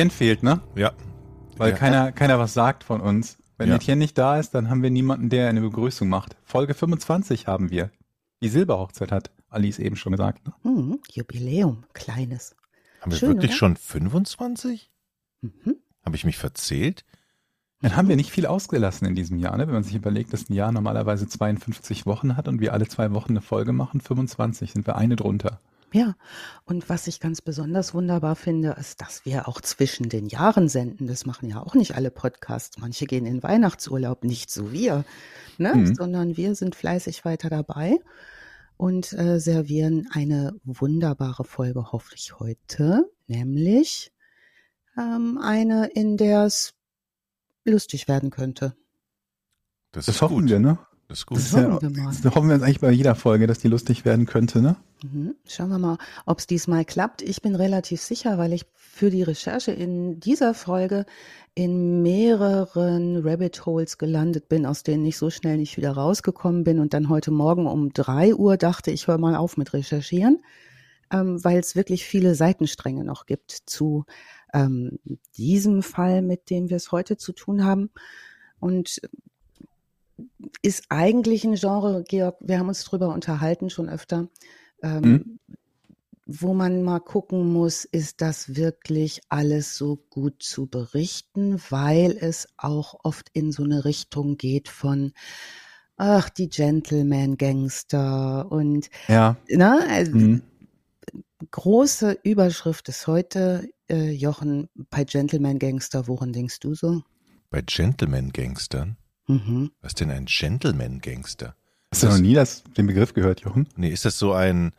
Etienne fehlt, ne? Ja. Weil Ja. keiner, keiner was sagt von uns. Wenn Ja. Etienne nicht da ist, dann haben wir niemanden, der eine Begrüßung macht. Folge 25 haben wir. Die Silberhochzeit hat Alice eben schon gesagt. Ne? Hm, Jubiläum, kleines. Haben wir Schön, wirklich oder? schon 25? Mhm. Habe ich mich verzählt? Dann haben wir nicht viel ausgelassen in diesem Jahr, ne? wenn man sich überlegt, dass ein Jahr normalerweise 52 Wochen hat und wir alle zwei Wochen eine Folge machen, 25 sind wir eine drunter. Ja, und was ich ganz besonders wunderbar finde, ist, dass wir auch zwischen den Jahren senden. Das machen ja auch nicht alle Podcasts. Manche gehen in Weihnachtsurlaub, nicht so wir, ne? Mhm. sondern wir sind fleißig weiter dabei und äh, servieren eine wunderbare Folge, hoffe ich heute, nämlich ähm, eine, in der es lustig werden könnte. Das, Das ist hoffen gut. wir, ne? Das ist gut. Das, Hoffen wir mal. das hoffen wir uns eigentlich bei jeder Folge, dass die lustig werden könnte, ne? Mhm. Schauen wir mal, ob es diesmal klappt. Ich bin relativ sicher, weil ich für die Recherche in dieser Folge in mehreren Rabbit Holes gelandet bin, aus denen ich so schnell nicht wieder rausgekommen bin und dann heute Morgen um drei Uhr dachte, ich höre mal auf mit Recherchieren, ähm, weil es wirklich viele Seitenstränge noch gibt zu ähm, diesem Fall, mit dem wir es heute zu tun haben. Und ist eigentlich ein Genre, Georg, wir haben uns drüber unterhalten schon öfter, ähm, Mhm. wo man mal gucken muss, ist das wirklich alles so gut zu berichten, weil es auch oft in so eine Richtung geht von ach, die Gentleman-Gangster und Ja. ne, also Mhm. große Überschrift ist heute, äh, Jochen, bei Gentleman-Gangster, woran denkst du so? Bei Gentleman-Gangstern? Mhm. Was ist denn ein Gentleman-Gangster? Hast du noch nie das, den Begriff gehört, Jochen? Nee, ist das so ein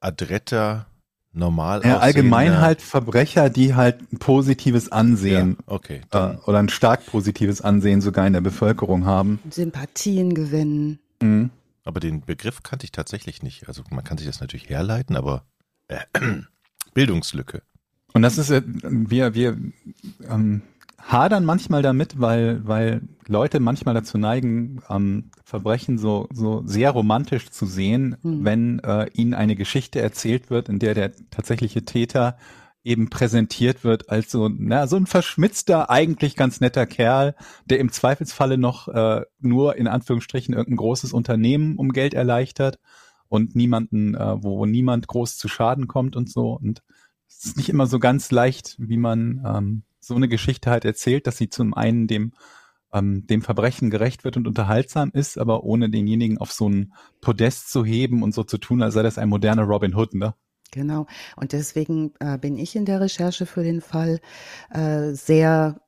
adretter, normal Ja, allgemein halt Verbrecher, die halt ein positives Ansehen Ja, okay. äh, oder ein stark positives Ansehen sogar in der Bevölkerung haben. Sympathien gewinnen. Mhm. aber den Begriff kannte ich tatsächlich nicht. Also man kann sich das natürlich herleiten, aber äh, Bildungslücke. Und das ist, äh, wir, wir ähm, hadern manchmal damit, weil, weil Leute manchmal dazu neigen, ähm, Verbrechen so, so sehr romantisch zu sehen, Hm. wenn äh, ihnen eine Geschichte erzählt wird, in der der tatsächliche Täter eben präsentiert wird als so, na, so ein verschmitzter, eigentlich ganz netter Kerl, der im Zweifelsfalle noch äh, nur in Anführungsstrichen irgendein großes Unternehmen um Geld erleichtert und niemanden, äh, wo niemand groß zu Schaden kommt und so. Und es ist nicht immer so ganz leicht, wie man ähm, so eine Geschichte halt erzählt, dass sie zum einen dem ähm, dem Verbrechen gerecht wird und unterhaltsam ist, aber ohne denjenigen auf so ein Podest zu heben und so zu tun, als sei das ein moderner Robin Hood, ne? Genau. Und deswegen äh, bin ich in der Recherche für den Fall äh, sehr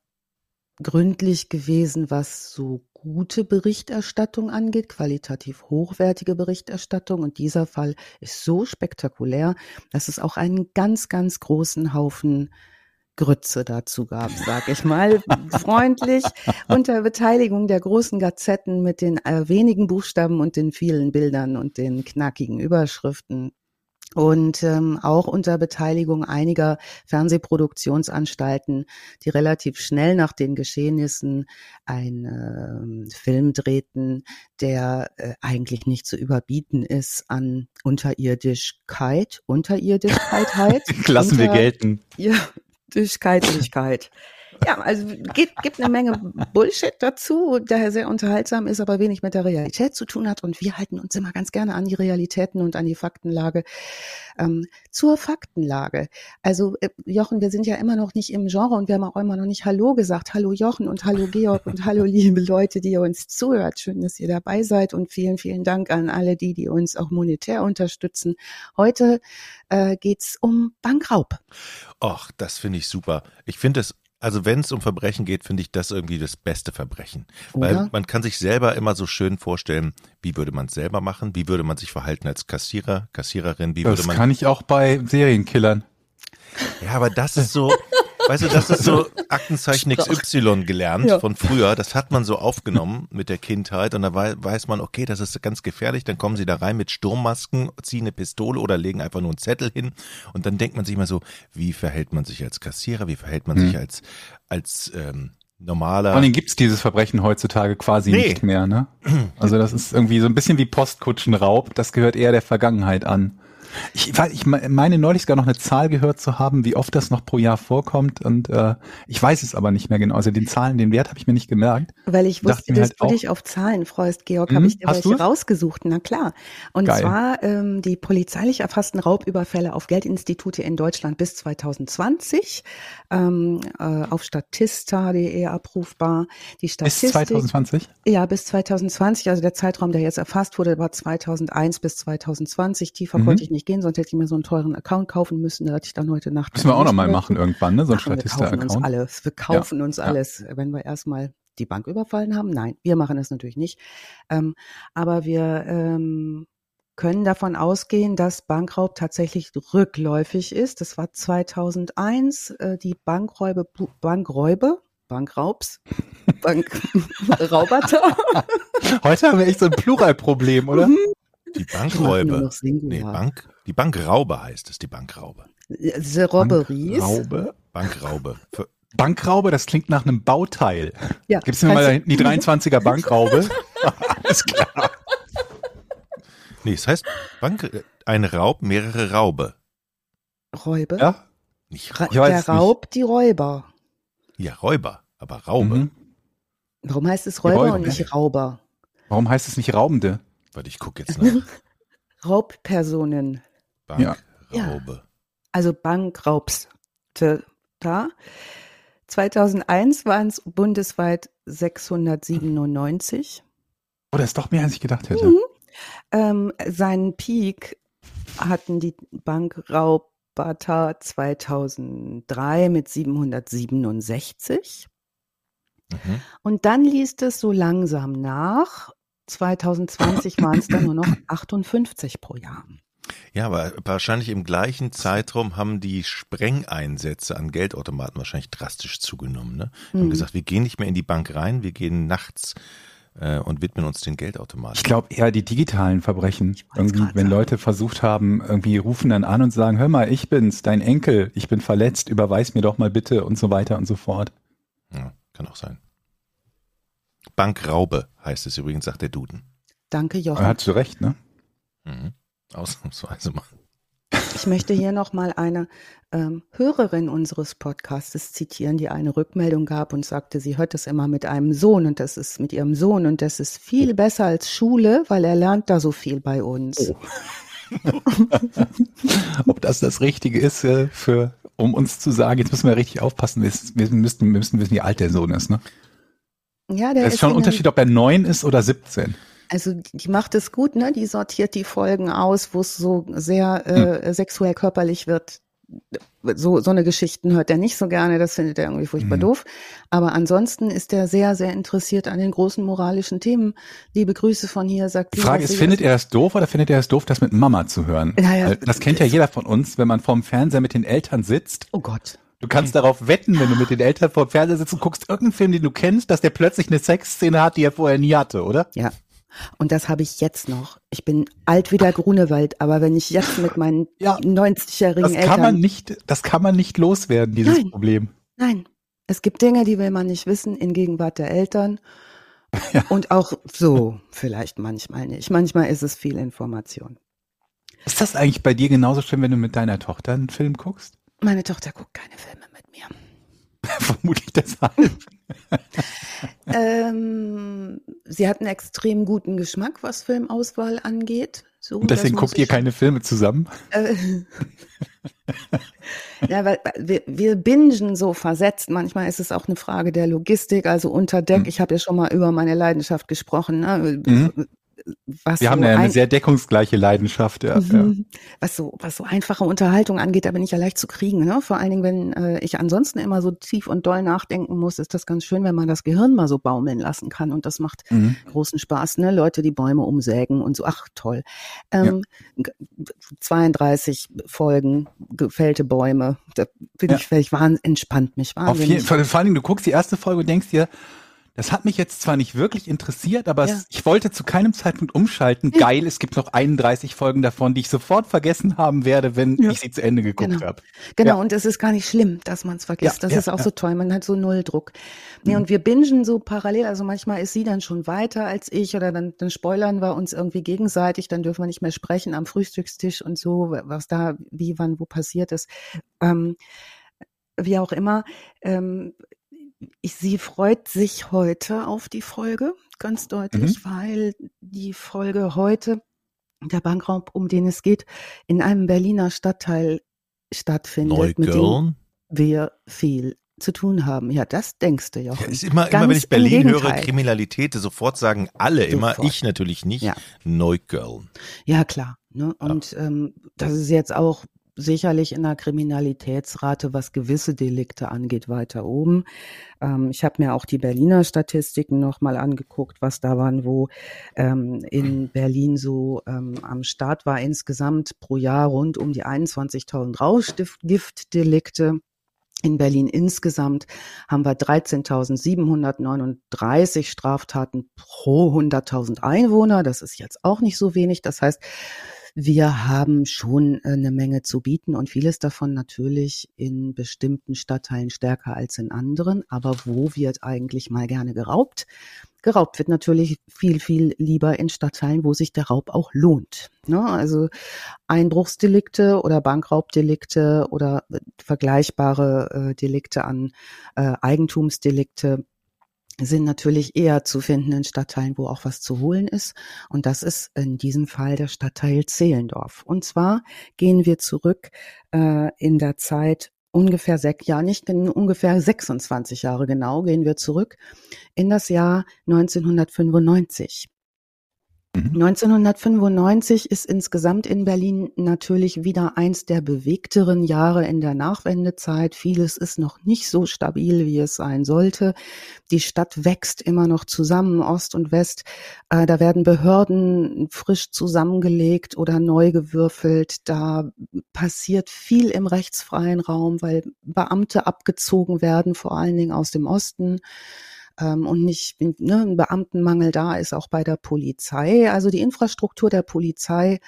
gründlich gewesen, was so gute Berichterstattung angeht, qualitativ hochwertige Berichterstattung. Und dieser Fall ist so spektakulär, dass es auch einen ganz, ganz großen Haufen Grütze dazu gab, sag ich mal, freundlich, unter Beteiligung der großen Gazetten mit den äh, wenigen Buchstaben und den vielen Bildern und den knackigen Überschriften und ähm, auch unter Beteiligung einiger Fernsehproduktionsanstalten, die relativ schnell nach den Geschehnissen einen ähm, Film drehten, der äh, eigentlich nicht zu überbieten ist an Unterirdischkeit, Unterirdischkeit halt. Lassen wir unter- gelten. Ja, Durchkeitlichkeit. Ja, also gibt, gibt eine Menge Bullshit dazu, der sehr unterhaltsam ist, aber wenig mit der Realität zu tun hat. Und wir halten uns immer ganz gerne an die Realitäten und an die Faktenlage. Ähm, zur Faktenlage. Also äh, Jochen, wir sind ja immer noch nicht im Genre und wir haben auch immer noch nicht Hallo gesagt. Hallo Jochen und Hallo Georg und Hallo liebe Leute, die ihr uns zuhört. Schön, dass ihr dabei seid und vielen, vielen Dank an alle die, die uns auch monetär unterstützen. Heute äh, geht's um Bankraub. Och, das finde ich super. Ich finde es, also wenn es um Verbrechen geht, finde ich das irgendwie das beste Verbrechen. Weil Oder? man kann sich selber immer so schön vorstellen, wie würde man es selber machen, wie würde man sich verhalten als Kassierer, Kassiererin, wie würde Das man. kann ich auch bei Serienkillern. Ja, aber das ist so, weißt du, das ist so Aktenzeichen XY gelernt Ja. von früher. Das hat man so aufgenommen mit der Kindheit und da wei- weiß man, okay, das ist ganz gefährlich. Dann kommen sie da rein mit Sturmmasken, ziehen eine Pistole oder legen einfach nur einen Zettel hin und dann denkt man sich mal so, wie verhält man sich als Kassierer, wie verhält man sich als als ähm, normaler. Vor allem gibt's dieses Verbrechen heutzutage quasi Nee. nicht mehr, ne? Also das ist irgendwie so ein bisschen wie Postkutschenraub, das gehört eher der Vergangenheit an. Ich, ich meine neulich sogar noch eine Zahl gehört zu haben, wie oft das noch pro Jahr vorkommt und äh, ich weiß es aber nicht mehr genau. Also den Zahlen, den Wert habe ich mir nicht gemerkt. Weil ich wusste, dass halt du dich auf Zahlen freust, Georg, hm, habe ich dir welche du? rausgesucht. Na klar. Und Geil. zwar ähm, die polizeilich erfassten Raubüberfälle auf Geldinstitute in Deutschland bis 2020 ähm, äh, auf statista.de abrufbar. Die Statistik, bis 2020? Ja, bis 2020. Also der Zeitraum, der jetzt erfasst wurde, war 2001 bis 2020. Tiefer mhm. konnte ich nicht gehen, sonst hätte ich mir so einen teuren Account kaufen müssen. Da hatte ich dann heute Nacht. Müssen wir auch nochmal machen irgendwann, ne? So ein Statista-Account. Wir kaufen uns alles. Wir kaufen ja. uns alles, ja. wenn wir erstmal die Bank überfallen haben. Nein, wir machen das natürlich nicht. Ähm, aber wir ähm, können davon ausgehen, dass Bankraub tatsächlich rückläufig ist. Das war 2001 äh, die Bankräube, Bankräube, Bankraubs, Bankrauberte. Heute haben wir echt so ein Pluralproblem, oder? Die Bankräube. Nee, Bank, die Bankraube heißt es, die Bankraube. The Robberies. Bankraube. Bankraube. Bankraube, das klingt nach einem Bauteil. Ja, Gibst du mir mal da hinten die 23er Bankraube? Alles klar. Nee, es heißt Bank, ein Raub, mehrere Raube. Räube? Ja. Nicht Ra der Raub, nicht. die Räuber. Ja, Räuber, aber Raube. Mhm. Warum heißt es Räuber Räuber und nicht Rauber? Warum heißt es nicht Raubende? Warte, ich gucke jetzt nach. Raubpersonen. Bankraube. Ja. Also Bankraubste. Da. 2001 waren es bundesweit 697. Oh, das ist doch mehr, als ich gedacht hätte. Mhm. Ähm, seinen Peak hatten die Bankraubbata 2003 mit 767. Mhm. Und dann ließ es so langsam nach. 2020 waren es dann nur noch 58 pro Jahr. Ja, aber wahrscheinlich im gleichen Zeitraum haben die Sprengeinsätze an Geldautomaten wahrscheinlich drastisch zugenommen. Ne? Wir mhm. haben gesagt, wir gehen nicht mehr in die Bank rein, wir gehen nachts äh, und widmen uns den Geldautomaten. Ich glaube eher die digitalen Verbrechen. Irgendwie, wenn Leute versucht haben, irgendwie rufen dann an und sagen, hör mal, ich bin's, dein Enkel, ich bin verletzt, überweis mir doch mal bitte und so weiter und so fort. Ja, kann auch sein. Bankraube heißt es übrigens, sagt der Duden. Danke, Jochen. Er hat zu Recht, ne? Mhm. Ausnahmsweise mal. Ich möchte hier nochmal eine ähm, Hörerin unseres Podcasts zitieren, die eine Rückmeldung gab und sagte, sie hört das immer mit einem Sohn und das ist mit ihrem Sohn und das ist viel besser als Schule, weil er lernt da so viel bei uns. Oh. Ob das das Richtige ist äh, für, um uns zu sagen, jetzt müssen wir richtig aufpassen, wir müssen, wir müssen wissen, wie alt der Sohn ist, ne? Ja, der das ist, ist schon ein Unterschied, ob er neun ist oder 17. Also die macht es gut, ne? Die sortiert die Folgen aus, wo es so sehr äh, hm. sexuell körperlich wird. So, so eine Geschichten hört er nicht so gerne, das findet er irgendwie furchtbar mhm. doof. Aber ansonsten ist er sehr, sehr interessiert an den großen moralischen Themen. Liebe Grüße von hier, sagt Die Frage ist, findet er es doof oder findet er es doof, das mit Mama zu hören? Naja, das kennt ja jeder von uns, wenn man vorm Fernseher mit den Eltern sitzt. Oh Gott. Du kannst darauf wetten, wenn du mit den Eltern vor dem Fernseher sitzt und guckst irgendeinen Film, den du kennst, dass der plötzlich eine Sexszene hat, die er vorher nie hatte, oder? Ja. Und das habe ich jetzt noch. Ich bin alt wie der Grunewald, aber wenn ich jetzt mit meinen ja, 90-jährigen Eltern. Kann man nicht, das kann man nicht loswerden, dieses nein, Problem. Nein. Es gibt Dinge, die will man nicht wissen in Gegenwart der Eltern. Ja. Und auch so, vielleicht manchmal nicht. Manchmal ist es viel Information. Ist das eigentlich bei dir genauso schlimm, wenn du mit deiner Tochter einen Film guckst? Meine Tochter guckt keine Filme mit mir. Vermutlich deshalb. ähm, sie hat einen extrem guten Geschmack, was Filmauswahl angeht. So, Und deswegen guckt ihr keine Filme zusammen? Äh, ja, weil wir, wir bingen so versetzt. Manchmal ist es auch eine Frage der Logistik, also unter Deck. Mhm. Ich habe ja schon mal über meine Leidenschaft gesprochen. Ne? Mhm was Wir so haben ja eine sehr deckungsgleiche Leidenschaft, ja, mhm. ja. Was so, was so einfache Unterhaltung angeht, da bin ich ja leicht zu kriegen, ne? Vor allen Dingen, wenn äh, ich ansonsten immer so tief und doll nachdenken muss, ist das ganz schön, wenn man das Gehirn mal so baumeln lassen kann. Und das macht mhm. großen Spaß, ne? Leute, die Bäume umsägen und so, ach toll. Ähm, ja. 32 Folgen, gefällte Bäume. Da bin ich völlig wahnsinnig, entspannt mich wahnsinnig. Auf jeden Fall, vor allen Dingen, du guckst die erste Folge und denkst dir, Das hat mich jetzt zwar nicht wirklich interessiert, aber ja. es, ich wollte zu keinem Zeitpunkt umschalten. Ja. Geil, es gibt noch 31 Folgen davon, die ich sofort vergessen haben werde, wenn ja. ich sie zu Ende geguckt genau. habe. Genau, und es ist gar nicht schlimm, dass man es vergisst. das ist auch so toll. Man hat so null Druck. Nee, mhm. und wir bingen so parallel. Also manchmal ist sie dann schon weiter als ich oder dann, dann spoilern wir uns irgendwie gegenseitig. Dann dürfen wir nicht mehr sprechen am Frühstückstisch und so, was da, wie, wann, wo passiert ist. Ähm, wie auch immer. Ähm, ich, sie freut sich heute auf die Folge, ganz deutlich, mhm. weil die Folge heute, der Bankraub, um den es geht, in einem Berliner Stadtteil stattfindet, Neukölln. mit dem wir viel zu tun haben. Ja, das denkst du, Jochen. Ja, ist immer, immer wenn ich Berlin höre, Kriminalität, sofort sagen alle sofort. immer, ich natürlich nicht, ja. Neukölln. Ja, klar. Ne? Und ja. Ähm, das ist jetzt auch sicherlich in der Kriminalitätsrate, was gewisse Delikte angeht, weiter oben. Ähm, ich habe mir auch die Berliner Statistiken nochmal angeguckt, was da waren, wo ähm, in Berlin so ähm, am Start war. Insgesamt pro Jahr rund um die 21.000 Rauschgiftdelikte. In Berlin insgesamt haben wir 13.739 Straftaten pro 100.000 Einwohner. Das ist jetzt auch nicht so wenig. Das heißt, wir haben schon äh, eine Menge zu bieten und vieles davon natürlich in bestimmten Stadtteilen stärker als in anderen. Aber wo wird eigentlich mal gerne geraubt? Geraubt wird natürlich viel, viel lieber in Stadtteilen, wo sich der Raub auch lohnt. Ne? Also Einbruchsdelikte oder Bankraubdelikte oder äh, vergleichbare äh, Delikte an äh, Eigentumsdelikte sind natürlich eher zu finden in Stadtteilen, wo auch was zu holen ist. Und das ist in diesem Fall der Stadtteil Zehlendorf. Und zwar gehen wir zurück äh, in der Zeit ungefähr sechs, ja nicht ungefähr 26 Jahre genau, gehen wir zurück in das Jahr 1995. 1995 mhm. ist insgesamt in Berlin natürlich wieder eins der bewegteren Jahre in der Nachwendezeit. Vieles ist noch nicht so stabil, wie es sein sollte. Die Stadt wächst immer noch zusammen, Ost und West. Äh, da werden Behörden frisch zusammengelegt oder neu gewürfelt. Da passiert viel im rechtsfreien Raum, weil Beamte abgezogen werden, vor allen Dingen aus dem Osten und nicht ne, ein Beamtenmangel da ist, auch bei der Polizei. Also die Infrastruktur der Polizei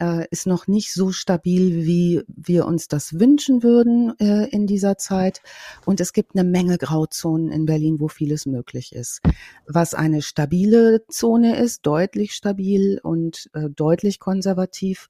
äh, ist noch nicht so stabil, wie wir uns das wünschen würden äh, in dieser Zeit. Und es gibt eine Menge Grauzonen in Berlin, wo vieles möglich ist. Was eine stabile Zone ist, deutlich stabil und äh, deutlich konservativ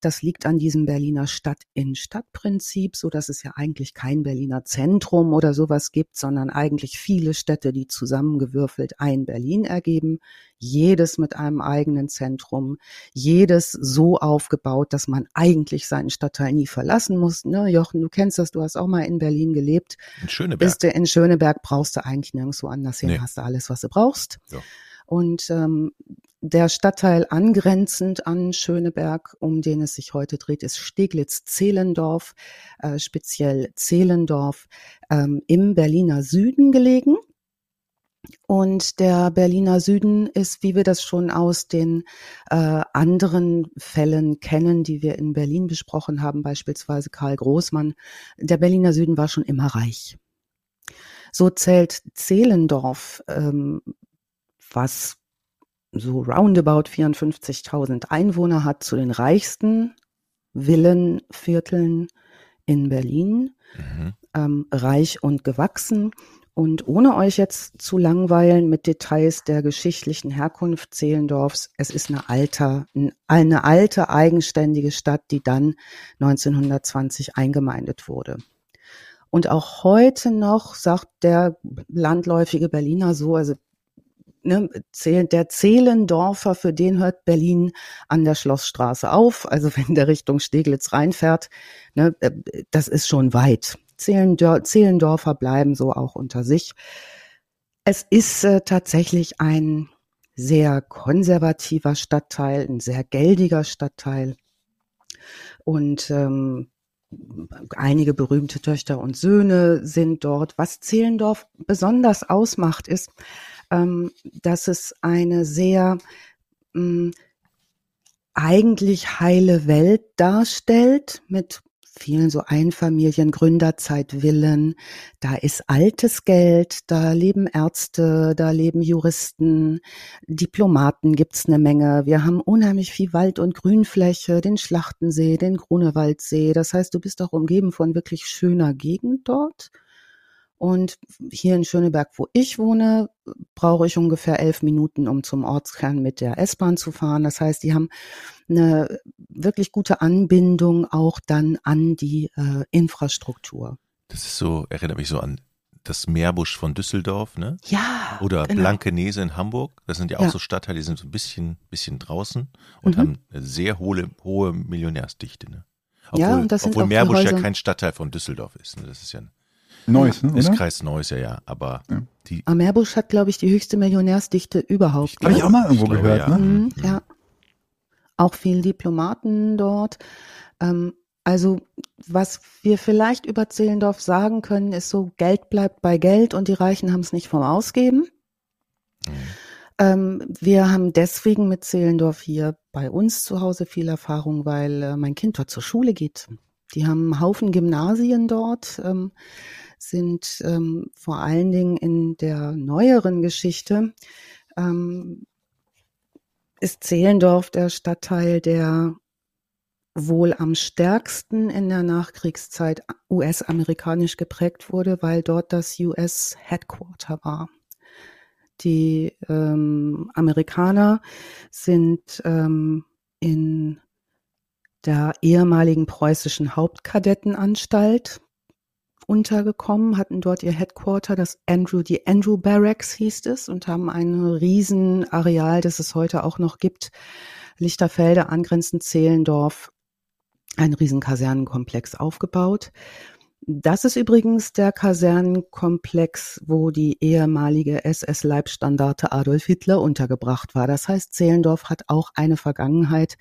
das liegt an diesem Berliner Stadt-in-Stadt-Prinzip, so dass es ja eigentlich kein Berliner Zentrum oder sowas gibt, sondern eigentlich viele Städte, die zusammengewürfelt ein Berlin ergeben. Jedes mit einem eigenen Zentrum, jedes so aufgebaut, dass man eigentlich seinen Stadtteil nie verlassen muss. Ne, Jochen, du kennst das, du hast auch mal in Berlin gelebt. In Schöneberg. Bist du in Schöneberg, brauchst du eigentlich nirgendwo anders hin, nee. hast du alles, was du brauchst. Ja. Und ähm, der Stadtteil angrenzend an Schöneberg, um den es sich heute dreht, ist Steglitz-Zehlendorf, äh, speziell Zehlendorf ähm, im Berliner Süden gelegen. Und der Berliner Süden ist, wie wir das schon aus den äh, anderen Fällen kennen, die wir in Berlin besprochen haben, beispielsweise Karl Großmann, der Berliner Süden war schon immer reich. So zählt Zehlendorf, ähm, was so roundabout 54.000 Einwohner hat, zu den reichsten Villenvierteln in Berlin, mhm. ähm, reich und gewachsen. Und ohne euch jetzt zu langweilen mit Details der geschichtlichen Herkunft Zehlendorfs, es ist eine alte, eine alte eigenständige Stadt, die dann 1920 eingemeindet wurde. Und auch heute noch sagt der landläufige Berliner so, also ne, der Zehlendorfer, für den hört Berlin an der Schlossstraße auf. Also wenn der Richtung Steglitz reinfährt, ne, äh, das ist schon weit. Zehlendor Zehlendorfer bleiben so auch unter sich. Es ist äh, tatsächlich ein sehr konservativer Stadtteil, ein sehr geldiger Stadtteil. Und ähm, einige berühmte Töchter und Söhne sind dort. Was Zehlendorf besonders ausmacht, ist, ähm, dass es eine sehr mh, hm, eigentlich heile Welt darstellt mit vielen so Einfamilien, Gründerzeitvillen. Da ist altes Geld, da leben Ärzte, da leben Juristen, Diplomaten gibt's eine Menge. Wir haben unheimlich viel Wald und Grünfläche, den Schlachtensee, den Grunewaldsee. Das heißt, du bist auch umgeben von wirklich schöner Gegend dort. Und hier in Schöneberg, wo ich wohne, brauche ich ungefähr elf Minuten, um zum Ortskern mit der S-Bahn zu fahren. Das heißt, die haben eine wirklich gute Anbindung auch dann an die äh, Infrastruktur. Das ist so, erinnert mich so an das Meerbusch von Düsseldorf, ne? Ja. Oder genau. Blankenese in Hamburg. Das sind ja auch ja. so Stadtteile, die sind so ein bisschen, bisschen draußen und mhm. haben eine sehr hohe, hohe Millionärsdichte, ne? Obwohl, ja, und das sind obwohl Meerbusch ja kein Stadtteil von Düsseldorf ist. Ne? Das ist ja Neuss, ne? Ist Kreis Neuss, ja, ja. Aber ja. die. Amerbusch hat, glaube ich, die höchste Millionärsdichte überhaupt. Habe ich auch mal irgendwo glaube, gehört, ja. ne? Mhm, ja. Auch viele Diplomaten dort. Ähm, also, was wir vielleicht über Zehlendorf sagen können, ist so, Geld bleibt bei Geld und die Reichen haben es nicht vom Ausgeben. Mhm. Ähm, wir haben deswegen mit Zehlendorf hier bei uns zu Hause viel Erfahrung, weil äh, mein Kind dort zur Schule geht. Die haben einen Haufen Gymnasien dort. Ähm, sind ähm, vor allen Dingen in der neueren Geschichte ähm, ist Zehlendorf der Stadtteil, der wohl am stärksten in der Nachkriegszeit US-amerikanisch geprägt wurde, weil dort das US-Headquarter war. Die ähm, Amerikaner sind ähm, in der ehemaligen preußischen Hauptkadettenanstalt untergekommen, hatten dort ihr Headquarter, das Andrew, die Andrew Barracks hieß es, und haben ein Riesenareal, das es heute auch noch gibt, Lichterfelde, angrenzend Zehlendorf, ein Riesenkasernenkomplex aufgebaut. Das ist übrigens der Kasernenkomplex, wo die ehemalige SS-Leibstandarte Adolf Hitler untergebracht war. Das heißt, Zehlendorf hat auch eine Vergangenheit,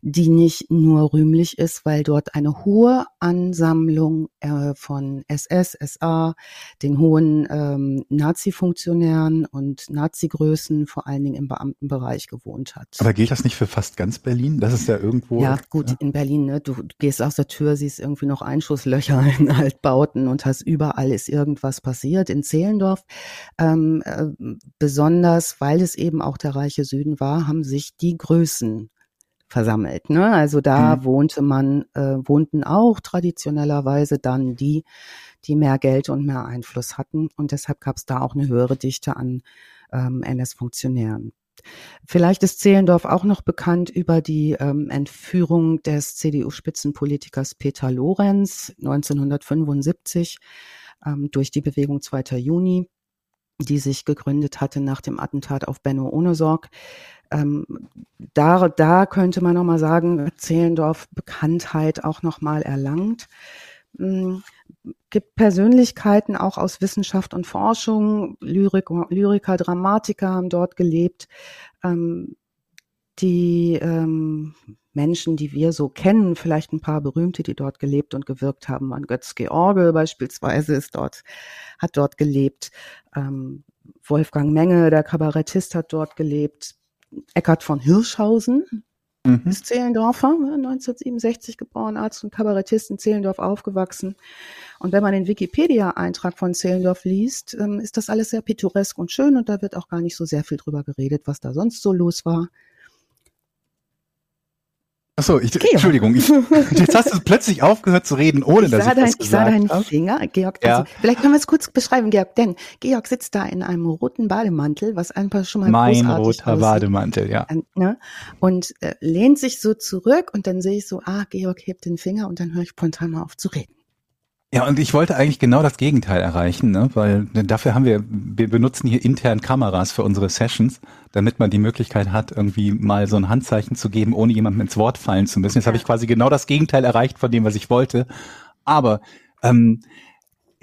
die nicht nur rühmlich ist, weil dort eine hohe Ansammlung äh, von SS, SA, den hohen ähm, Nazi-Funktionären und Nazi-Größen vor allen Dingen im Beamtenbereich gewohnt hat. Aber gilt das nicht für fast ganz Berlin? Das ist ja irgendwo. Ja, gut, ja. in Berlin, ne? Du, du gehst aus der Tür, siehst irgendwie noch Einschusslöcher in Altbauten und hast überall ist irgendwas passiert. In Zehlendorf, ähm, äh, besonders weil es eben auch der reiche Süden war, haben sich die Größen versammelt. Ne? Also da mhm. wohnte man, äh, wohnten auch traditionellerweise dann die, die mehr Geld und mehr Einfluss hatten. Und deshalb gab es da auch eine höhere Dichte an ähm, NS-Funktionären. Vielleicht ist Zehlendorf auch noch bekannt über die ähm, Entführung des CDU-Spitzenpolitikers Peter Lorenz 1975 ähm, durch die Bewegung 2. Juni, die sich gegründet hatte nach dem Attentat auf Benno Ohnesorg ähm, da, da könnte man nochmal sagen, Zehlendorf Bekanntheit auch nochmal erlangt. Ähm, gibt Persönlichkeiten auch aus Wissenschaft und Forschung, Lyrik, Lyriker, Dramatiker haben dort gelebt. Ähm, die ähm, Menschen, die wir so kennen, vielleicht ein paar berühmte, die dort gelebt und gewirkt haben, waren Götz George beispielsweise ist dort, hat dort gelebt. Ähm, Wolfgang Menge, der Kabarettist, hat dort gelebt. Eckhard von Hirschhausen, mhm. ist Zehlendorfer, 1967 geboren, Arzt und Kabarettist in Zehlendorf aufgewachsen. Und wenn man den Wikipedia-Eintrag von Zehlendorf liest, ähm, ist das alles sehr pittoresk und schön und da wird auch gar nicht so sehr viel drüber geredet, was da sonst so los war. Achso, ich, Entschuldigung, ich, jetzt hast du plötzlich aufgehört zu reden, ohne ich dass ich dein, das Ich sah deinen Finger, Georg. Ja. Also, vielleicht können wir es kurz beschreiben, Georg, denn Georg sitzt da in einem roten Bademantel, was einfach schon mal Mein roter aussieht. Bademantel, ja. Ne? Und äh, lehnt sich so zurück und dann sehe ich so, ah, Georg hebt den Finger und dann höre ich spontan mal auf zu reden. Ja, und ich wollte eigentlich genau das Gegenteil erreichen, ne? weil dafür haben wir, wir benutzen hier intern Kameras für unsere Sessions, damit man die Möglichkeit hat, irgendwie mal so ein Handzeichen zu geben, ohne jemandem ins Wort fallen zu müssen. Jetzt ja. habe ich quasi genau das Gegenteil erreicht von dem, was ich wollte. Aber ähm,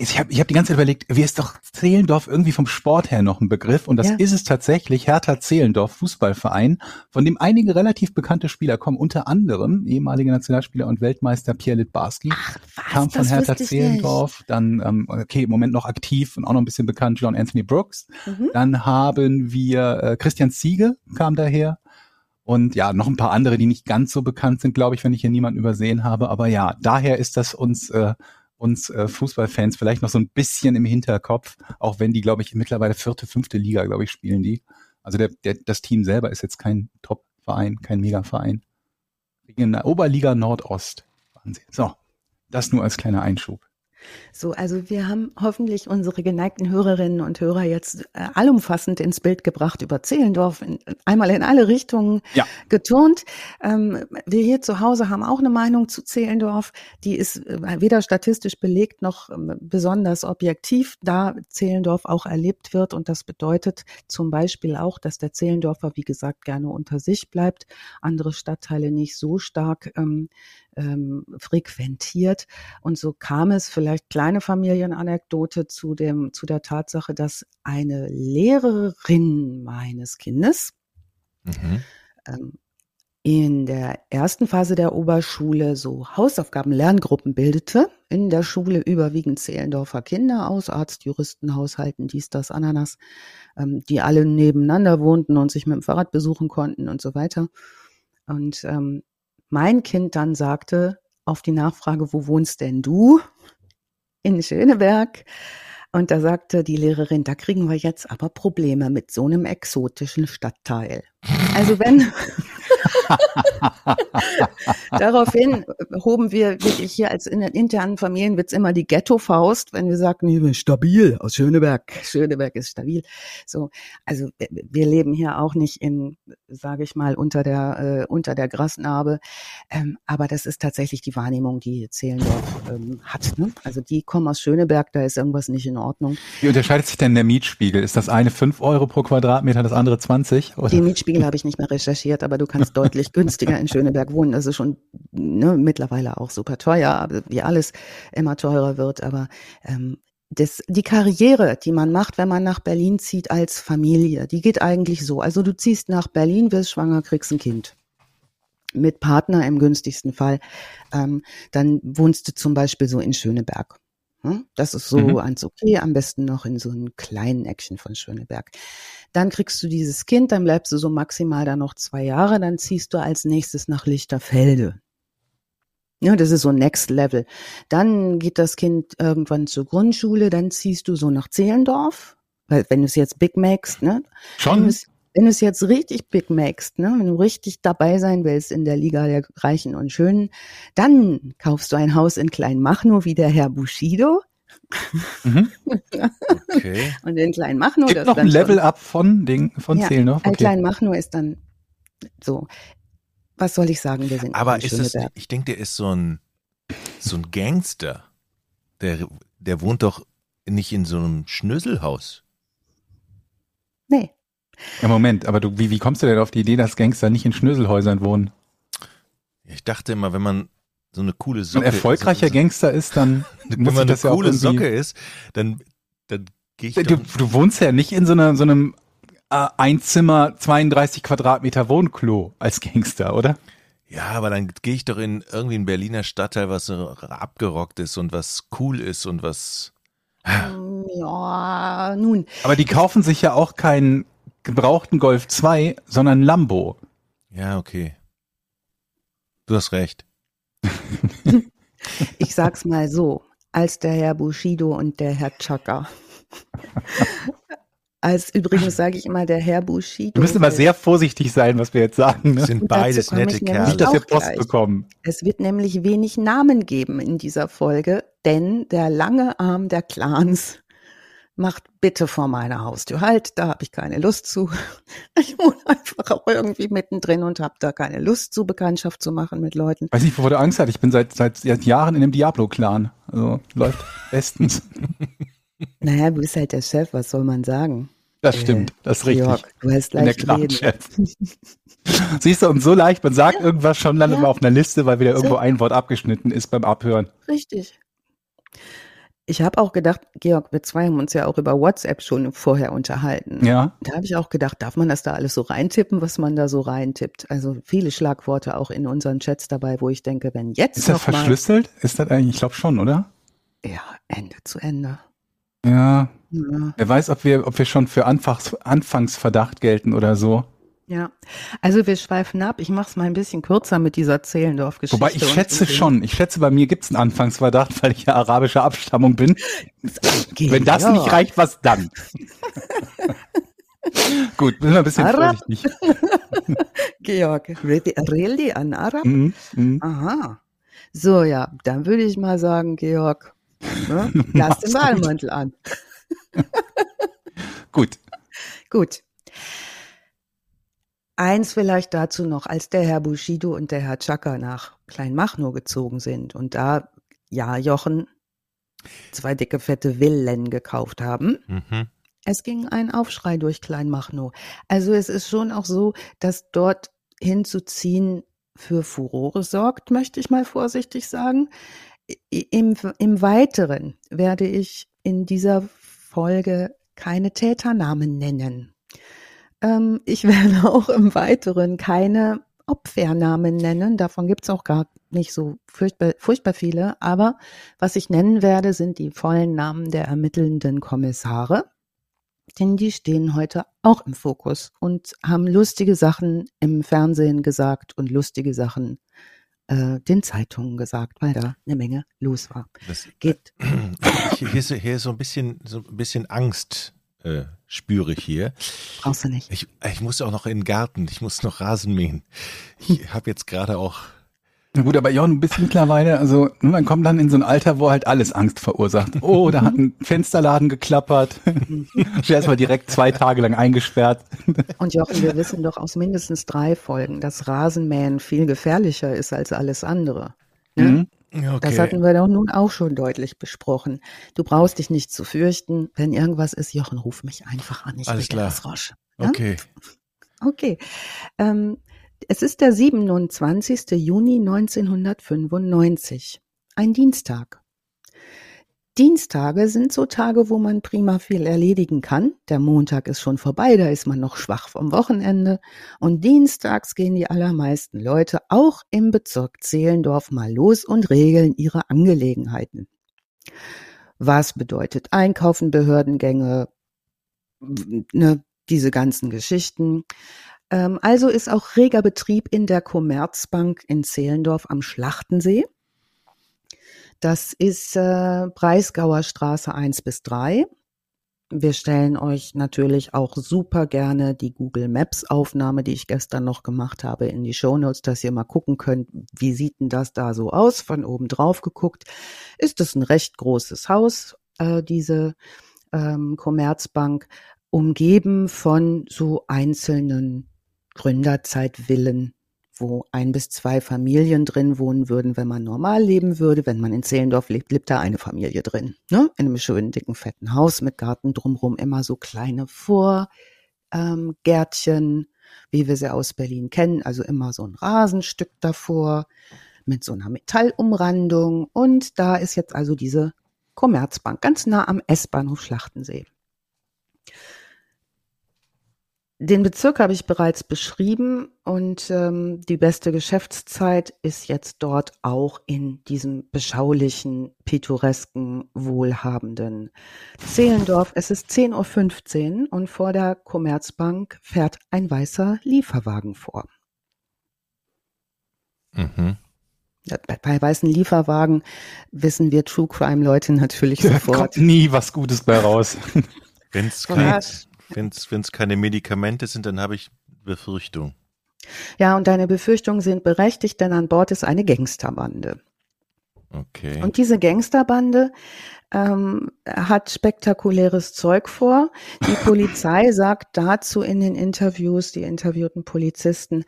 ich habe ich hab die ganze Zeit überlegt, wie ist doch Zehlendorf irgendwie vom Sport her noch ein Begriff? Und das ja. ist es tatsächlich, Hertha Zehlendorf Fußballverein, von dem einige relativ bekannte Spieler kommen, unter anderem ehemalige Nationalspieler und Weltmeister Pierre Litbarski, Ach, was, kam von Hertha Zehlendorf, nicht. dann, ähm, okay, im Moment noch aktiv und auch noch ein bisschen bekannt, John Anthony Brooks. Mhm. Dann haben wir äh, Christian Ziege kam daher Und ja, noch ein paar andere, die nicht ganz so bekannt sind, glaube ich, wenn ich hier niemanden übersehen habe. Aber ja, daher ist das uns, äh, uns äh, Fußballfans vielleicht noch so ein bisschen im Hinterkopf, auch wenn die, glaube ich, mittlerweile vierte, fünfte Liga, glaube ich, spielen die. Also der, der, das Team selber ist jetzt kein Top-Verein, kein Mega-Verein. In der Oberliga Nordost waren sie. So, das nur als kleiner Einschub. So, also wir haben hoffentlich unsere geneigten Hörerinnen und Hörer jetzt äh, allumfassend ins Bild gebracht über Zehlendorf, in, einmal in alle Richtungen ja. geturnt. Ähm, wir hier zu Hause haben auch eine Meinung zu Zehlendorf, die ist äh, weder statistisch belegt noch äh, besonders objektiv, da Zehlendorf auch erlebt wird und das bedeutet zum Beispiel auch, dass der Zehlendorfer, wie gesagt, gerne unter sich bleibt, andere Stadtteile nicht so stark ähm, ähm, frequentiert. Und so kam es vielleicht kleine Familienanekdote zu dem, zu der Tatsache, dass eine Lehrerin meines Kindes mhm. ähm, in der ersten Phase der Oberschule so Hausaufgaben, Lerngruppen bildete. In der Schule überwiegend Zehlendorfer Kinder aus Arzt, Juristen, Haushalten, dies, das, Ananas, ähm, die alle nebeneinander wohnten und sich mit dem Fahrrad besuchen konnten und so weiter. Und ähm, mein Kind dann sagte auf die Nachfrage, wo wohnst denn du? In Schöneberg. Und da sagte die Lehrerin, da kriegen wir jetzt aber Probleme mit so einem exotischen Stadtteil. Also wenn, Daraufhin hoben wir wirklich hier als in den internen Familienwitz immer die Ghetto-Faust, wenn wir sagen, ich bin stabil aus Schöneberg. Schöneberg ist stabil. So, also wir leben hier auch nicht in, sage ich mal, unter der äh, unter der Grasnarbe. Ähm, aber das ist tatsächlich die Wahrnehmung, die Zehlendorf ähm, hat. Ne? Also die kommen aus Schöneberg, da ist irgendwas nicht in Ordnung. Wie unterscheidet sich denn der Mietspiegel? Ist das eine fünf Euro pro Quadratmeter, das andere 20? Oder? Die Mietspiegel habe ich nicht mehr recherchiert, aber du kannst deutlich günstiger in Schöneberg wohnen. Das ist schon ne, mittlerweile auch super teuer, wie alles immer teurer wird. Aber ähm, das, die Karriere, die man macht, wenn man nach Berlin zieht als Familie, die geht eigentlich so. Also du ziehst nach Berlin, wirst schwanger, kriegst ein Kind mit Partner im günstigsten Fall. Ähm, dann wohnst du zum Beispiel so in Schöneberg. Hm? Das ist so mhm. ans okay, am besten noch in so einem kleinen Action von Schöneberg. Dann kriegst du dieses Kind, dann bleibst du so maximal da noch zwei Jahre, dann ziehst du als nächstes nach Lichterfelde. Ja, das ist so Next Level. Dann geht das Kind irgendwann zur Grundschule, dann ziehst du so nach Zehlendorf, weil wenn du es jetzt big makest, ne? Schon? Wenn du es jetzt richtig big makest, ne, wenn du richtig dabei sein willst in der Liga der Reichen und Schönen, dann kaufst du ein Haus in Kleinmachnow wie der Herr Bushido. Mhm. Okay. und in Kleinmachnow. Gibt das noch ein Level-Up von, den, von ja, Zehlendorf? Okay. Kleinmachnow ist dann so. Was soll ich sagen? Wir sind Aber ist das, ich denke, der ist so ein, so ein Gangster. Der, der wohnt doch nicht in so einem Schnöselhaus. Ja, Moment, aber du, wie, wie kommst du denn auf die Idee, dass Gangster nicht in Schnöselhäusern wohnen? Ich dachte immer, wenn man so eine coole Socke. Ein erfolgreicher so, Gangster ist, dann wenn man eine coole ja Socke ist, dann dann gehe ich. Du, du wohnst ja nicht in so, einer, so einem äh, Einzimmer 32 Quadratmeter Wohnklo als Gangster, oder? Ja, aber dann gehe ich doch in irgendwie ein Berliner Stadtteil, was so abgerockt ist und was cool ist und was. Ja, nun. Aber die kaufen sich ja auch keinen gebrauchten Golf 2, sondern Lambo. Ja, okay. Du hast recht. ich sag's mal so, als der Herr Bushido und der Herr Chaka. Als übrigens sage ich immer der Herr Bushido. Wir müssen immer sehr vorsichtig sein, was wir jetzt sagen. Ne? Sind beides nette Kerle. Nicht, dass wir Post gleich. bekommen. Es wird nämlich wenig Namen geben in dieser Folge, denn der lange Arm der Clans macht bitte vor meiner Haustür halt, da habe ich keine Lust zu. Ich wohne einfach auch irgendwie mittendrin und habe da keine Lust zu, Bekanntschaft zu machen mit Leuten. Weiß nicht, wovor du Angst hast. Ich bin seit, seit, seit Jahren in dem Diablo-Clan. Also läuft bestens. Naja, du bist halt der Chef, was soll man sagen? Das stimmt, das ist richtig. Georg, du hast gleich der Chef. Siehst du, und so leicht, man sagt ja. irgendwas schon, landet ja. man auf einer Liste, weil wieder irgendwo so. ein Wort abgeschnitten ist beim Abhören. Richtig. Ich habe auch gedacht, Georg, wir zwei haben uns ja auch über WhatsApp schon vorher unterhalten. Ja. Da habe ich auch gedacht, darf man das da alles so reintippen, was man da so reintippt? Also viele Schlagworte auch in unseren Chats dabei, wo ich denke, wenn jetzt. Ist das verschlüsselt? Ist das eigentlich, ich glaube schon, oder? Ja, Ende zu Ende. Ja. ja. Wer weiß, ob wir, ob wir schon für Anfangs, Anfangsverdacht gelten oder so. Ja, also wir schweifen ab. Ich mache es mal ein bisschen kürzer mit dieser Zehlendorf-Geschichte. Wobei ich schätze schon, ich schätze, bei mir gibt es einen Anfangsverdacht, weil ich ja arabischer Abstammung bin. Geht Wenn das ja. nicht reicht, was dann? Gut, wir ein bisschen Arab? vorsichtig. Georg, really, an Arab? Mhm, mhm. Aha. So, ja, dann würde ich mal sagen, Georg, ne, lass den. Wahlmantel an. Gut. Gut. Eins vielleicht dazu noch, als der Herr Bushido und der Herr Chaka nach Kleinmachnow gezogen sind und da, ja, Jochen, zwei dicke, fette Villen gekauft haben, Mhm. es ging ein Aufschrei durch Kleinmachnow. Also es ist schon auch so, dass dort hinzuziehen für Furore sorgt, möchte ich mal vorsichtig sagen. Im, Im Weiteren werde ich in dieser Folge keine Täternamen nennen. Ähm, ich werde auch im Weiteren keine Opfernamen nennen. Davon gibt es auch gar nicht so furchtbar, furchtbar viele. Aber was ich nennen werde, sind die vollen Namen der ermittelnden Kommissare. Denn die stehen heute auch im Fokus und haben lustige Sachen im Fernsehen gesagt und lustige Sachen äh, den Zeitungen gesagt, weil da eine Menge los war. Das, Geht. hier, hier, ist, hier ist so ein bisschen, so ein bisschen Angst äh, spüre ich hier. Brauchst du nicht. Ich, ich muss auch noch in den Garten, ich muss noch Rasen mähen. Ich habe jetzt gerade auch Na gut, aber Jon, du bist mittlerweile, also nun, man kommt dann in so ein Alter, wo halt alles Angst verursacht. Oh, da hat ein Fensterladen geklappert. Erst mal direkt zwei Tage lang eingesperrt. Und Jochen, wir wissen doch aus mindestens drei Folgen, dass Rasenmähen viel gefährlicher ist als alles andere. Ne? Mhm. Okay. Das hatten wir doch nun auch schon deutlich besprochen. Du brauchst dich nicht zu fürchten. Wenn irgendwas ist, Jochen, ruf mich einfach an. Ich Alles klar. das Rosch. Ja? Okay. Okay. Ähm, es ist der 27. Juni 1995. Ein Dienstag. Dienstage sind so Tage, wo man prima viel erledigen kann. Der Montag ist schon vorbei, da ist man noch schwach vom Wochenende. Und dienstags gehen die allermeisten Leute auch im Bezirk Zehlendorf mal los und regeln ihre Angelegenheiten. Was bedeutet Einkaufen, Behördengänge, ne, diese ganzen Geschichten. Ähm, also ist auch reger Betrieb in der Commerzbank in Zehlendorf am Schlachtensee. Das ist äh, Breisgauer Straße 1 bis 3. Wir stellen euch natürlich auch super gerne die Google Maps Aufnahme, die ich gestern noch gemacht habe, in die Show Notes, dass ihr mal gucken könnt, wie sieht denn das da so aus, von oben drauf geguckt. Ist es ein recht großes Haus, äh, diese ähm, Commerzbank, umgeben von so einzelnen Gründerzeitvillen, wo ein bis zwei Familien drin wohnen würden, wenn man normal leben würde. Wenn man in Zehlendorf lebt, lebt da eine Familie drin. Ne? In einem schönen, dicken, fetten Haus mit Garten drumherum, immer so kleine Vorgärtchen, wie wir sie aus Berlin kennen. Also immer so ein Rasenstück davor mit so einer Metallumrandung. Und da ist jetzt also diese Commerzbank ganz nah am S-Bahnhof Schlachtensee. Den Bezirk habe ich bereits beschrieben und ähm, die beste Geschäftszeit ist jetzt dort auch in diesem beschaulichen, pittoresken, wohlhabenden Zehlendorf. Es ist 10.15 Uhr und vor der Commerzbank fährt ein weißer Lieferwagen vor. Mhm. Bei, bei weißen Lieferwagen wissen wir True Crime Leute natürlich Da sofort. kommt nie was Gutes bei raus. Wenn es Ja. kein, wenn's, wenn's keine Medikamente sind, dann habe ich Befürchtung. Ja, und deine Befürchtungen sind berechtigt, denn an Bord ist eine Gangsterbande. Okay. Und diese Gangsterbande ähm, hat spektakuläres Zeug vor. Die Polizei sagt dazu in den Interviews, die interviewten Polizisten,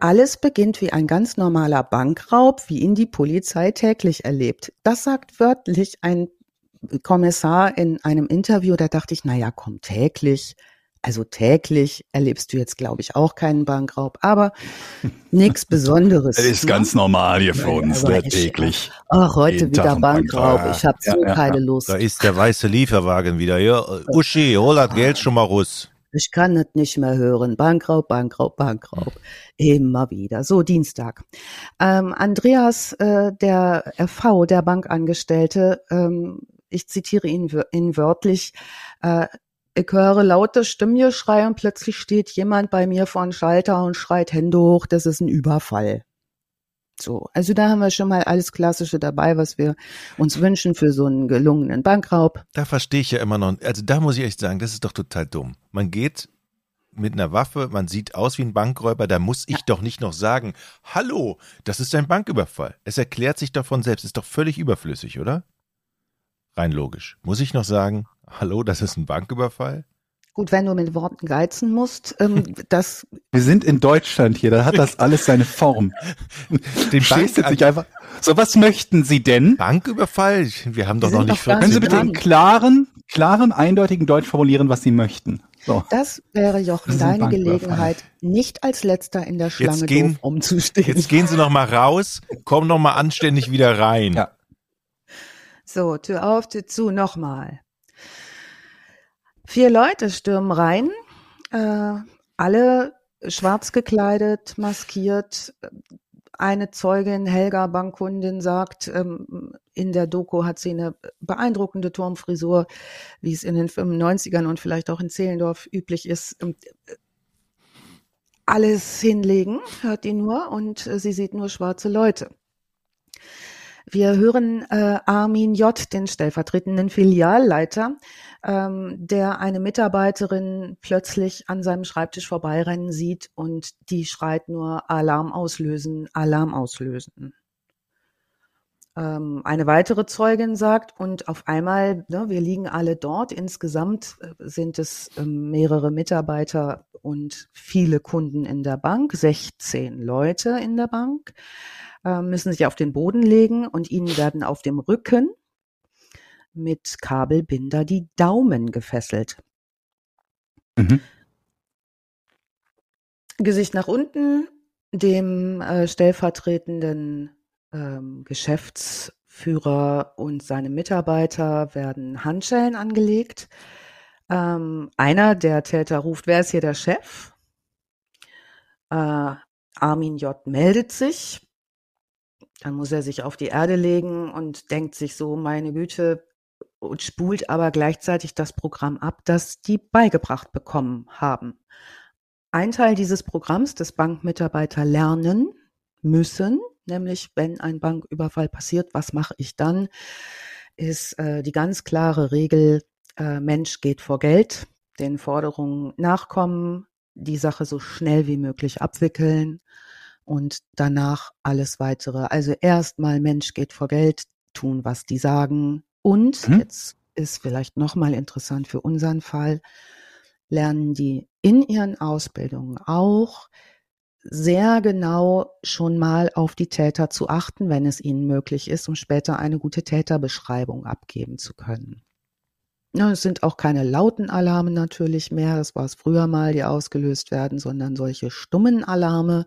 alles beginnt wie ein ganz normaler Bankraub, wie ihn die Polizei täglich erlebt. Das sagt wörtlich ein Kommissar in einem Interview, da dachte ich, na ja, komm, täglich. Also täglich erlebst du jetzt, glaube ich, auch keinen Bankraub, aber nichts Besonderes. Das ist ne? ganz normal hier für Ja, uns, aber ne, ich- täglich. Ach, heute wieder Bankraub. Bankraub. Ich habe Ja, so ja, keine ja. Lust. Da ist der weiße Lieferwagen wieder. Ja, Uschi, hol das Geld schon mal raus. Ich kann es nicht mehr hören. Bankraub, Bankraub, Bankraub. Immer wieder. So, Dienstag. Ähm, Andreas, äh, der RV, der Bankangestellte, ähm, ich zitiere ihn, ihn wörtlich, äh, ich höre laute Stimmgeschrei und plötzlich steht jemand bei mir vor einem Schalter und schreit Hände hoch, das ist ein Überfall. So, also da haben wir schon mal alles Klassische dabei, was wir uns wünschen für so einen gelungenen Bankraub. Da verstehe ich ja immer noch, also da muss ich echt sagen, das ist doch total dumm. Man geht mit einer Waffe, man sieht aus wie ein Bankräuber, da muss ich ja. doch nicht noch sagen, hallo, das ist ein Banküberfall. Es erklärt sich doch von selbst, ist doch völlig überflüssig, oder? Rein logisch. Muss ich noch sagen, hallo, das ist ein Banküberfall? Gut, wenn du mit Worten geizen musst, ähm, das. Wir sind in Deutschland hier, da hat das alles seine Form. Den jetzt nicht einfach. So, was möchten Sie denn? Banküberfall? Wir haben doch noch nicht 14 Können Sie bitte in klaren, klaren, eindeutigen Deutsch formulieren, was Sie möchten? So. Das wäre Jochen deine Gelegenheit, nicht als letzter in der Schlange jetzt gehen, umzustehen. Jetzt gehen Sie noch mal raus, kommen noch mal anständig wieder rein. Ja. So, Tür auf, Tür zu, nochmal. Vier Leute stürmen rein, äh, alle schwarz gekleidet, maskiert. Eine Zeugin, Helga Bankkundin, sagt, ähm, in der Doku hat sie eine beeindruckende Turmfrisur, wie es in den 95ern und vielleicht auch in Zehlendorf üblich ist. Ähm, alles hinlegen, hört die nur, und äh, sie sieht nur schwarze Leute. Wir hören äh, Armin J., den stellvertretenden Filialleiter, ähm, der eine Mitarbeiterin plötzlich an seinem Schreibtisch vorbeirennen sieht und die schreit nur Alarm auslösen, Alarm auslösen. Ähm, eine weitere Zeugin sagt, und auf einmal, ne, wir liegen alle dort, insgesamt äh, sind es äh, mehrere Mitarbeiter und viele Kunden in der Bank, 16 Leute in der Bank. Äh, müssen sich auf den Boden legen und ihnen werden auf dem Rücken mit Kabelbinder die Daumen gefesselt. Mhm. Gesicht nach unten, dem äh, stellvertretenden ähm, Geschäftsführer und seinem Mitarbeiter werden Handschellen angelegt. Ähm, einer der Täter ruft, wer ist hier der Chef? Äh, Armin J. meldet sich dann muss er sich auf die Erde legen und denkt sich so, meine Güte, und spult aber gleichzeitig das Programm ab, das die beigebracht bekommen haben. Ein Teil dieses Programms, das Bankmitarbeiter lernen müssen, nämlich wenn ein Banküberfall passiert, was mache ich dann, ist äh, die ganz klare Regel, äh, Mensch geht vor Geld, den Forderungen nachkommen, die Sache so schnell wie möglich abwickeln und danach alles weitere. Also erstmal Mensch geht vor Geld, tun, was die sagen. Und mhm. jetzt ist vielleicht nochmal interessant für unseren Fall, lernen die in ihren Ausbildungen auch sehr genau schon mal auf die Täter zu achten, wenn es ihnen möglich ist, um später eine gute Täterbeschreibung abgeben zu können. Ja, es sind auch keine lauten Alarme natürlich mehr, das war es früher mal, die ausgelöst werden, sondern solche stummen Alarme,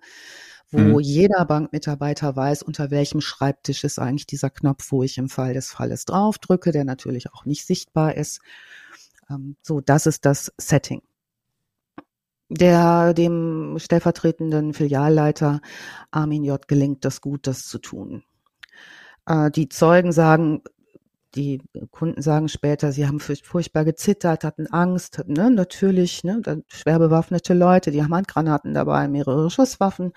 wo mhm. jeder Bankmitarbeiter weiß, unter welchem Schreibtisch ist eigentlich dieser Knopf, wo ich im Fall des Falles draufdrücke, der natürlich auch nicht sichtbar ist. Ähm, so, das ist das Setting. Der, dem stellvertretenden Filialleiter Armin J. gelingt das gut, das zu tun. Äh, die Zeugen sagen, die Kunden sagen später, sie haben furchtbar gezittert, hatten Angst. Ne? Natürlich, ne? schwer bewaffnete Leute, die haben Handgranaten dabei, mehrere Schusswaffen,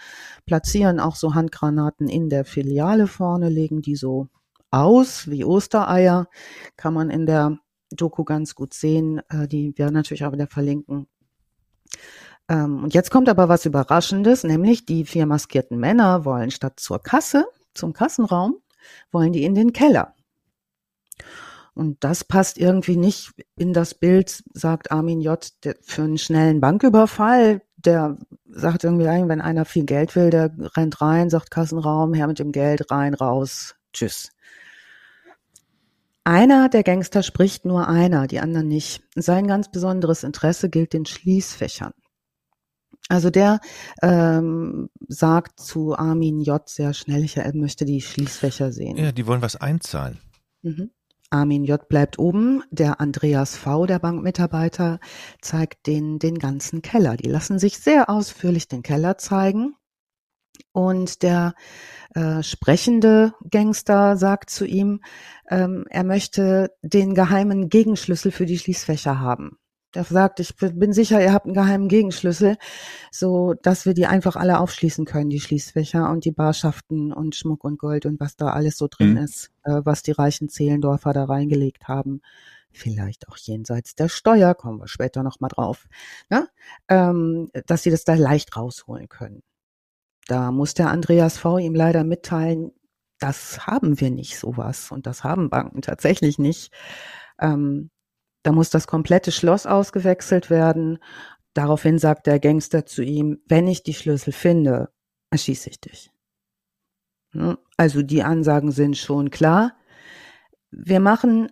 platzieren auch so Handgranaten in der Filiale vorne, legen die so aus wie Ostereier. Kann man in der Doku ganz gut sehen. Äh, die werden natürlich auch wieder verlinken. Ähm, und jetzt kommt aber was Überraschendes, nämlich die vier maskierten Männer wollen statt zur Kasse, zum Kassenraum, wollen die in den Keller. Und das passt irgendwie nicht in das Bild, sagt Armin J. für einen schnellen Banküberfall. Der sagt irgendwie, wenn einer viel Geld will, der rennt rein, sagt Kassenraum, her mit dem Geld, rein, raus, tschüss. Einer der Gangster spricht nur einer, die anderen nicht. Sein ganz besonderes Interesse gilt den Schließfächern. Also der ähm, sagt zu Armin J. sehr schnell, ich, er möchte die Schließfächer sehen. Ja, die wollen was einzahlen. Mhm. Armin J. bleibt oben. Der Andreas V., der Bankmitarbeiter, zeigt den, den ganzen Keller. Die lassen sich sehr ausführlich den Keller zeigen. Und der äh, sprechende Gangster sagt zu ihm, ähm, er möchte den geheimen Gegenschlüssel für die Schließfächer haben. Der sagt, ich bin sicher, ihr habt einen geheimen Gegenschlüssel, so dass wir die einfach alle aufschließen können, die Schließfächer und die Barschaften und Schmuck und Gold und was da alles so drin mhm. ist, äh, was die reichen Zehlendorfer da reingelegt haben. Vielleicht auch jenseits der Steuer, kommen wir später nochmal drauf, ja? ähm, dass sie das da leicht rausholen können. Da muss der Andreas V. ihm leider mitteilen, das haben wir nicht sowas und das haben Banken tatsächlich nicht. Ähm, da muss das komplette Schloss ausgewechselt werden. Daraufhin sagt der Gangster zu ihm, wenn ich die Schlüssel finde, erschieße ich dich. Hm? Also die Ansagen sind schon klar. Wir machen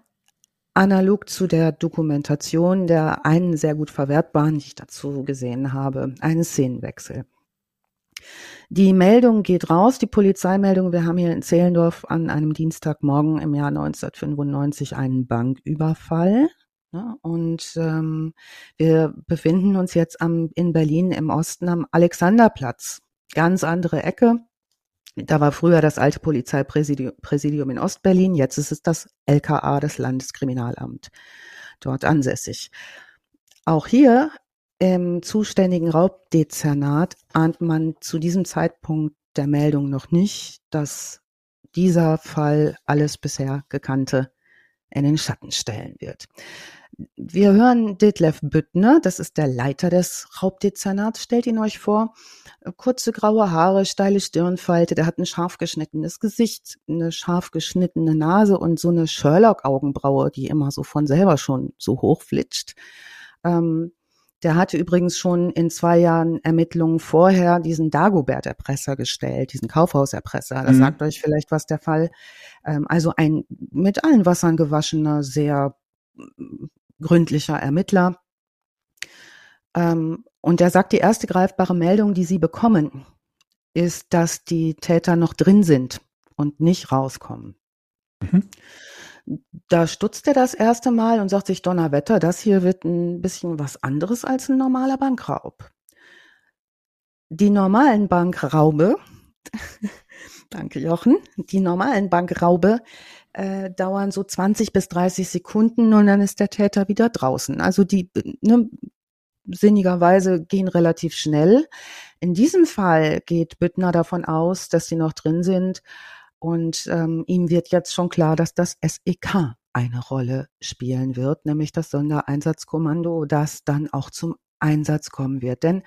analog zu der Dokumentation der einen sehr gut verwertbaren, die ich dazu gesehen habe, einen Szenenwechsel. Die Meldung geht raus, die Polizeimeldung. Wir haben hier in Zehlendorf an einem Dienstagmorgen im Jahr 1995 einen Banküberfall. Ja, und ähm, wir befinden uns jetzt am, in Berlin im Osten am Alexanderplatz. Ganz andere Ecke. Da war früher das alte Polizeipräsidium in Ostberlin, jetzt ist es das LKA, das Landeskriminalamt, dort ansässig. Auch hier im zuständigen Raubdezernat ahnt man zu diesem Zeitpunkt der Meldung noch nicht, dass dieser Fall alles bisher Gekannte in den Schatten stellen wird. Wir hören Detlef Büttner, das ist der Leiter des Hauptdezernats. Stellt ihn euch vor. Kurze graue Haare, steile Stirnfalte, der hat ein scharf geschnittenes Gesicht, eine scharf geschnittene Nase und so eine Sherlock-Augenbraue, die immer so von selber schon so hoch flitscht. Ähm, der hatte übrigens schon in zwei Jahren Ermittlungen vorher diesen Dagobert-Erpresser gestellt, diesen Kaufhauserpresser. Das mhm. sagt euch vielleicht was der Fall. Ähm, also ein mit allen Wassern gewaschener, sehr gründlicher Ermittler. Ähm, und er sagt, die erste greifbare Meldung, die sie bekommen, ist, dass die Täter noch drin sind und nicht rauskommen. Mhm. Da stutzt er das erste Mal und sagt sich, Donnerwetter, das hier wird ein bisschen was anderes als ein normaler Bankraub. Die normalen Bankraube, danke Jochen, die normalen Bankraube äh, dauern so 20 bis 30 Sekunden und dann ist der Täter wieder draußen. Also die ne, sinnigerweise gehen relativ schnell. In diesem Fall geht Büttner davon aus, dass sie noch drin sind und ähm, ihm wird jetzt schon klar, dass das SEK eine Rolle spielen wird, nämlich das Sondereinsatzkommando, das dann auch zum Einsatz kommen wird. Denn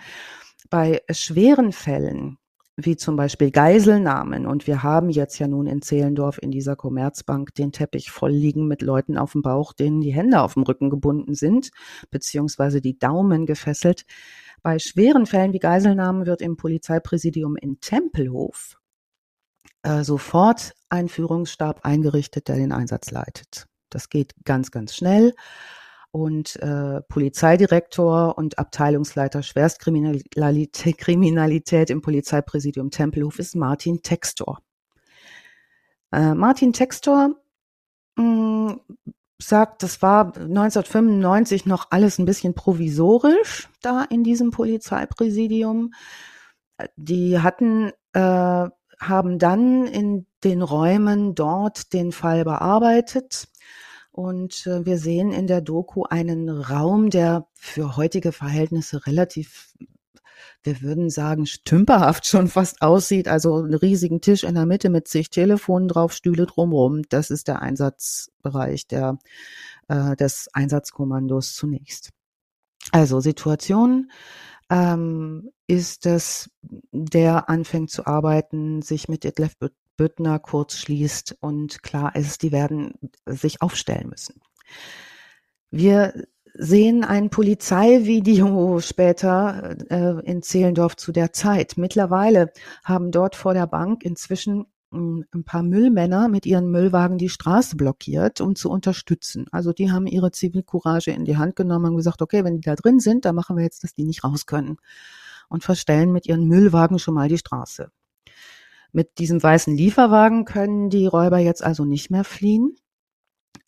bei schweren Fällen wie zum Beispiel Geiselnahmen. Und wir haben jetzt ja nun in Zehlendorf in dieser Commerzbank den Teppich voll liegen mit Leuten auf dem Bauch, denen die Hände auf dem Rücken gebunden sind, beziehungsweise die Daumen gefesselt. Bei schweren Fällen wie Geiselnahmen wird im Polizeipräsidium in Tempelhof äh, sofort ein Führungsstab eingerichtet, der den Einsatz leitet. Das geht ganz, ganz schnell und äh, Polizeidirektor und Abteilungsleiter Schwerstkriminalität Kriminalität im Polizeipräsidium Tempelhof ist Martin Textor. Äh, Martin Textor mh, hm, sagt, das war 1995 noch alles ein bisschen provisorisch da in diesem Polizeipräsidium. Die hatten, äh, haben dann in den Räumen dort den Fall bearbeitet und äh, wir sehen in der Doku einen Raum, der für heutige Verhältnisse relativ, wir würden sagen, stümperhaft schon fast aussieht. Also einen riesigen Tisch in der Mitte mit zig Telefonen drauf, Stühle drumherum. Das ist der Einsatzbereich der, äh, des Einsatzkommandos zunächst. Also Situation ähm, ist es, der anfängt zu arbeiten, sich mit Detlef Büttner kurz schließt und klar ist, die werden sich aufstellen müssen. Wir sehen ein Polizeivideo später äh, in Zehlendorf zu der Zeit. Mittlerweile haben dort vor der Bank inzwischen hm, ein paar Müllmänner mit ihren Müllwagen die Straße blockiert, um zu unterstützen. Also die haben ihre Zivilcourage in die Hand genommen und gesagt, okay, wenn die da drin sind, dann machen wir jetzt, dass die nicht raus können und verstellen mit ihren Müllwagen schon mal die Straße. Mit diesem weißen Lieferwagen können die Räuber jetzt also nicht mehr fliehen.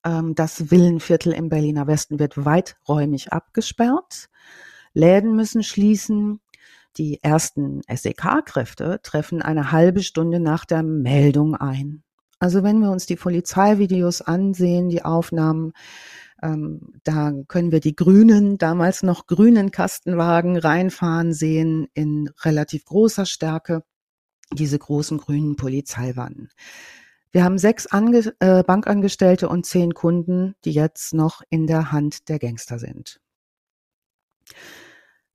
Ähm, das Villenviertel im Berliner Westen wird weiträumig abgesperrt. Läden müssen schließen. Die ersten SEK-Kräfte treffen eine halbe Stunde nach der Meldung ein. Also wenn wir uns die Polizeivideos ansehen, die Aufnahmen, Ähm, da können wir die grünen, damals noch grünen Kastenwagen reinfahren sehen in relativ großer Stärke. Diese großen grünen Polizeiwannen. Wir haben sechs Ange äh, Bankangestellte und zehn Kunden, die jetzt noch in der Hand der Gangster sind.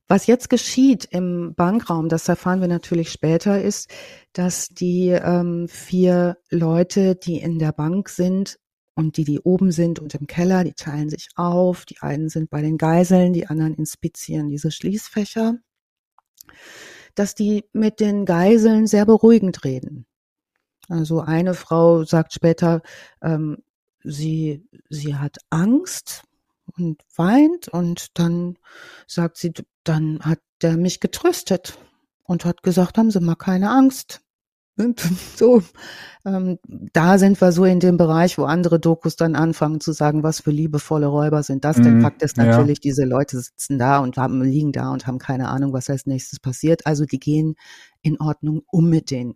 Was jetzt geschieht im Bankraum, das erfahren wir natürlich später, ist, dass die ähm, vier Leute, die in der Bank sind und die, die oben sind und im Keller, die teilen sich auf. Die einen sind bei den Geiseln, die anderen inspizieren diese Schließfächer. Dass die mit den Geiseln sehr beruhigend reden. Also eine Frau sagt später, ähm, sie, sie hat Angst und weint und dann sagt sie, dann hat der mich getröstet und hat gesagt, haben Sie mal keine Angst. Und so, ähm, da sind wir so in dem Bereich, wo andere Dokus dann anfangen zu sagen, was für liebevolle Räuber sind das denn? Mhm, Fakt ist natürlich, ja. diese Leute sitzen da und haben, liegen da und haben keine Ahnung, was als nächstes passiert. Also die gehen in Ordnung um mit denen.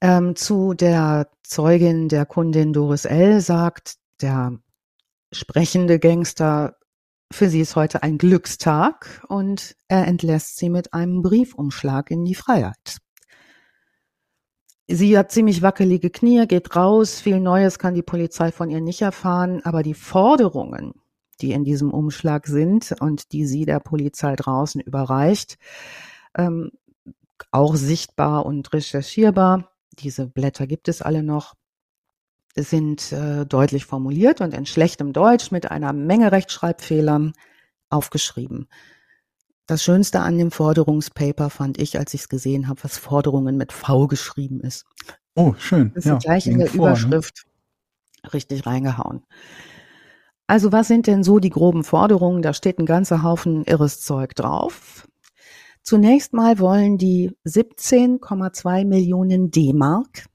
Ähm, zu der Zeugin der Kundin Doris L. sagt der sprechende Gangster, für sie ist heute ein Glückstag und er entlässt sie mit einem Briefumschlag in die Freiheit. Sie hat ziemlich wackelige Knie, geht raus, viel Neues kann die Polizei von ihr nicht erfahren, aber die Forderungen, die in diesem Umschlag sind und die sie der Polizei draußen überreicht, ähm, auch sichtbar und recherchierbar. Diese Blätter gibt es alle noch sind äh, deutlich formuliert und in schlechtem Deutsch mit einer Menge Rechtschreibfehlern aufgeschrieben. Das Schönste an dem Forderungspaper fand ich, als ich es gesehen habe, was Forderungen mit V geschrieben ist. Oh, schön. Das ist ja, gleich in der vor? Überschrift ne? richtig reingehauen. Also was sind denn so die groben Forderungen? Da steht ein ganzer Haufen irres Zeug drauf. Zunächst mal wollen die 17,2 Millionen D-Mark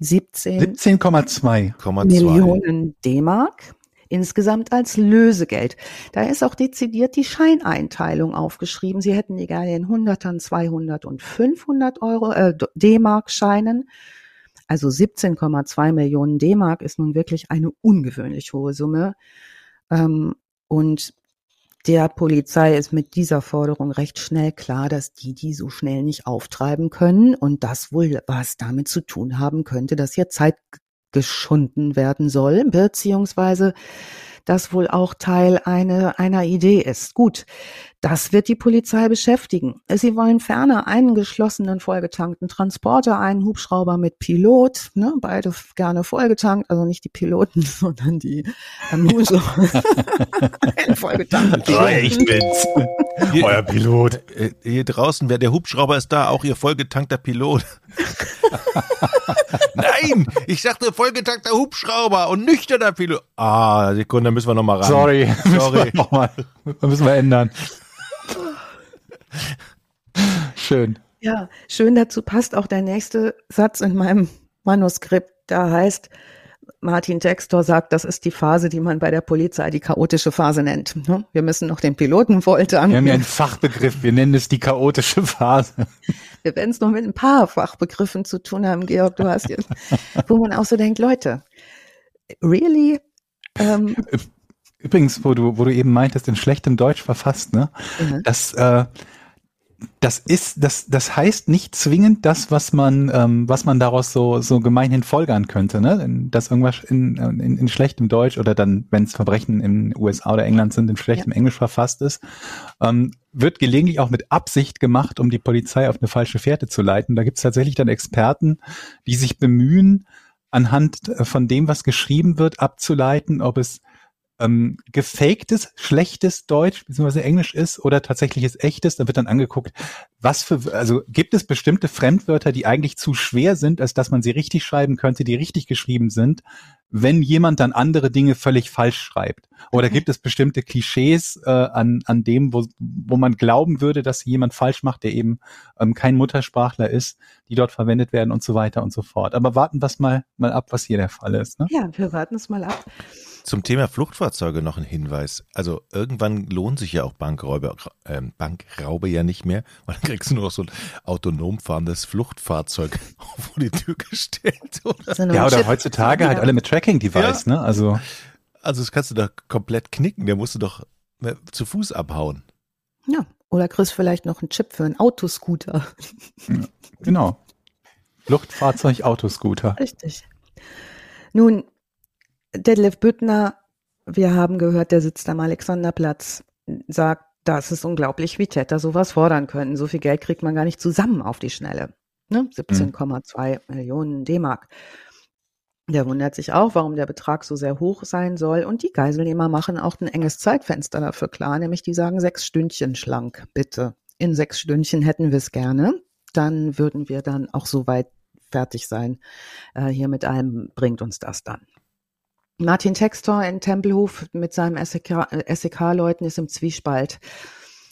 17,2 Millionen D-Mark insgesamt als Lösegeld. Da ist auch dezidiert die Scheineinteilung aufgeschrieben. Sie hätten gerne in Hundertern, 200 und 500 Euro äh, D-Mark Scheinen. Also 17,2 Millionen D-Mark ist nun wirklich eine ungewöhnlich hohe Summe. Ähm, und der Polizei ist mit dieser Forderung recht schnell klar, dass die die so schnell nicht auftreiben können und das wohl was damit zu tun haben könnte, dass hier Zeit geschunden werden soll, beziehungsweise das wohl auch Teil eine, einer Idee ist. Gut, das wird die Polizei beschäftigen. Sie wollen ferner einen geschlossenen vollgetankten Transporter, einen Hubschrauber mit Pilot, ne, beide gerne vollgetankt, also nicht die Piloten, sondern die ähm, Hubschrauber. vollgetankten oh, ich bin's. Euer Pilot. Äh, hier draußen, wer der Hubschrauber ist da, auch ihr vollgetankter Pilot. Nein, ich sagte vollgetankter Hubschrauber und nüchterner Pilot. Ah, Sekunde, müssen wir nochmal ran. Sorry, Sorry. Müssen wir, noch mal, müssen wir ändern. Schön. Ja, schön dazu passt auch der nächste Satz in meinem Manuskript. Da heißt, Martin Textor sagt, das ist die Phase, die man bei der Polizei die chaotische Phase nennt. Ne? Wir müssen noch den Piloten foltern. Wir haben ja einen Fachbegriff, wir nennen es die chaotische Phase. Wir werden es noch mit ein paar Fachbegriffen zu tun haben, Georg, du hast jetzt, wo man auch so denkt, Leute, really? Ähm, Übrigens, wo du, wo du eben meintest, in schlechtem Deutsch verfasst, ne? Mhm. Das, äh, das ist, das, das heißt nicht zwingend das, was man, ähm, was man daraus so, so gemeinhin folgern könnte, ne? Dass irgendwas in, in, in schlechtem Deutsch oder dann, wenn es Verbrechen in USA oder England sind, in schlechtem ja. Englisch verfasst ist, ähm, wird gelegentlich auch mit Absicht gemacht, um die Polizei auf eine falsche Fährte zu leiten. Da gibt es tatsächlich dann Experten, die sich bemühen, anhand äh, von dem, was geschrieben wird, abzuleiten, ob es ähm, gefaktes, schlechtes Deutsch bzw. Englisch ist oder tatsächliches echtes, da wird dann angeguckt, was für, also gibt es bestimmte Fremdwörter, die eigentlich zu schwer sind, als dass man sie richtig schreiben könnte, die richtig geschrieben sind, wenn jemand dann andere Dinge völlig falsch schreibt? Oder gibt es bestimmte Klischees äh, an, an dem, wo, wo man glauben würde, dass jemand falsch macht, der eben ähm, kein Muttersprachler ist, die dort verwendet werden und so weiter und so fort. Aber warten wir mal, mal ab, was hier der Fall ist. Ne? Ja, wir warten es mal ab. Zum Thema Fluchtfahrzeuge noch ein Hinweis. Also irgendwann lohnt sich ja auch Bankräuber, äh, Bankraube ja nicht mehr, weil dann kriegst du nur noch so ein autonom fahrendes Fluchtfahrzeug vor die Tür gestellt. Oder? Ja, oder heutzutage halt alle mit Tracking-Device, ja. ne? Also Also das kannst du doch komplett knicken, der musst du doch ne, zu Fuß abhauen. Ja, oder kriegst vielleicht noch einen Chip für einen Autoscooter. Genau. Luftfahrzeug, Autoscooter. Richtig. Nun, Detlef Büttner, wir haben gehört, der sitzt am Alexanderplatz, sagt, das ist unglaublich, wie Täter sowas fordern können. So viel Geld kriegt man gar nicht zusammen auf die Schnelle. Ne? 17,2 mhm. Millionen D-Mark. Der wundert sich auch, warum der Betrag so sehr hoch sein soll. Und die Geiselnehmer machen auch ein enges Zeitfenster dafür klar, nämlich die sagen sechs Stündchen schlank, bitte. In sechs Stündchen hätten wir es gerne. Dann würden wir dann auch so weit fertig sein. Äh, hier mit allem bringt uns das dann. Martin Textor in Tempelhof mit seinem SEK-Leuten ist im Zwiespalt.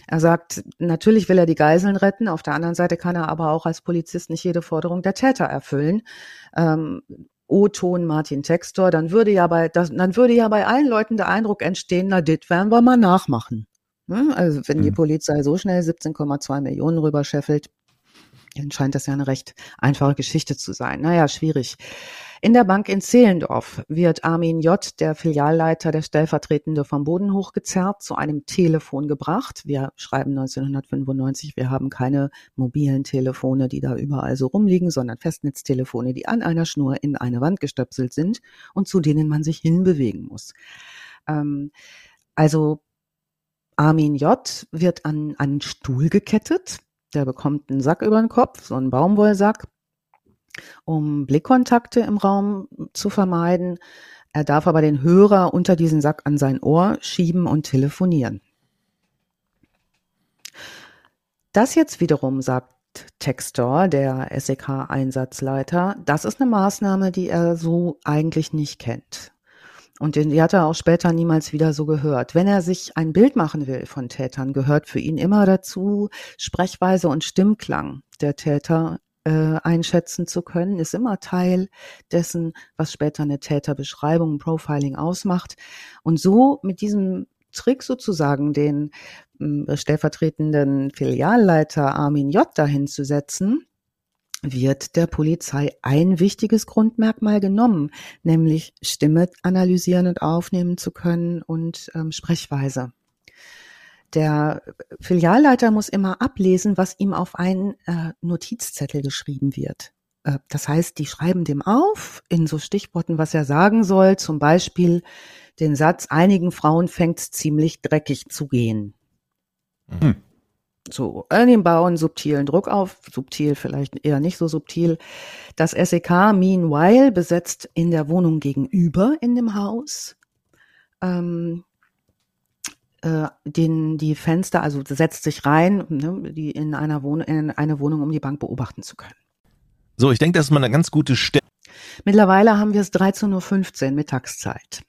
Er sagt, natürlich will er die Geiseln retten, auf der anderen Seite kann er aber auch als Polizist nicht jede Forderung der Täter erfüllen. Ähm, O-Ton Martin Textor, dann würde ja bei, das, dann würde ja bei allen Leuten der Eindruck entstehen, na, dit werden wir mal nachmachen. Ne? Also wenn die mhm. Polizei so schnell 17,2 Millionen rüberscheffelt, dann scheint das ja eine recht einfache Geschichte zu sein. Naja, schwierig. In der Bank in Zehlendorf wird Armin J., der Filialleiter, der Stellvertretende vom Boden hochgezerrt, zu einem Telefon gebracht. Wir schreiben 1995, wir haben keine mobilen Telefone, die da überall so rumliegen, sondern Festnetztelefone, die an einer Schnur in eine Wand gestöpselt sind und zu denen man sich hinbewegen muss. Ähm, also Armin J. wird an einen Stuhl gekettet. Der bekommt einen Sack über den Kopf, so einen Baumwollsack um Blickkontakte im Raum zu vermeiden. Er darf aber den Hörer unter diesen Sack an sein Ohr schieben und telefonieren. Das jetzt wiederum sagt Textor, der SEK-Einsatzleiter, das ist eine Maßnahme, die er so eigentlich nicht kennt. Und die hat er auch später niemals wieder so gehört. Wenn er sich ein Bild machen will von Tätern, gehört für ihn immer dazu Sprechweise und Stimmklang der Täter äh, einschätzen zu können, ist immer Teil dessen, was später eine Täterbeschreibung, Profiling ausmacht. Und so mit diesem Trick sozusagen den äh, stellvertretenden Filialleiter Armin J. dahin zu setzen, wird der Polizei ein wichtiges Grundmerkmal genommen, nämlich Stimme analysieren und aufnehmen zu können und ähm, Sprechweise. Der Filialleiter muss immer ablesen, was ihm auf einen äh, Notizzettel geschrieben wird. Äh, das heißt, die schreiben dem auf in so Stichworten, was er sagen soll. Zum Beispiel den Satz, einigen Frauen fängt es ziemlich dreckig zu gehen. Mhm. So, den bauen subtilen Druck auf, subtil vielleicht eher nicht so subtil. Das SEK meanwhile besetzt in der Wohnung gegenüber in dem Haus ähm, äh, den die Fenster, also setzt sich rein, ne, die in einer Wohnung, in eine Wohnung, um die Bank beobachten zu können. So, ich denke, das ist mal eine ganz gute Stelle. Mittlerweile haben wir es 13.15 Uhr Mittagszeit.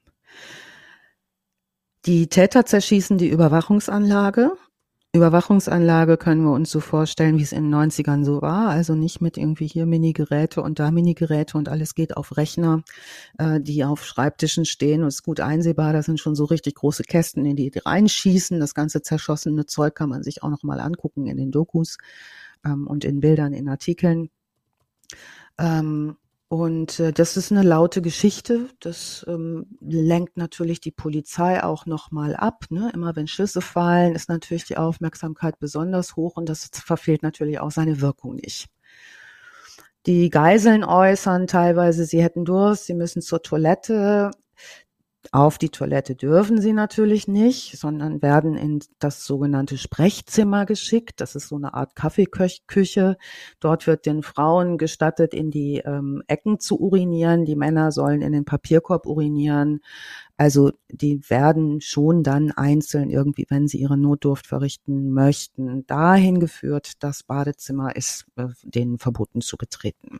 Die Täter zerschießen die Überwachungsanlage Überwachungsanlage können wir uns so vorstellen, wie es in den 90ern so war. Also nicht mit irgendwie hier Mini-Geräte und da Mini-Geräte und alles geht auf Rechner, äh, die auf Schreibtischen stehen und ist gut einsehbar. Das sind schon so richtig große Kästen, in die die reinschießen. Das ganze zerschossene Zeug kann man sich auch noch mal angucken in den Dokus ähm, und in Bildern, in Artikeln. Ähm, und äh, das ist eine laute Geschichte. Das ähm, lenkt natürlich die Polizei auch nochmal ab. Ne? Immer wenn Schüsse fallen, ist natürlich die Aufmerksamkeit besonders hoch und das verfehlt natürlich auch seine Wirkung nicht. Die Geiseln äußern teilweise, sie hätten Durst, sie müssen zur Toilette. Auf die Toilette dürfen sie natürlich nicht, sondern werden in das sogenannte Sprechzimmer geschickt. Das ist so eine Art Kaffeeküche. Dort wird den Frauen gestattet, in die ähm, Ecken zu urinieren. Die Männer sollen in den Papierkorb urinieren. Also die werden schon dann einzeln irgendwie, wenn sie ihre Notdurft verrichten möchten, dahin geführt, das Badezimmer ist äh, denen verboten zu betreten.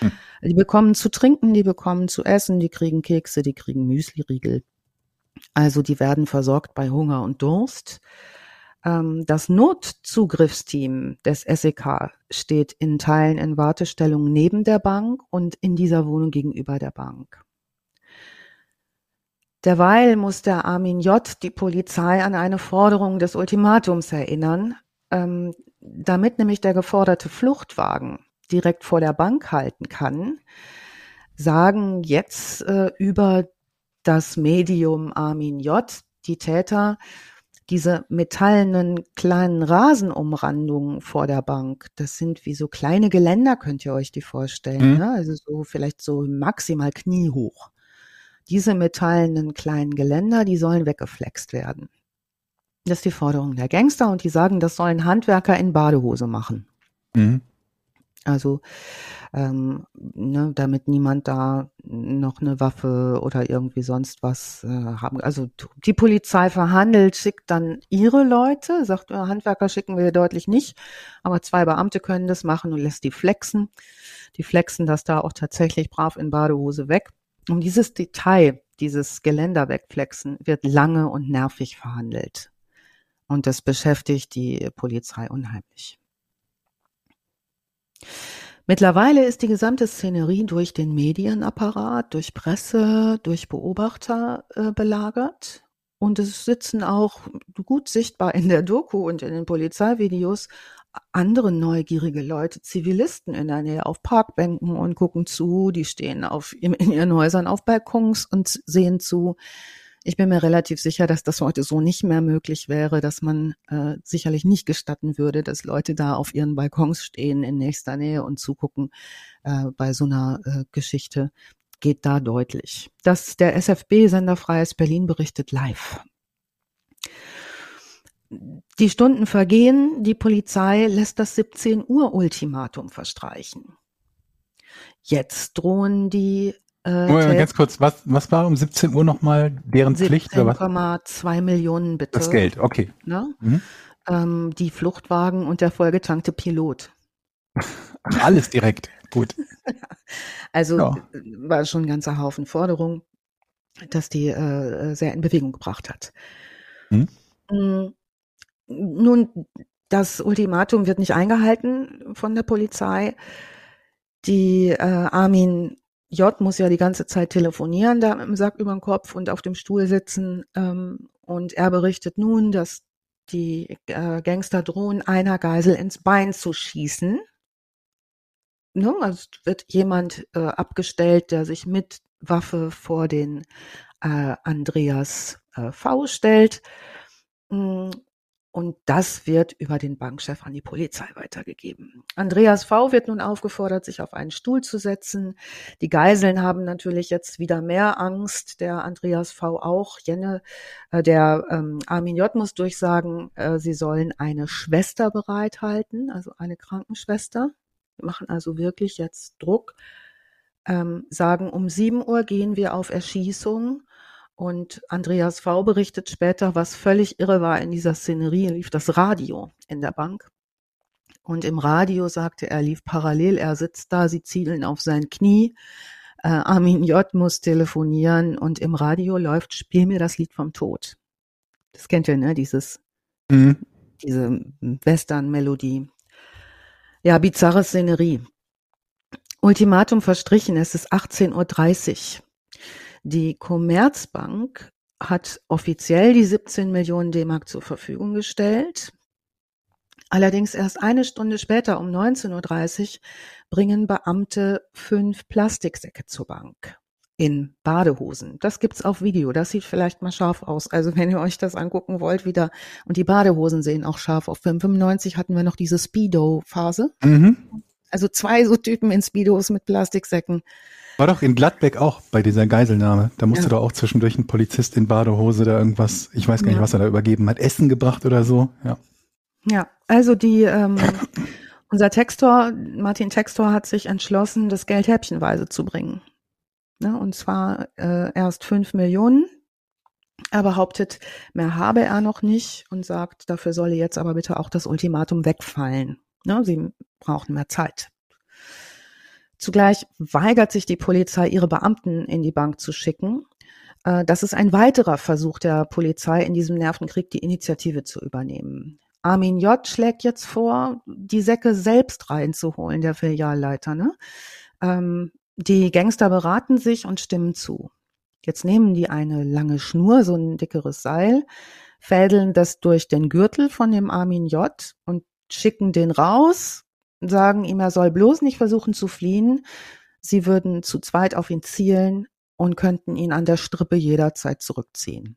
Hm. Die bekommen zu trinken, die bekommen zu essen, die kriegen Kekse, die kriegen Müsliriegel. Also die werden versorgt bei Hunger und Durst. Ähm, das Notzugriffsteam des SEK steht in Teilen in Wartestellung neben der Bank und in dieser Wohnung gegenüber der Bank. Derweil muss der Armin J. die Polizei an eine Forderung des Ultimatums erinnern, ähm, damit nämlich der geforderte Fluchtwagen direkt vor der Bank halten kann, sagen jetzt äh, über das Medium Armin J. die Täter diese metallenen kleinen Rasenumrandungen vor der Bank, das sind wie so kleine Geländer, könnt ihr euch die vorstellen. Mhm. Ne? Also so vielleicht so maximal kniehoch. Diese metallenen kleinen Geländer, die sollen weggeflext werden. Das ist die Forderung der Gangster und die sagen, das sollen Handwerker in Badehose machen. Mhm. Also ähm, ne, damit niemand da noch eine Waffe oder irgendwie sonst was äh, haben. Also die Polizei verhandelt, schickt dann ihre Leute, sagt, äh, Handwerker schicken wir deutlich nicht, aber zwei Beamte können das machen und lässt die flexen. Die flexen das da auch tatsächlich brav in Badehose weg. Um dieses Detail, dieses Geländer wegflexen, wird lange und nervig verhandelt. Und das beschäftigt die Polizei unheimlich. Mittlerweile ist die gesamte Szenerie durch den Medienapparat, durch Presse, durch Beobachter äh, belagert. Und es sitzen auch gut sichtbar in der Doku und in den Polizeivideos andere neugierige Leute, Zivilisten in der Nähe auf Parkbänken und gucken zu. Die stehen auf, in ihren Häusern auf Balkons und sehen zu. Ich bin mir relativ sicher, dass das heute so nicht mehr möglich wäre, dass man äh, sicherlich nicht gestatten würde, dass Leute da auf ihren Balkons stehen in nächster Nähe und zugucken äh, bei so einer äh, Geschichte. Geht da deutlich. Dass der SFB-Sender Freies Berlin berichtet live. Die Stunden vergehen, die Polizei lässt das 17 Uhr Ultimatum verstreichen. Jetzt drohen die äh, Moment, ganz kurz, was, was war um 17 Uhr nochmal deren Pflicht? 17,2 Millionen bitte. Das Geld, okay. Ne? Mhm. Ähm, die Fluchtwagen und der vollgetankte Pilot. Alles direkt, gut. also ja. war schon ein ganzer Haufen Forderungen, dass die äh, sehr in Bewegung gebracht hat. Mhm. Nun, das Ultimatum wird nicht eingehalten von der Polizei. Die äh, Armin J muss ja die ganze Zeit telefonieren, da dem Sack über dem Kopf und auf dem Stuhl sitzen. Ähm, und er berichtet nun, dass die äh, Gangster drohen, einer Geisel ins Bein zu schießen. Ne? Also wird jemand äh, abgestellt, der sich mit Waffe vor den äh, Andreas äh, V stellt. Und das wird über den Bankchef an die Polizei weitergegeben. Andreas V. wird nun aufgefordert, sich auf einen Stuhl zu setzen. Die Geiseln haben natürlich jetzt wieder mehr Angst. Der Andreas V. auch. Jenne, äh, der ähm, Armin J. muss durchsagen, äh, sie sollen eine Schwester bereithalten, also eine Krankenschwester. Wir machen also wirklich jetzt Druck. Ähm, sagen, um sieben Uhr gehen wir auf Erschießung und Andreas V. berichtet später, was völlig irre war in dieser Szenerie, lief das Radio in der Bank. Und im Radio sagte er, lief parallel, er sitzt da, sie zielen auf sein Knie. Äh, Armin J. muss telefonieren und im Radio läuft, spiel mir das Lied vom Tod. Das kennt ihr, ne? Dieses, mhm. diese Western-Melodie. Ja, bizarre Szenerie. Ultimatum verstrichen, es ist 18.30 Uhr. Die Commerzbank hat offiziell die 17 Millionen D-Mark zur Verfügung gestellt. Allerdings erst eine Stunde später um 19.30 Uhr bringen Beamte fünf Plastiksäcke zur Bank in Badehosen. Das gibt's auf Video. Das sieht vielleicht mal scharf aus. Also wenn ihr euch das angucken wollt wieder. Und die Badehosen sehen auch scharf auf. 95 hatten wir noch diese Speedo-Phase. Mhm. Also zwei so Typen in Speedos mit Plastiksäcken. War doch in Gladbeck auch bei dieser Geiselnahme. Da musste ja. doch auch zwischendurch ein Polizist in Badehose da irgendwas, ich weiß gar nicht, ja. was er da übergeben hat, Essen gebracht oder so. Ja, ja also die, ähm, unser Textor, Martin Textor hat sich entschlossen, das Geld häppchenweise zu bringen. Ne, und zwar äh, erst fünf Millionen. Er behauptet, mehr habe er noch nicht und sagt, dafür solle jetzt aber bitte auch das Ultimatum wegfallen. Ne, sie brauchen mehr Zeit. Zugleich weigert sich die Polizei, ihre Beamten in die Bank zu schicken. Äh, das ist ein weiterer Versuch der Polizei, in diesem Nervenkrieg die Initiative zu übernehmen. Armin J. schlägt jetzt vor, die Säcke selbst reinzuholen, der Filialleiter. Ne? Ähm, die Gangster beraten sich und stimmen zu. Jetzt nehmen die eine lange Schnur, so ein dickeres Seil, fädeln das durch den Gürtel von dem Armin J. und schicken den raus sagen ihm, er soll bloß nicht versuchen zu fliehen. Sie würden zu zweit auf ihn zielen und könnten ihn an der Strippe jederzeit zurückziehen.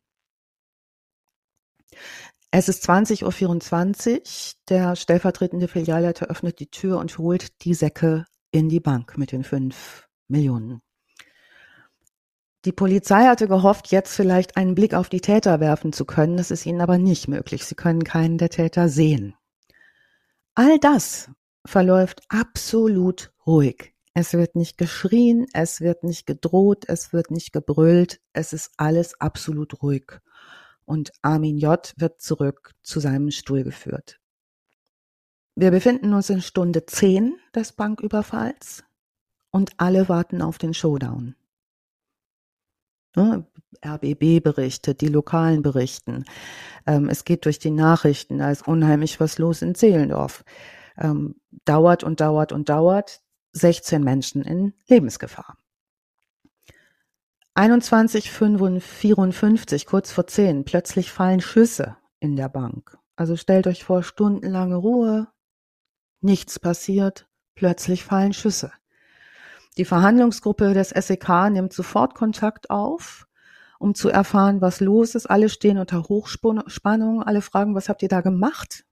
Es ist 20.24 Uhr. Der stellvertretende Filialleiter öffnet die Tür und holt die Säcke in die Bank mit den fünf Millionen. Die Polizei hatte gehofft, jetzt vielleicht einen Blick auf die Täter werfen zu können. Das ist ihnen aber nicht möglich. Sie können keinen der Täter sehen. All das verläuft absolut ruhig. Es wird nicht geschrien, es wird nicht gedroht, es wird nicht gebrüllt, es ist alles absolut ruhig. Und Armin J. wird zurück zu seinem Stuhl geführt. Wir befinden uns in Stunde 10 des Banküberfalls und alle warten auf den Showdown. Ne, RBB berichtet, die Lokalen berichten. Ähm, es geht durch die Nachrichten, da ist unheimlich was los in Zehlendorf. Ähm, dauert und dauert und dauert. 16 Menschen in Lebensgefahr. 21.54, kurz vor 10, plötzlich fallen Schüsse in der Bank. Also stellt euch vor, stundenlange Ruhe, nichts passiert, plötzlich fallen Schüsse. Die Verhandlungsgruppe des SEK nimmt sofort Kontakt auf, um zu erfahren, was los ist. Alle stehen unter Hochspannung, alle fragen, was habt ihr da gemacht?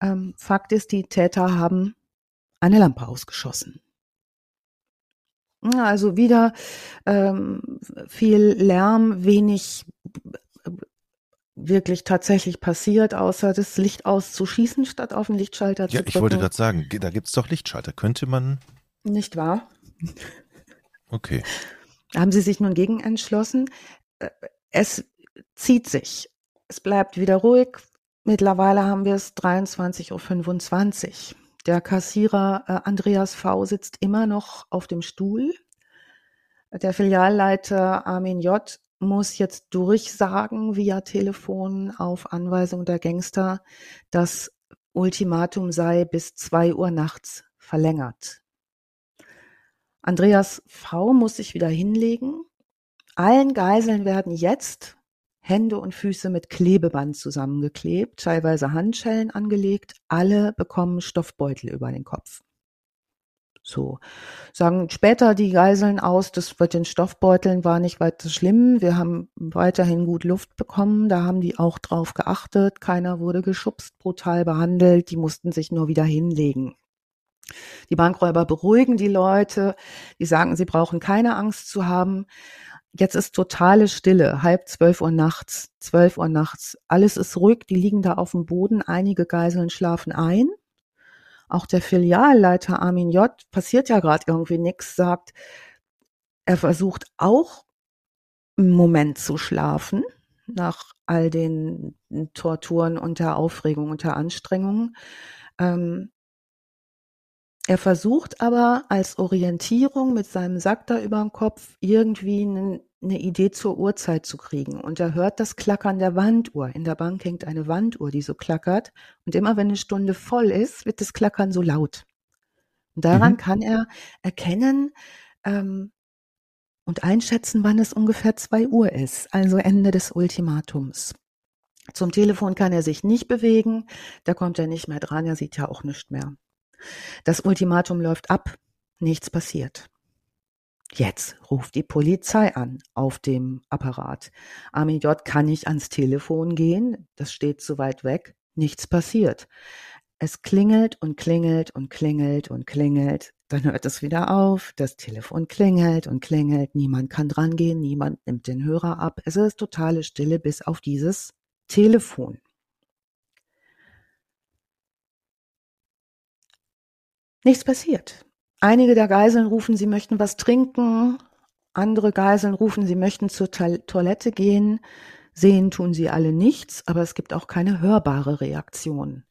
Ähm, Fakt ist, die Täter haben eine Lampe ausgeschossen. Also wieder ähm, viel Lärm, wenig wirklich tatsächlich passiert, außer das Licht auszuschießen, statt auf den Lichtschalter ja, zu drücken. Ja, ich wollte gerade sagen, da gibt's doch Lichtschalter. Könnte man. Nicht wahr? Okay. Haben Sie sich nun gegen entschlossen? Äh, es zieht sich. Es bleibt wieder ruhig. Mittlerweile haben wir es 23.25 Uhr. Der Kassierer äh, Andreas V. sitzt immer noch auf dem Stuhl. Der Filialleiter Armin J. muss jetzt durchsagen via Telefon auf Anweisung der Gangster, das Ultimatum sei bis zwei Uhr nachts verlängert. Andreas V. muss sich wieder hinlegen. Allen Geiseln werden jetzt Hände und Füße mit Klebeband zusammengeklebt, teilweise Handschellen angelegt. Alle bekommen Stoffbeutel über den Kopf. So. Sagen später die Geiseln aus, das mit den Stoffbeuteln war nicht weiter schlimm. Wir haben weiterhin gut Luft bekommen. Da haben die auch drauf geachtet. Keiner wurde geschubst, brutal behandelt. Die mussten sich nur wieder hinlegen. Die Bankräuber beruhigen die Leute. Die sagen, sie brauchen keine Angst zu haben. Jetzt ist totale Stille, halb zwölf Uhr nachts, zwölf Uhr nachts. Alles ist ruhig, die liegen da auf dem Boden, einige Geiseln schlafen ein. Auch der Filialleiter Armin J. passiert ja gerade irgendwie nichts, sagt, er versucht auch einen Moment zu schlafen nach all den Torturen und der Aufregung und der Anstrengung. Ähm, er versucht aber als Orientierung mit seinem Sack da über dem Kopf irgendwie eine, eine Idee zur Uhrzeit zu kriegen. Und er hört das Klackern der Wanduhr. In der Bank hängt eine Wanduhr, die so klackert. Und immer wenn eine Stunde voll ist, wird das Klackern so laut. Und daran mhm. kann er erkennen ähm, und einschätzen, wann es ungefähr zwei Uhr ist, also Ende des Ultimatums. Zum Telefon kann er sich nicht bewegen, da kommt er nicht mehr dran, er sieht ja auch nichts mehr. Das Ultimatum läuft ab, nichts passiert. Jetzt ruft die Polizei an auf dem Apparat. Armin J. kann nicht ans Telefon gehen, das steht zu weit weg, nichts passiert. Es klingelt und klingelt und klingelt und klingelt, dann hört es wieder auf, das Telefon klingelt und klingelt, niemand kann drangehen, niemand nimmt den Hörer ab, es ist totale Stille bis auf dieses Telefon. Nichts passiert. Einige der Geiseln rufen, sie möchten was trinken. Andere Geiseln rufen, sie möchten zur Toilette gehen. Sehen tun sie alle nichts, aber es gibt auch keine hörbare Reaktion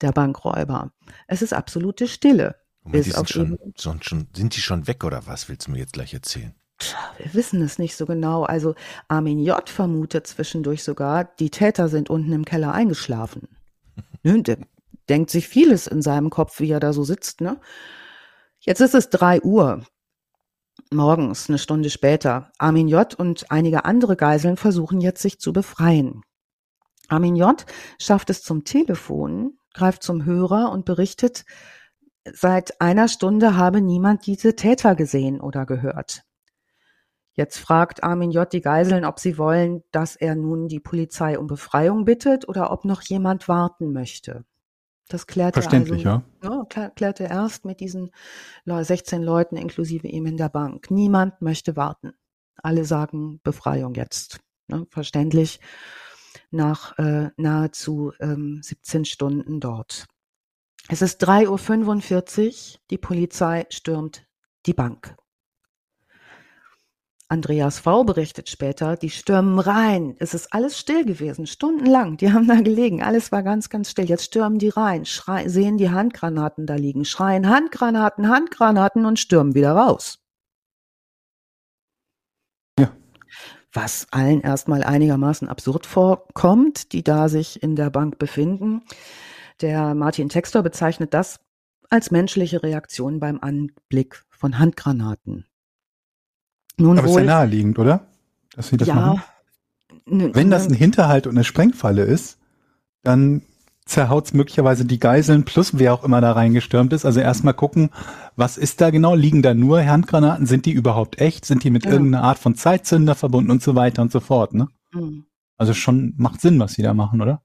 der Bankräuber. Es ist absolute Stille. Moment, die sind, schon, schon, schon, sind die schon weg oder was willst du mir jetzt gleich erzählen? Tja, wir wissen es nicht so genau. Also Armin J. vermutet zwischendurch sogar, die Täter sind unten im Keller eingeschlafen. Der denkt sich vieles in seinem Kopf, wie er da so sitzt. Ne? Jetzt ist es drei Uhr morgens, eine Stunde später. Armin J. und einige andere Geiseln versuchen jetzt, sich zu befreien. Armin J. schafft es zum Telefon, greift zum Hörer und berichtet, seit einer Stunde habe niemand diese Täter gesehen oder gehört. Jetzt fragt Armin J. die Geiseln, ob sie wollen, dass er nun die Polizei um Befreiung bittet oder ob noch jemand warten möchte. Das klärt Verständlich, er also, ja. ja klärt er erst mit diesen 16 Leuten inklusive ihm in der Bank. Niemand möchte warten. Alle sagen Befreiung jetzt. Ne? Verständlich nach äh, nahezu ähm, 17 Stunden dort. Es ist 3.45 Uhr, die Polizei stürmt die Bank. Andreas V. berichtet später, die stürmen rein. Es ist alles still gewesen, stundenlang. Die haben da gelegen. Alles war ganz, ganz still. Jetzt stürmen die rein, schrei, sehen die Handgranaten da liegen, schreien Handgranaten, Handgranaten und stürmen wieder raus. Ja. Was allen erstmal einigermaßen absurd vorkommt, die da sich in der Bank befinden. Der Martin Textor bezeichnet das als menschliche Reaktion beim Anblick von Handgranaten. Nun Aber wohl, ist ja naheliegend, oder? Dass sie das ja, machen. Wenn das ein Hinterhalt und eine Sprengfalle ist, dann zerhaut's möglicherweise die Geiseln plus wer auch immer da reingestürmt ist. Also erstmal gucken, was ist da genau? Liegen da nur Handgranaten? Sind die überhaupt echt? Sind die mit ja. irgendeiner Art von Zeitzünder verbunden und so weiter und so fort, ne? Mhm. Also schon macht Sinn, was sie da machen, oder?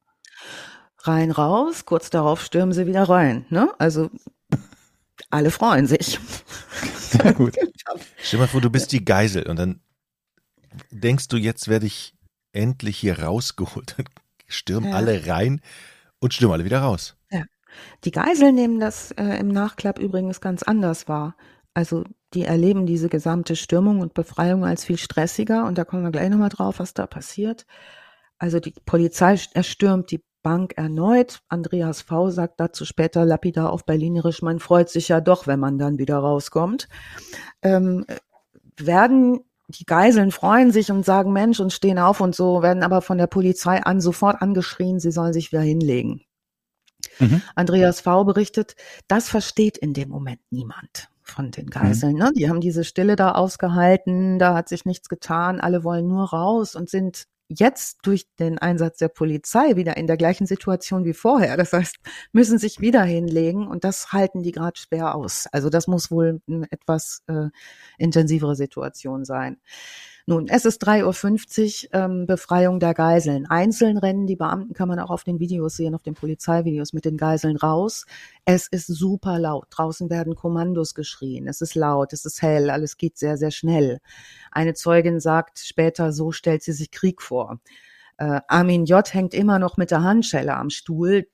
Rein raus, kurz darauf stürmen sie wieder rein, ne? Also alle freuen sich. Sehr gut. Stell dir mal vor, du bist die Geisel und dann denkst du, jetzt werde ich endlich hier rausgeholt. Dann stürmen ja. alle rein und stürmen alle wieder raus. Ja. Die Geisel nehmen das äh, im Nachklapp übrigens ganz anders wahr. Also die erleben diese gesamte Stürmung und Befreiung als viel stressiger und da kommen wir gleich nochmal drauf, was da passiert. Also die Polizei erstürmt die Bank erneut. Andreas V. sagt dazu später lapidar auf Berlinerisch, man freut sich ja doch, wenn man dann wieder rauskommt. Ähm, werden die Geiseln freuen sich und sagen Mensch und stehen auf und so, werden aber von der Polizei an sofort angeschrien, sie sollen sich wieder hinlegen. Mhm. Andreas V. berichtet, das versteht in dem Moment niemand von den Geiseln. Mhm. Ne? Die haben diese Stille da ausgehalten, da hat sich nichts getan, alle wollen nur raus und sind jetzt durch den Einsatz der Polizei wieder in der gleichen Situation wie vorher. Das heißt, müssen sich wieder hinlegen und das halten die gerade schwer aus. Also das muss wohl eine etwas äh, intensivere Situation sein. Nun, es ist 3.50 Uhr, ähm, Befreiung der Geiseln. Einzeln rennen die Beamten, kann man auch auf den Videos sehen, auf den Polizeivideos mit den Geiseln raus. Es ist super laut. Draußen werden Kommandos geschrien. Es ist laut, es ist hell, alles geht sehr, sehr schnell. Eine Zeugin sagt später, so stellt sie sich Krieg vor. Äh, Armin J. hängt immer noch mit der Handschelle am Stuhl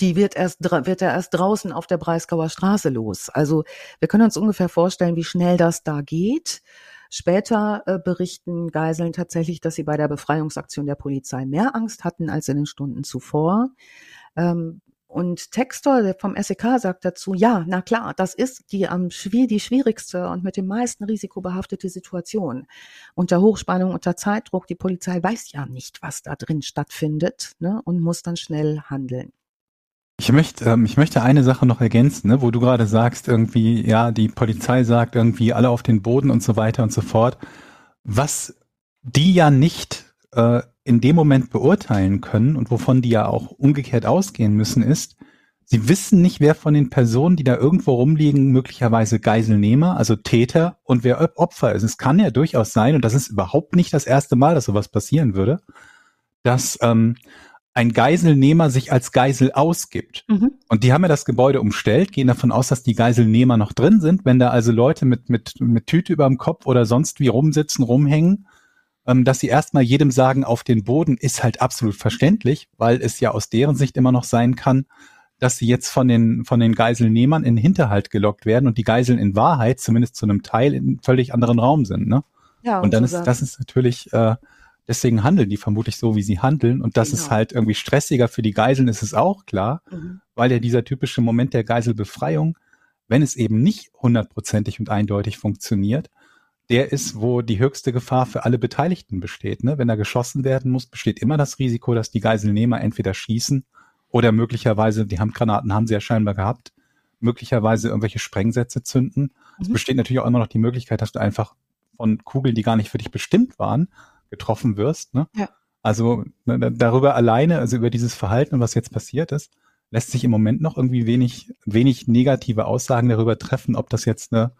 die wird erst wird er erst draußen auf der Breisgauer Straße los. Also wir können uns ungefähr vorstellen, wie schnell das da geht. Später äh, berichten Geiseln tatsächlich, dass sie bei der Befreiungsaktion der Polizei mehr Angst hatten als in den Stunden zuvor. Ähm, und Textor vom SEK sagt dazu, ja, na klar, das ist die am die schwierigste und mit dem meisten Risiko behaftete Situation. Unter Hochspannung, unter Zeitdruck, die Polizei weiß ja nicht, was da drin stattfindet ne, und muss dann schnell handeln. Ich möchte, ähm, ich möchte eine Sache noch ergänzen, ne, wo du gerade sagst, irgendwie, ja, die Polizei sagt irgendwie alle auf den Boden und so weiter und so fort. Was die ja nicht äh, in dem Moment beurteilen können und wovon die ja auch umgekehrt ausgehen müssen, ist, sie wissen nicht, wer von den Personen, die da irgendwo rumliegen, möglicherweise Geiselnehmer, also Täter und wer Opfer ist. Es kann ja durchaus sein, und das ist überhaupt nicht das erste Mal, dass sowas passieren würde, dass ähm, ein Geiselnehmer sich als Geisel ausgibt. Mhm. Und die haben ja das Gebäude umstellt, gehen davon aus, dass die Geiselnehmer noch drin sind. Wenn da also Leute mit, mit, mit Tüte überm Kopf oder sonst wie rumsitzen, rumhängen, ähm, dass sie erstmal jedem sagen, auf den Boden ist halt absolut verständlich, weil es ja aus deren Sicht immer noch sein kann, dass sie jetzt von den, von den Geiselnehmern in den Hinterhalt gelockt werden und die Geiseln in Wahrheit, zumindest zu einem Teil, in einem völlig anderen Raum sind. Ne? Ja, und dann ist, das ist natürlich, äh, Deswegen handeln die vermutlich so, wie sie handeln. Und das genau. ist halt irgendwie stressiger für die Geiseln, ist es auch klar, mhm. weil ja dieser typische Moment der Geiselbefreiung, wenn es eben nicht hundertprozentig und eindeutig funktioniert, der ist, wo die höchste Gefahr für alle Beteiligten besteht. Ne? Wenn da geschossen werden muss, besteht immer das Risiko, dass die Geiselnehmer entweder schießen oder möglicherweise, die Handgranaten haben sie ja scheinbar gehabt, möglicherweise irgendwelche Sprengsätze zünden. Mhm. Es besteht natürlich auch immer noch die Möglichkeit, dass du einfach von Kugeln, die gar nicht für dich bestimmt waren, getroffen wirst. Ne? Ja. Also ne, darüber alleine, also über dieses Verhalten was jetzt passiert ist, lässt sich im Moment noch irgendwie wenig, wenig negative Aussagen darüber treffen, ob das jetzt eine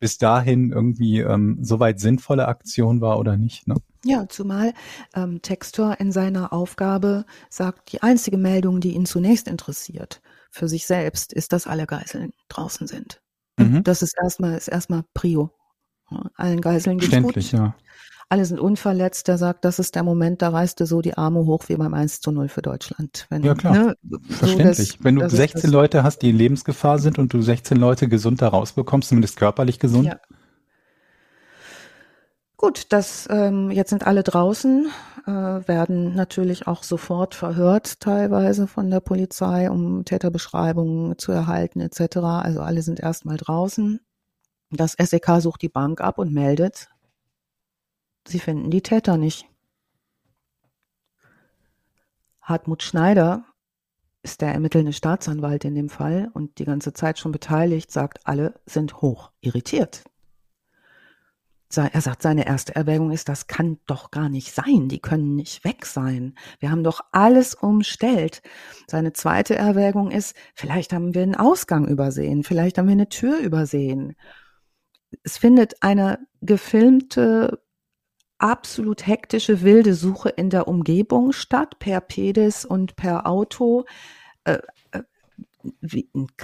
bis dahin irgendwie ähm, soweit sinnvolle Aktion war oder nicht. Ne? Ja, zumal ähm, Textor in seiner Aufgabe sagt, die einzige Meldung, die ihn zunächst interessiert für sich selbst, ist, dass alle Geiseln draußen sind. Mhm. Das ist erstmal, ist erstmal Prio. Allen Geiseln geht's Verständlich, gut. ja. Alle sind unverletzt. Der sagt, das ist der Moment, da reißt du so die Arme hoch wie beim 1 zu 0 für Deutschland. Wenn, ja, klar. Ne, Verständlich. So, dass, Wenn du 16 Leute hast, die in Lebensgefahr sind und du 16 Leute gesund da rausbekommst, zumindest körperlich gesund. Ja. Gut, das ähm, jetzt sind alle draußen, äh, werden natürlich auch sofort verhört, teilweise von der Polizei, um Täterbeschreibungen zu erhalten etc. Also alle sind erstmal draußen. Das SEK sucht die Bank ab und meldet, sie finden die Täter nicht. Hartmut Schneider ist der ermittelnde Staatsanwalt in dem Fall und die ganze Zeit schon beteiligt, sagt, alle sind hoch irritiert. Er sagt, seine erste Erwägung ist, das kann doch gar nicht sein. Die können nicht weg sein. Wir haben doch alles umstellt. Seine zweite Erwägung ist, vielleicht haben wir einen Ausgang übersehen. Vielleicht haben wir eine Tür übersehen es findet eine gefilmte, absolut hektische, wilde Suche in der Umgebung statt, per Pedis und per Auto. Äh, äh,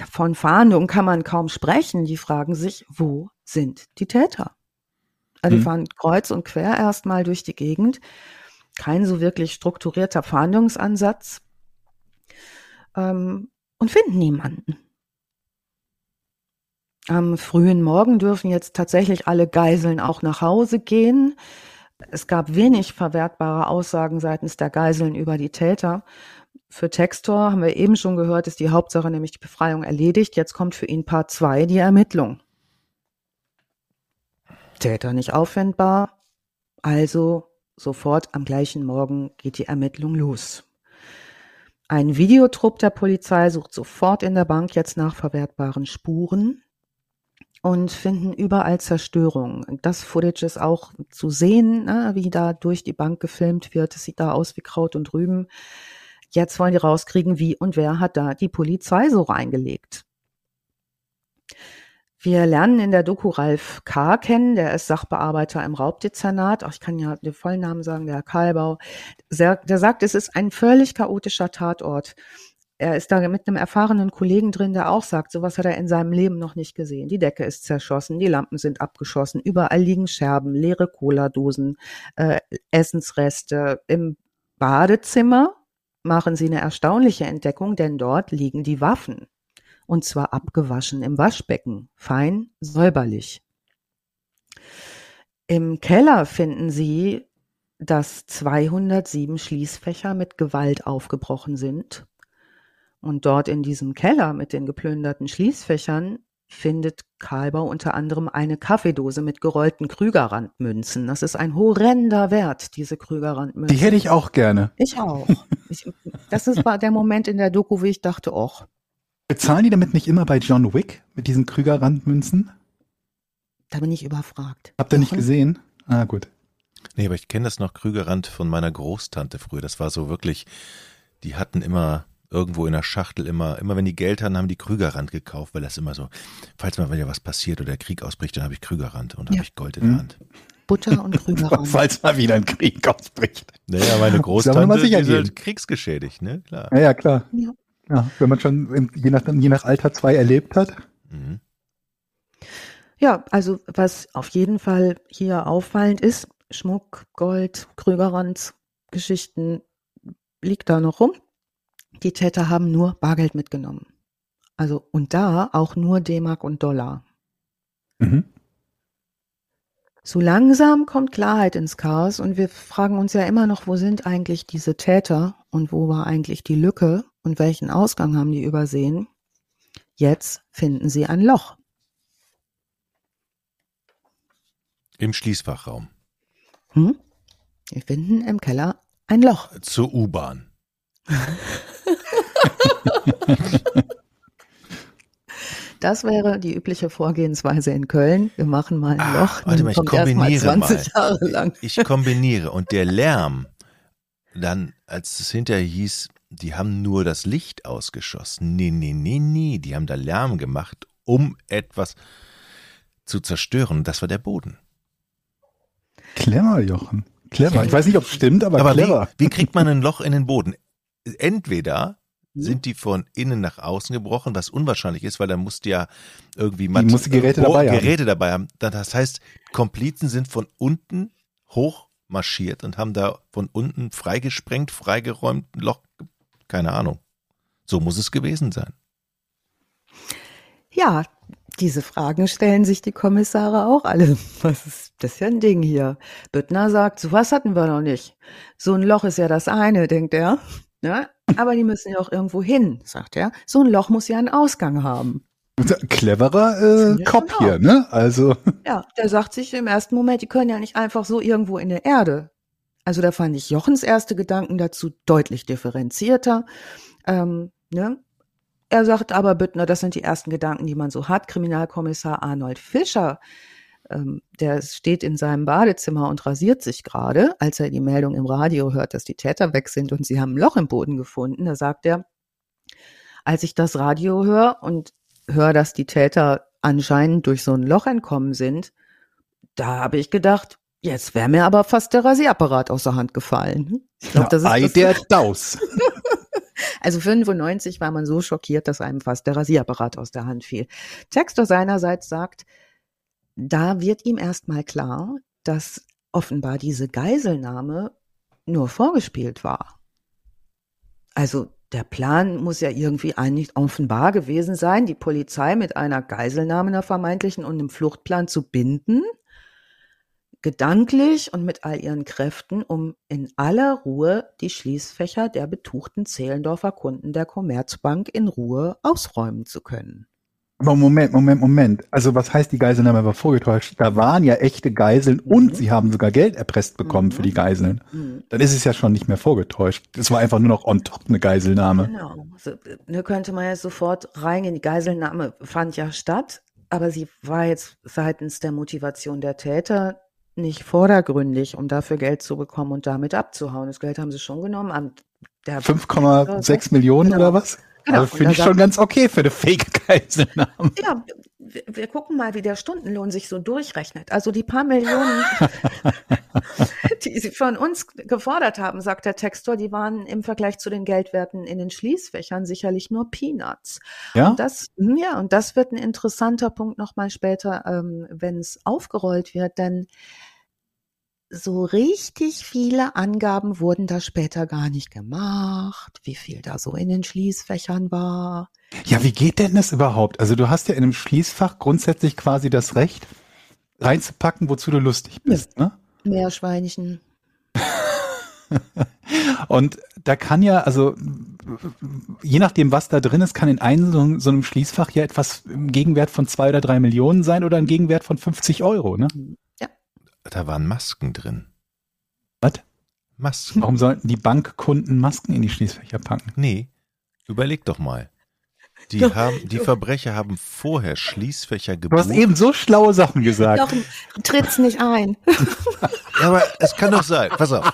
von Fahndung kann man kaum sprechen. Die fragen sich, wo sind die Täter? Also die mhm. fahren kreuz und quer erstmal durch die Gegend. Kein so wirklich strukturierter Fahndungsansatz. Ähm, und finden niemanden. Am frühen Morgen dürfen jetzt tatsächlich alle Geiseln auch nach Hause gehen. Es gab wenig verwertbare Aussagen seitens der Geiseln über die Täter. Für Textor haben wir eben schon gehört, ist die Hauptsache nämlich die Befreiung erledigt. Jetzt kommt für ihn Part 2 die Ermittlung. Täter nicht auffindbar, also sofort am gleichen Morgen geht die Ermittlung los. Ein Videotrupp der Polizei sucht sofort in der Bank jetzt nach verwertbaren Spuren und finden überall Zerstörung. Das Footage ist auch zu sehen, ne, wie da durch die Bank gefilmt wird. Es sieht da aus wie Kraut und Rüben. Jetzt wollen die rauskriegen, wie und wer hat da die Polizei so reingelegt. Wir lernen in der Doku Ralf K. kennen, der ist Sachbearbeiter im Raubdezernat. Auch ich kann ja den vollen Namen sagen, der Herr Karlbau. Der sagt, es ist ein völlig chaotischer Tatort er ist da mit einem erfahrenen Kollegen drin, der auch sagt, sowas hat er in seinem Leben noch nicht gesehen. Die Decke ist zerschossen, die Lampen sind abgeschossen, überall liegen Scherben, leere Cola-Dosen, äh, Essensreste. Im Badezimmer machen sie eine erstaunliche Entdeckung, denn dort liegen die Waffen. Und zwar abgewaschen im Waschbecken, fein säuberlich. Im Keller finden sie, dass 207 Schließfächer mit Gewalt aufgebrochen sind und dort in diesem Keller mit den geplünderten Schließfächern findet Karlbau unter anderem eine Kaffeedose mit gerollten Krügerrandmünzen. Das ist ein horrender Wert, diese Krügerrandmünzen. Die hätte ich auch gerne. Ich auch. Ich, das ist, war der Moment in der Doku, wo ich dachte, och. Bezahlen die damit nicht immer bei John Wick mit diesen Krügerrandmünzen? Da bin ich überfragt. Habt ihr nicht gesehen? Ah, gut. Nee, aber ich kenne das noch Krügerrand von meiner Großtante früher. Das war so wirklich, die hatten immer irgendwo in der Schachtel immer, immer wenn die Geld hatten, haben die Krügerrand gekauft, weil das immer so, falls mal wieder was passiert oder der Krieg ausbricht, dann habe ich Krügerrand und ja. habe ich Gold in der mhm. Hand. Butter und Krügerrand. falls mal wieder ein Krieg ausbricht. Naja, meine Großtante ist halt kriegsgeschädigt, ne? Klar. Ja, ja klar. Ja. ja. wenn man schon je nach, je nach Alter zwei erlebt hat. Mhm. Ja, also was auf jeden Fall hier auffallend ist, Schmuck, Gold, Krügerrand, Geschichten liegt da noch rum. Die Täter haben nur Bargeld mitgenommen. Also, und da auch nur D-Mark und Dollar. Mhm. So langsam kommt Klarheit ins Chaos und wir fragen uns ja immer noch, wo sind eigentlich diese Täter und wo war eigentlich die Lücke und welchen Ausgang haben die übersehen? Jetzt finden sie ein Loch. Im Schließfachraum. Hm? Wir finden im Keller ein Loch. Zur U-Bahn. Das wäre die übliche Vorgehensweise in Köln. Wir machen mal ein ah, Loch. warte mal, ich kombiniere mal. Ich kombiniere und der Lärm, dann, als es hinterher hieß, die haben nur das Licht ausgeschossen. Nee, nee, nee, nee, die haben da Lärm gemacht, um etwas. zu zerstören. Das war der Boden. Clever, Jochen. Clever. Ich weiß nicht, ob es stimmt, aber, Aber clever. wie, wie kriegt man ein Loch in den Boden? Entweder Mhm. sind die von innen nach außen gebrochen, was unwahrscheinlich ist, weil da musst du ja irgendwie Die muss die Geräte dabei haben. Geräte dabei haben. Da- Das heißt, Komplizen sind von unten hoch marschiert und haben da von unten freigesprengt, freigeräumt, ein Loch, keine Ahnung. So muss es gewesen sein. Ja, diese Fragen stellen sich die Kommissare auch alle. Was ist das für ein Ding hier? Büttner sagt, sowas hatten wir noch nicht. So ein Loch ist ja das eine, denkt er. Ja, aber die müssen ja auch irgendwo hin, sagt er. So ein Loch muss ja einen Ausgang haben. Cleverer äh, ich Kopf hier, ne? Also, Ja, der sagt sich im ersten Moment, die können ja nicht einfach so irgendwo in der Erde. Also da fand ich Jochens erste Gedanken dazu deutlich differenzierter. Ähm, ne? Er sagt aber, Büttner, das sind die ersten Gedanken, die man so hat. Kriminalkommissar Arnold Fischer, ähm, der steht in seinem Badezimmer und rasiert sich gerade, als er die Meldung im Radio hört, dass die Täter weg sind und sie haben ein Loch im Boden gefunden. Da sagt er, als ich das Radio höre und höre, dass die Täter anscheinend durch so ein Loch entkommen sind, da habe ich gedacht, jetzt wäre mir aber fast der Rasierapparat aus der Hand gefallen. Ich glaube, das ist Ei das, der Daus. also 95 war man so schockiert, dass einem fast der Rasierapparat aus der Hand fiel. Textor seinerseits sagt, da wird ihm erstmal klar, dass offenbar diese Geiselnahme nur vorgespielt war. Also der Plan muss ja irgendwie eigentlich offenbar gewesen sein, die Polizei mit einer Geiselnahme einer vermeintlichen und einem Fluchtplan zu binden, gedanklich und mit all ihren Kräften, um in aller Ruhe die Schließfächer der betuchten Zehlendorfer Kunden der Commerzbank in Ruhe ausräumen zu können. Aber Moment, Moment, Moment. Also was heißt, die Geiselnahme war vorgetäuscht? Da waren ja echte Geiseln Mhm. und sie haben sogar Geld erpresst bekommen Mhm. für die Geiseln. Hm. Dann ist es ja schon nicht mehr vorgetäuscht. Es war einfach nur noch on top eine Geiselnahme. Genau. So, ne, könnte man jetzt sofort reingehen. Die Geiselnahme fand ja statt, aber sie war jetzt seitens der Motivation der Täter nicht vordergründig, um dafür Geld zu bekommen und damit abzuhauen. Das Geld haben sie schon genommen. Am- Der 5,6 Millionen Genau. oder was? Genau. Also finde ich schon ganz okay für eine Fake-Geiselnahme. Ja, wir, wir gucken mal, wie der Stundenlohn sich so durchrechnet. Also die paar Millionen, die sie von uns gefordert haben, sagt der Textor, die waren im Vergleich zu den Geldwerten in den Schließfächern sicherlich nur Peanuts. Ja? Und das, hm, ja, und das wird ein interessanter Punkt nochmal später, ähm, wenn es aufgerollt wird, denn so richtig viele Angaben wurden da später gar nicht gemacht, wie viel da so in den Schließfächern war. Ja, wie geht denn das überhaupt? Also du hast ja in einem Schließfach grundsätzlich quasi das Recht, reinzupacken, wozu du lustig bist. Ne? Meerschweinchen. Und da kann ja, also je nachdem, was da drin ist, kann in einem so, so einem Schließfach ja etwas im Gegenwert von zwei oder drei Millionen sein oder ein Gegenwert von 50 Euro. Ne? Da waren Masken drin. Was? Masken. Warum sollten die Bankkunden Masken in die Schließfächer packen? Nee, überleg doch mal. Die, Du- haben, die Verbrecher haben vorher Schließfächer Du hast gebucht. eben so schlaue Sachen gesagt. Doch, tritt's nicht ein. Ja, aber es kann doch sein. Pass auf.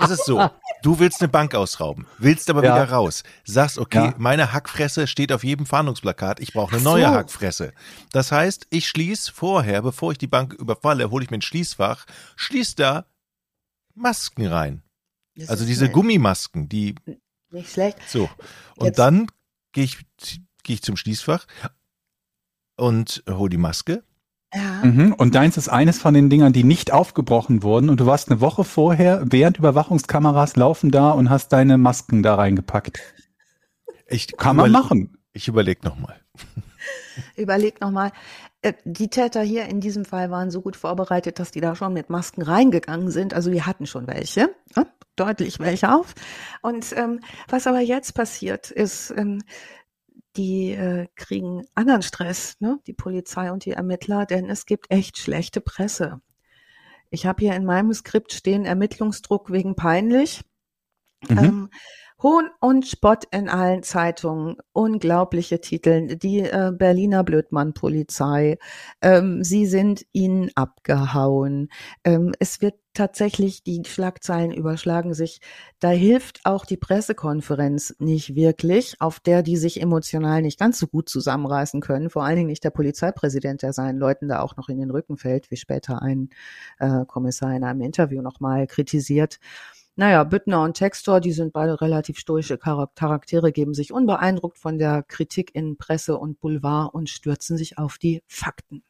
Es ist so. Du willst eine Bank ausrauben, willst aber Ja. wieder raus. Sagst, okay, Ja. meine Hackfresse steht auf jedem Fahndungsplakat. Ich brauche eine so. neue Hackfresse. Das heißt, ich schließe vorher, bevor ich die Bank überfalle, hole ich mir ein Schließfach, schließ da Masken rein. Das Also diese nett. Gummimasken, die Nicht schlecht. so. Und Jetzt- dann gehe ich, gehe ich zum Schließfach und hole die Maske. Ja. Mhm. Und deins ist eines von den Dingern, die nicht aufgebrochen wurden und du warst eine Woche vorher, während Überwachungskameras laufen da und hast deine Masken da reingepackt. Ich Kann man machen. Ich überlege nochmal. Überleg nochmal. Die Täter hier in diesem Fall waren so gut vorbereitet, dass die da schon mit Masken reingegangen sind. Also die hatten schon welche, ja, deutlich welche auf. Und ähm, was aber jetzt passiert, ist, ähm, die äh, kriegen anderen Stress, ne? die Polizei und die Ermittler, denn es gibt echt schlechte Presse. Ich habe hier in meinem Skript stehen Ermittlungsdruck wegen peinlich. Mhm. Ähm, Hohn und Spott in allen Zeitungen, unglaubliche Titel, die äh, Berliner Blödmann-Polizei, ähm, sie sind ihnen abgehauen. Ähm, es wird tatsächlich, die Schlagzeilen überschlagen sich. Da hilft auch die Pressekonferenz nicht wirklich, auf der die sich emotional nicht ganz so gut zusammenreißen können. Vor allen Dingen nicht der Polizeipräsident, der seinen Leuten da auch noch in den Rücken fällt, wie später ein äh, Kommissar in einem Interview nochmal kritisiert. Naja, Büttner und Textor, die sind beide relativ stoische Charaktere, geben sich unbeeindruckt von der Kritik in Presse und Boulevard und stürzen sich auf die Fakten.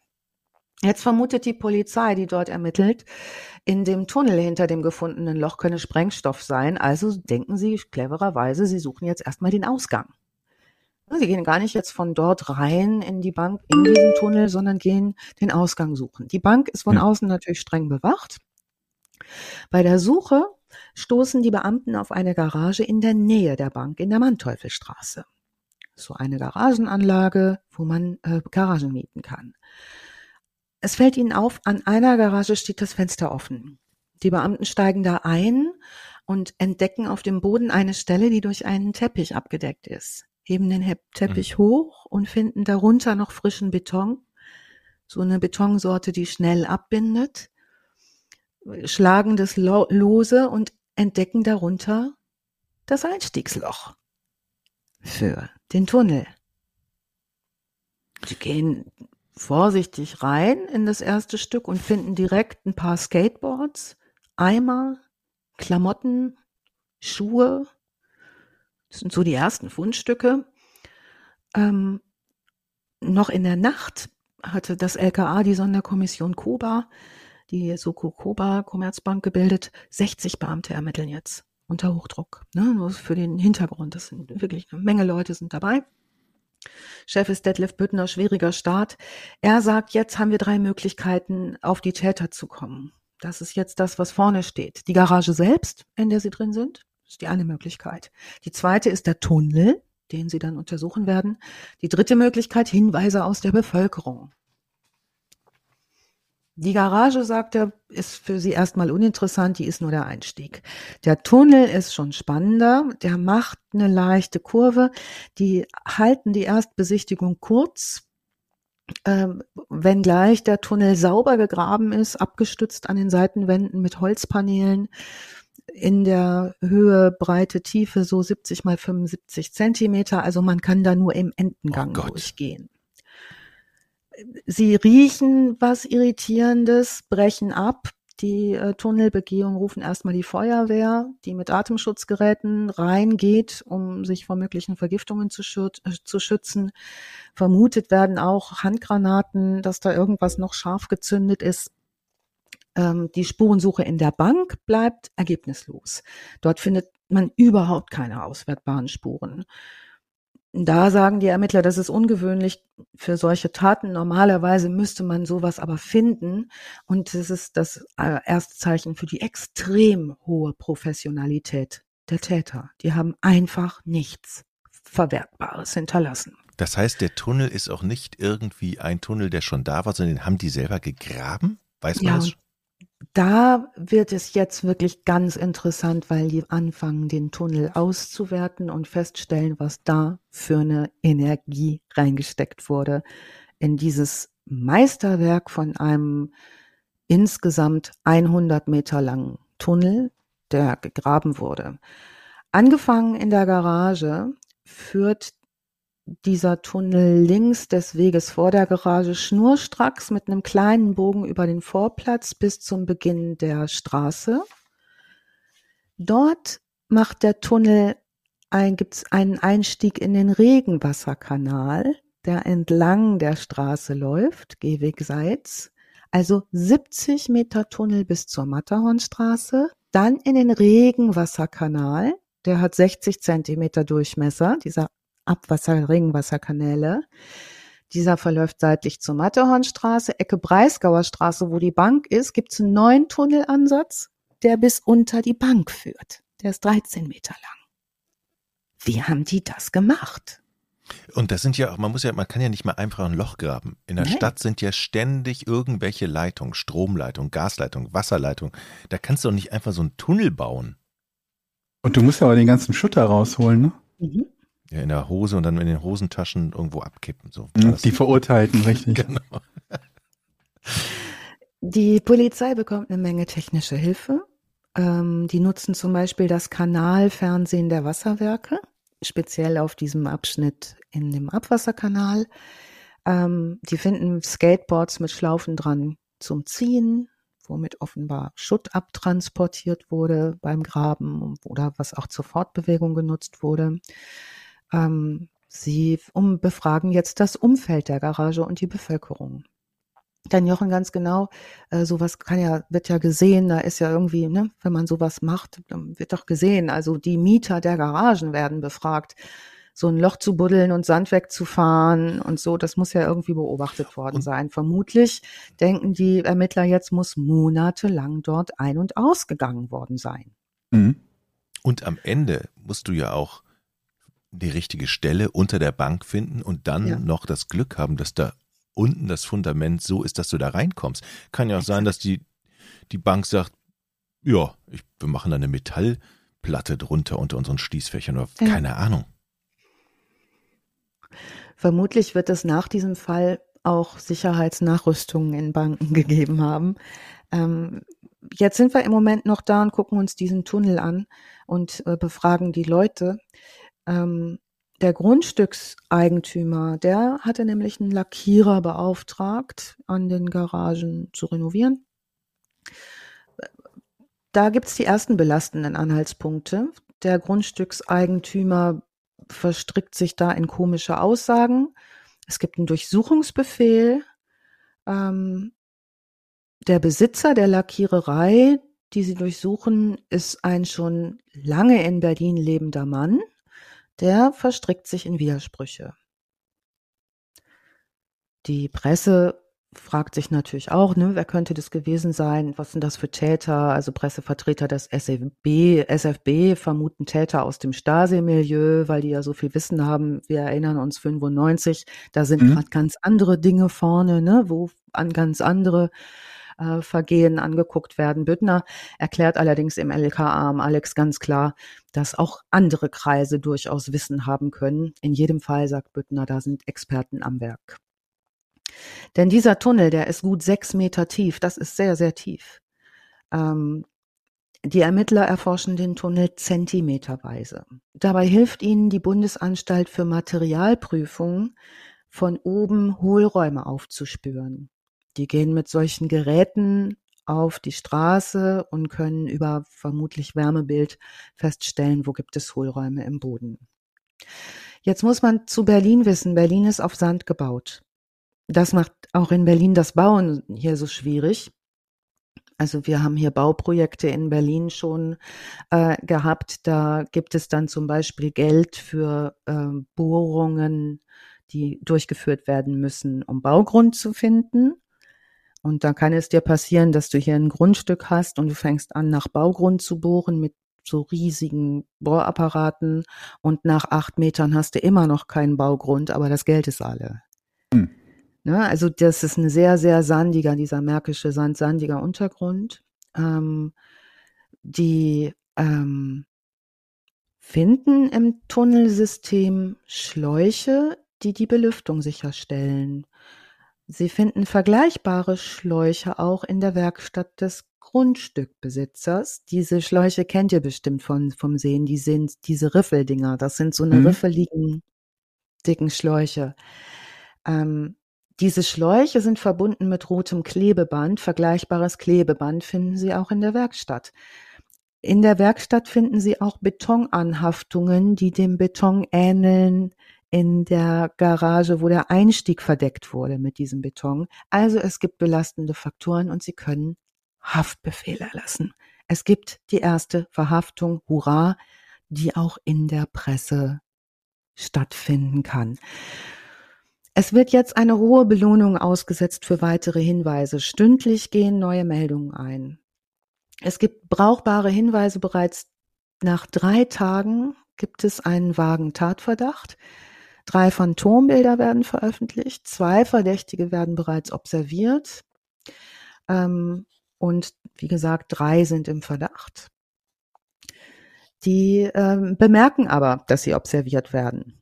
Jetzt vermutet die Polizei, die dort ermittelt, in dem Tunnel hinter dem gefundenen Loch könne Sprengstoff sein. Also denken sie clevererweise, sie suchen jetzt erstmal den Ausgang. Sie gehen gar nicht jetzt von dort rein in die Bank, in diesen Tunnel, sondern gehen den Ausgang suchen. Die Bank ist von außen natürlich streng bewacht. Bei der Suche stoßen die Beamten auf eine Garage in der Nähe der Bank in der Manteuffelstraße. So eine Garagenanlage, wo man äh, Garagen mieten kann. Es fällt ihnen auf, an einer Garage steht das Fenster offen. Die Beamten steigen da ein und entdecken auf dem Boden eine Stelle, die durch einen Teppich abgedeckt ist. Heben den Teppich mhm. hoch und finden darunter noch frischen Beton. So eine Betonsorte, die schnell abbindet schlagen das lose und entdecken darunter das Einstiegsloch für den Tunnel. Sie gehen vorsichtig rein in das erste Stück und finden direkt ein paar Skateboards, Eimer, Klamotten, Schuhe. Das sind so die ersten Fundstücke. Ähm, noch in der Nacht hatte das LKA, die Sonderkommission Koba, die Soko Koba Commerzbank gebildet. 60 Beamte ermitteln jetzt unter Hochdruck. Ne? Nur für den Hintergrund. Das sind wirklich eine Menge Leute sind dabei. Chef ist Detlef Büttner, schwieriger Start. Er sagt, jetzt haben wir drei Möglichkeiten, auf die Täter zu kommen. Das ist jetzt das, was vorne steht. Die Garage selbst, in der sie drin sind, ist die eine Möglichkeit. Die zweite ist der Tunnel, den sie dann untersuchen werden. Die dritte Möglichkeit, Hinweise aus der Bevölkerung. Die Garage, sagt er, ist für sie erstmal uninteressant, die ist nur der Einstieg. Der Tunnel ist schon spannender, der macht eine leichte Kurve, die halten die Erstbesichtigung kurz, ähm, wenngleich der Tunnel sauber gegraben ist, abgestützt an den Seitenwänden mit Holzpaneelen in der Höhe, Breite, Tiefe so 70 mal 75 Zentimeter. Also man kann da nur im Endengang oh durchgehen sie riechen was Irritierendes, brechen ab. Die äh, Tunnelbegehung rufen erstmal die Feuerwehr, die mit Atemschutzgeräten reingeht, um sich vor möglichen Vergiftungen zu, schü äh, zu schützen. Vermutet werden auch Handgranaten, dass da irgendwas noch scharf gezündet ist. Ähm, die Spurensuche in der Bank bleibt ergebnislos. Dort findet man überhaupt keine auswertbaren Spuren. Da sagen die Ermittler, das ist ungewöhnlich für solche Taten. Normalerweise müsste man sowas aber finden. Und das ist das äh, erste Zeichen für die extrem hohe Professionalität der Täter. Die haben einfach nichts Verwertbares hinterlassen. Das heißt, der Tunnel ist auch nicht irgendwie ein Tunnel, der schon da war, sondern den haben die selber gegraben? Weiß man ja, das? Da wird es jetzt wirklich ganz interessant, weil die anfangen, den Tunnel auszuwerten und feststellen, was da für eine Energie reingesteckt wurde in dieses Meisterwerk von einem insgesamt 100 Meter langen Tunnel, der gegraben wurde. Angefangen in der Garage führt dieser Tunnel links des Weges vor der Garage schnurstracks mit einem kleinen Bogen über den Vorplatz bis zum Beginn der Straße. Dort macht der Tunnel ein, gibt's einen Einstieg in den Regenwasserkanal, der entlang der Straße läuft, gehwegseits. Also 70 Meter Tunnel bis zur Matterhornstraße, dann in den Regenwasserkanal, der hat 60 Zentimeter Durchmesser, dieser Abwasser, Regenwasserkanäle. Dieser verläuft seitlich zur Matterhornstraße, Ecke Breisgauer Straße, wo die Bank ist, gibt es einen neuen Tunnelansatz, der bis unter die Bank führt. Der ist 13 Meter lang. Wie haben die das gemacht? Und das sind ja, man muss ja, man kann ja nicht mal einfach ein Loch graben. In der Nein. Stadt sind ja ständig irgendwelche Leitungen, Stromleitung, Gasleitung, Wasserleitung. Da kannst du doch nicht einfach so einen Tunnel bauen. Und du musst ja aber den ganzen Schutter rausholen, ne? Mhm. Ja, in der Hose und dann in den Hosentaschen irgendwo abkippen. So. Mhm, die Verurteilten, richtig. genau. Die Polizei bekommt eine Menge technische Hilfe. Ähm, die nutzen zum Beispiel das Kanalfernsehen der Wasserwerke, speziell auf diesem Abschnitt in dem Abwasserkanal. Ähm, die finden Skateboards mit Schlaufen dran zum Ziehen, womit offenbar Schutt abtransportiert wurde beim Graben oder was auch zur Fortbewegung genutzt wurde. Ähm, sie um, befragen jetzt das Umfeld der Garage und die Bevölkerung. Dann Jochen ganz genau, äh, sowas kann ja, wird ja gesehen, da ist ja irgendwie, ne, wenn man sowas macht, dann wird doch gesehen. Also die Mieter der Garagen werden befragt so ein Loch zu buddeln und Sand wegzufahren und so, das muss ja irgendwie beobachtet worden sein. Vermutlich denken die Ermittler jetzt, muss monatelang dort ein- und ausgegangen worden sein. Mhm. Und am Ende musst du ja auch die richtige Stelle unter der Bank finden und dann ja. noch das Glück haben, dass da unten das Fundament so ist, dass du da reinkommst. Kann ja auch sein, dass die, die Bank sagt, ja, ich, wir machen da eine Metallplatte drunter unter unseren Schließfächern oder ja. keine Ahnung. Vermutlich wird es nach diesem Fall auch Sicherheitsnachrüstungen in Banken gegeben haben. Ähm, jetzt sind wir im Moment noch da und gucken uns diesen Tunnel an und äh, befragen die Leute. Ähm, der Grundstückseigentümer, der hatte nämlich einen Lackierer beauftragt, an den Garagen zu renovieren. Da gibt's die ersten belastenden Anhaltspunkte. Der Grundstückseigentümer verstrickt sich da in komische Aussagen. Es gibt einen Durchsuchungsbefehl. Ähm, der Besitzer der Lackiererei, die sie durchsuchen, ist ein schon lange in Berlin lebender Mann. Der verstrickt sich in Widersprüche. Die Presse fragt sich natürlich auch, ne, wer könnte das gewesen sein? Was sind das für Täter? Also Pressevertreter des SFB, SFB vermuten Täter aus dem Stasi-Milieu, weil die ja so viel Wissen haben. Wir erinnern uns 95, da sind mhm. gerade ganz andere Dinge vorne, ne, wo an ganz andere äh, Vergehen angeguckt werden. Büttner erklärt allerdings im LKA am Alex ganz klar, dass auch andere Kreise durchaus Wissen haben können. In jedem Fall, sagt Büttner, da sind Experten am Werk. Denn dieser Tunnel, der ist gut sechs Meter tief, das ist sehr, sehr tief. Ähm, die Ermittler erforschen den Tunnel zentimeterweise. Dabei hilft ihnen die Bundesanstalt für Materialprüfung, von oben Hohlräume aufzuspüren. Die gehen mit solchen Geräten auf die Straße und können über vermutlich Wärmebild feststellen, wo gibt es Hohlräume im Boden. Jetzt muss man zu Berlin wissen, Berlin ist auf Sand gebaut. Das macht auch in Berlin das Bauen hier so schwierig. Also wir haben hier Bauprojekte in Berlin schon äh, gehabt. Da gibt es dann zum Beispiel Geld für äh, Bohrungen, die durchgeführt werden müssen, um Baugrund zu finden. Und dann kann es dir passieren, dass du hier ein Grundstück hast und du fängst an, nach Baugrund zu bohren mit so riesigen Bohrapparaten und nach acht Metern hast du immer noch keinen Baugrund, aber das Geld ist alle. Hm. Ne? Also das ist ein sehr, sehr sandiger, dieser märkische Sand, sandiger Untergrund. Ähm, die ähm, finden im Tunnelsystem Schläuche, die die Belüftung sicherstellen. Sie finden vergleichbare Schläuche auch in der Werkstatt des Grundstückbesitzers. Diese Schläuche kennt ihr bestimmt von, vom Sehen. Die sind diese Riffeldinger. Das sind so eine mhm. riffeligen, dicken Schläuche. Ähm, diese Schläuche sind verbunden mit rotem Klebeband. Vergleichbares Klebeband finden Sie auch in der Werkstatt. In der Werkstatt finden Sie auch Betonanhaftungen, die dem Beton ähneln in der Garage, wo der Einstieg verdeckt wurde mit diesem Beton. Also es gibt belastende Faktoren und Sie können Haftbefehle erlassen. Es gibt die erste Verhaftung, hurra, die auch in der Presse stattfinden kann. Es wird jetzt eine hohe Belohnung ausgesetzt für weitere Hinweise. Stündlich gehen neue Meldungen ein. Es gibt brauchbare Hinweise bereits nach drei Tagen gibt es einen vagen Tatverdacht. Drei Phantombilder werden veröffentlicht. Zwei Verdächtige werden bereits observiert. Ähm, und wie gesagt, drei sind im Verdacht. Die äh, bemerken aber, dass sie observiert werden.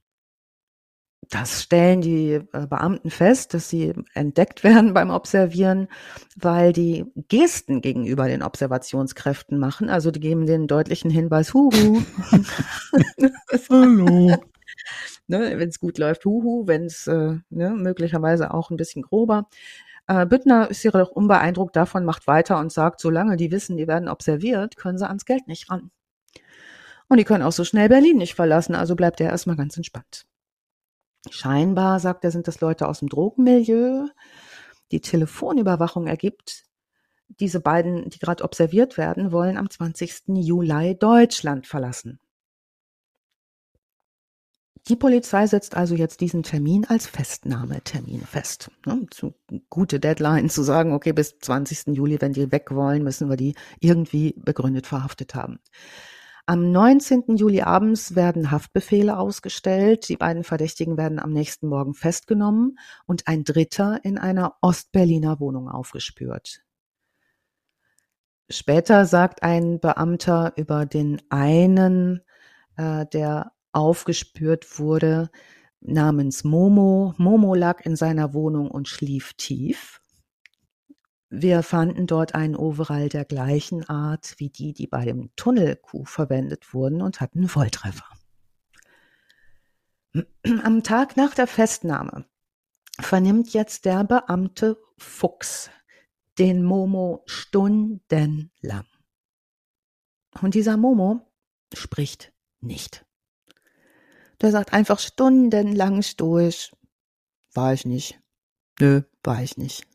Das stellen die äh, Beamten fest, dass sie entdeckt werden beim Observieren, weil die Gesten gegenüber den Observationskräften machen. Also die geben den deutlichen Hinweis, huhu. Hallo. Ne, wenn es gut läuft, huhu, wenn es äh, ne, möglicherweise auch ein bisschen grober. Äh, Büttner ist jedoch unbeeindruckt davon, macht weiter und sagt, solange die wissen, die werden observiert, können sie ans Geld nicht ran. Und die können auch so schnell Berlin nicht verlassen, also bleibt er erstmal ganz entspannt. Scheinbar, sagt er, sind das Leute aus dem Drogenmilieu. Die Telefonüberwachung ergibt, diese beiden, die gerade observiert werden, wollen am 20. Juli Deutschland verlassen. Die Polizei setzt also jetzt diesen Termin als Festnahmetermin fest. Ne, zu, gute Deadline zu sagen, okay, bis 20. Juli, wenn die weg wollen, müssen wir die irgendwie begründet verhaftet haben. Am 19. Juli abends werden Haftbefehle ausgestellt. Die beiden Verdächtigen werden am nächsten Morgen festgenommen und ein Dritter in einer Ostberliner Wohnung aufgespürt. Später sagt ein Beamter über den einen, äh, der aufgespürt wurde, namens Momo. Momo lag in seiner Wohnung und schlief tief. Wir fanden dort einen Overall der gleichen Art wie die, die bei dem Tunnelkuh verwendet wurden und hatten Volltreffer. Am Tag nach der Festnahme vernimmt jetzt der Beamte Fuchs den Momo stundenlang. Und dieser Momo spricht nicht. Der sagt einfach stundenlang stoisch, war ich nicht. Nö, war ich nicht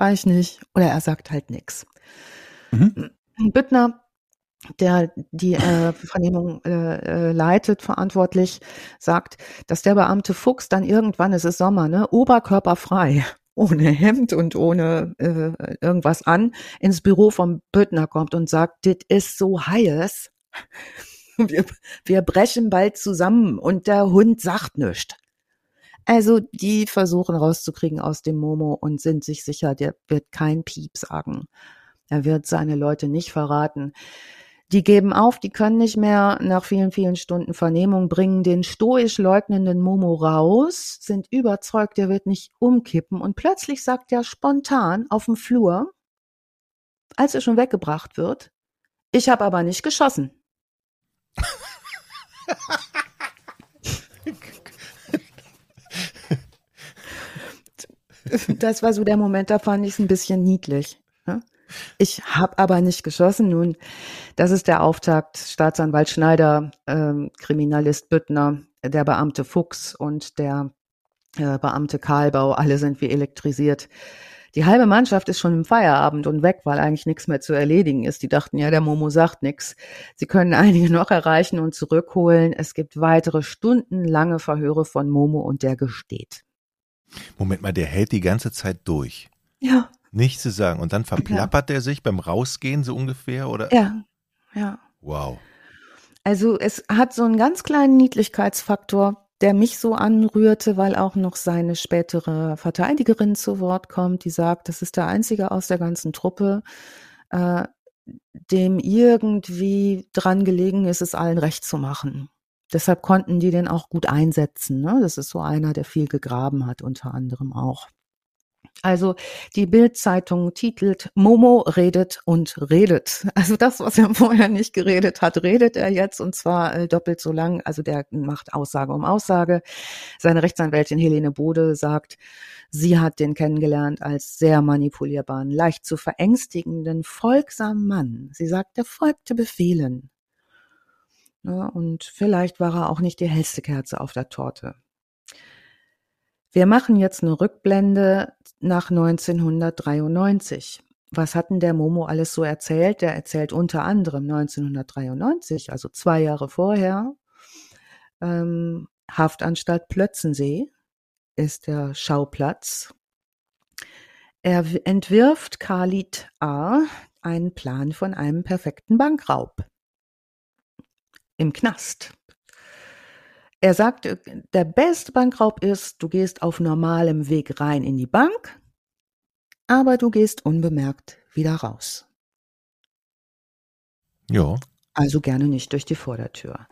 war ich nicht. Oder er sagt halt nichts. Mhm. Büttner, der die äh, Vernehmung äh, äh, leitet, verantwortlich, sagt, dass der Beamte Fuchs dann irgendwann, es ist Sommer, ne, oberkörperfrei, ohne Hemd und ohne äh, irgendwas an, ins Büro vom Büttner kommt und sagt, dit ist so heiß. Wir, wir brechen bald zusammen und der Hund sagt nichts. Also die versuchen rauszukriegen aus dem Momo und sind sich sicher, der wird kein Piep sagen. Er wird seine Leute nicht verraten. Die geben auf, die können nicht mehr nach vielen, vielen Stunden Vernehmung bringen den stoisch leugnenden Momo raus, sind überzeugt, der wird nicht umkippen und plötzlich sagt er spontan auf dem Flur, als er schon weggebracht wird, ich habe aber nicht geschossen. Das war so der Moment, da fand ich es ein bisschen niedlich. Ne? Ich habe aber nicht geschossen. Nun, das ist der Auftakt. Staatsanwalt Schneider, ähm, Kriminalist Büttner, der Beamte Fuchs und der äh, Beamte Karlbau, alle sind wie elektrisiert. Die halbe Mannschaft ist schon im Feierabend und weg, weil eigentlich nichts mehr zu erledigen ist. Die dachten, ja, der Momo sagt nichts. Sie können einige noch erreichen und zurückholen. Es gibt weitere stundenlange Verhöre von Momo und der gesteht. Moment mal, der hält die ganze Zeit durch. Ja. Nichts zu sagen. Und dann verplappert ja. er sich beim Rausgehen so ungefähr, oder? Ja, ja. Wow. Also es hat so einen ganz kleinen Niedlichkeitsfaktor, der mich so anrührte, weil auch noch seine spätere Verteidigerin zu Wort kommt, die sagt, das ist der einzige aus der ganzen Truppe, äh, dem irgendwie dran gelegen ist, es allen recht zu machen. Deshalb konnten die den auch gut einsetzen. Ne? Das ist so einer, der viel gegraben hat, unter anderem auch. Also die Bild-Zeitung titelt Momo redet und redet. Also das, was er vorher nicht geredet hat, redet er jetzt und zwar äh, doppelt so lang. Also der macht Aussage um Aussage. Seine Rechtsanwältin Helene Bode sagt, sie hat den kennengelernt als sehr manipulierbaren, leicht zu verängstigenden, folgsamen Mann. Sie sagt, er folgte Befehlen. Ne? Und vielleicht war er auch nicht die hellste Kerze auf der Torte. Wir machen jetzt eine Rückblende nach 1993. Was hatten der Momo alles so erzählt? Der erzählt unter anderem 1993, also zwei Jahre vorher, ähm, Haftanstalt Plötzensee ist der Schauplatz. Er entwirft Khalid A. einen Plan von einem perfekten Bankraub im Knast. Er sagt, der beste Bankraub ist, du gehst auf normalem Weg rein in die Bank, aber du gehst unbemerkt wieder raus. Ja. Also gerne nicht durch die Vordertür.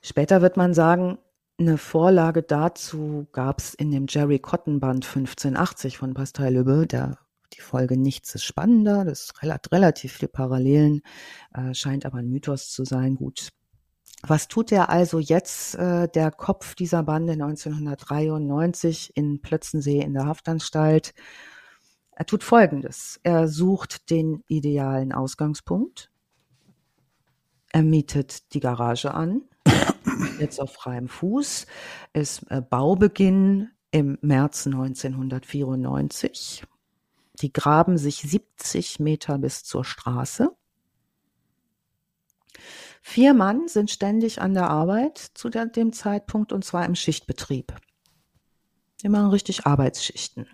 Später wird man sagen, eine Vorlage dazu gab es in dem Jerry Cotton Band 1580 von Pascal Lübbe, der die Folge Nichts ist spannender, das ist relativ viele Parallelen, äh, scheint aber ein Mythos zu sein. Gut. Was tut er also jetzt, äh, der Kopf dieser Bande 1993 in Plötzensee in der Haftanstalt? Er tut Folgendes. Er sucht den idealen Ausgangspunkt. Er mietet die Garage an, jetzt auf freiem Fuß, ist äh, Baubeginn im März 1994. Die graben sich 70 Meter bis zur Straße. Vier Mann sind ständig an der Arbeit zu der, dem Zeitpunkt und zwar im Schichtbetrieb. Die machen richtig Arbeitsschichten.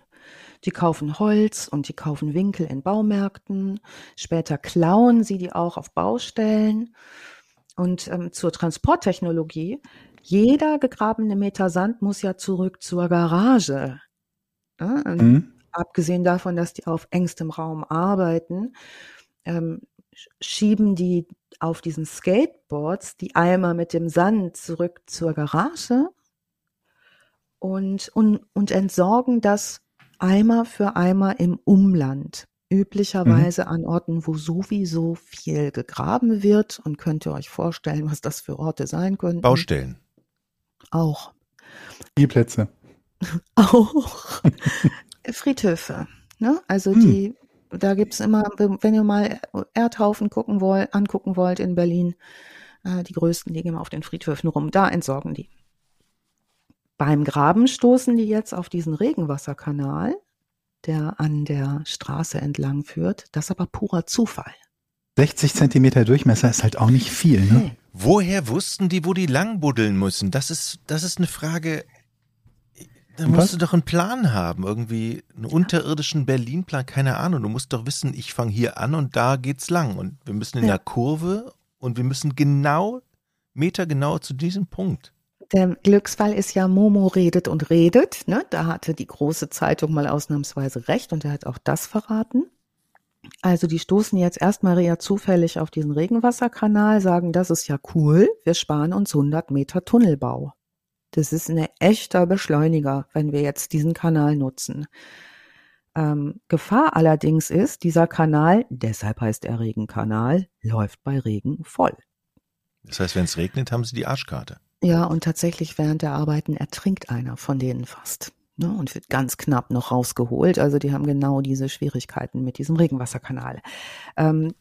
Die kaufen Holz und die kaufen Winkel in Baumärkten. Später klauen sie die auch auf Baustellen und ähm, zur Transporttechnologie, jeder gegrabene Meter Sand muss ja zurück zur Garage. Ja, mhm. Abgesehen davon, dass die auf engstem Raum arbeiten, ähm, schieben die auf diesen Skateboards die Eimer mit dem Sand zurück zur Garage und, und, und entsorgen das Eimer für Eimer im Umland üblicherweise mhm. an Orten, wo sowieso viel gegraben wird. Und könnt ihr euch vorstellen, was das für Orte sein könnten? Baustellen. Auch. Spielplätze. Auch. Friedhöfe. Ne? Also hm. die, da gibt's immer, wenn ihr mal Erdhaufen gucken wollt, angucken wollt in Berlin, äh, die größten liegen immer auf den Friedhöfen rum. Da entsorgen die. Beim Graben stoßen die jetzt auf diesen Regenwasserkanal der an der Straße entlang führt. Das ist aber purer Zufall. 60 Zentimeter Durchmesser ist halt auch nicht viel, ne? Nee. Woher wussten die, wo die lang buddeln müssen? Das ist, das ist eine Frage. Da musst du doch einen Plan haben, irgendwie einen unterirdischen Berlin-Plan, keine Ahnung. Du musst doch wissen, ich fange hier an und da geht's lang. Und wir müssen in ja. der Kurve und wir müssen genau, Meter genau zu diesem Punkt. Der Glücksfall ist ja Momo redet und redet. Ne? Da hatte die große Zeitung mal ausnahmsweise recht und er hat auch das verraten. Also die stoßen jetzt erstmal eher zufällig auf diesen Regenwasserkanal, sagen, das ist ja cool, wir sparen uns 100 Meter Tunnelbau. Das ist ein echter Beschleuniger, wenn wir jetzt diesen Kanal nutzen. Ähm, Gefahr allerdings ist, dieser Kanal, deshalb heißt er Regenkanal, läuft bei Regen voll. Das heißt, wenn es regnet, haben sie die Arschkarte. Ja, und tatsächlich während der Arbeiten ertrinkt einer von denen fast. Ne, und wird ganz knapp noch rausgeholt. Also die haben genau diese Schwierigkeiten mit diesem Regenwasserkanal. Ähm,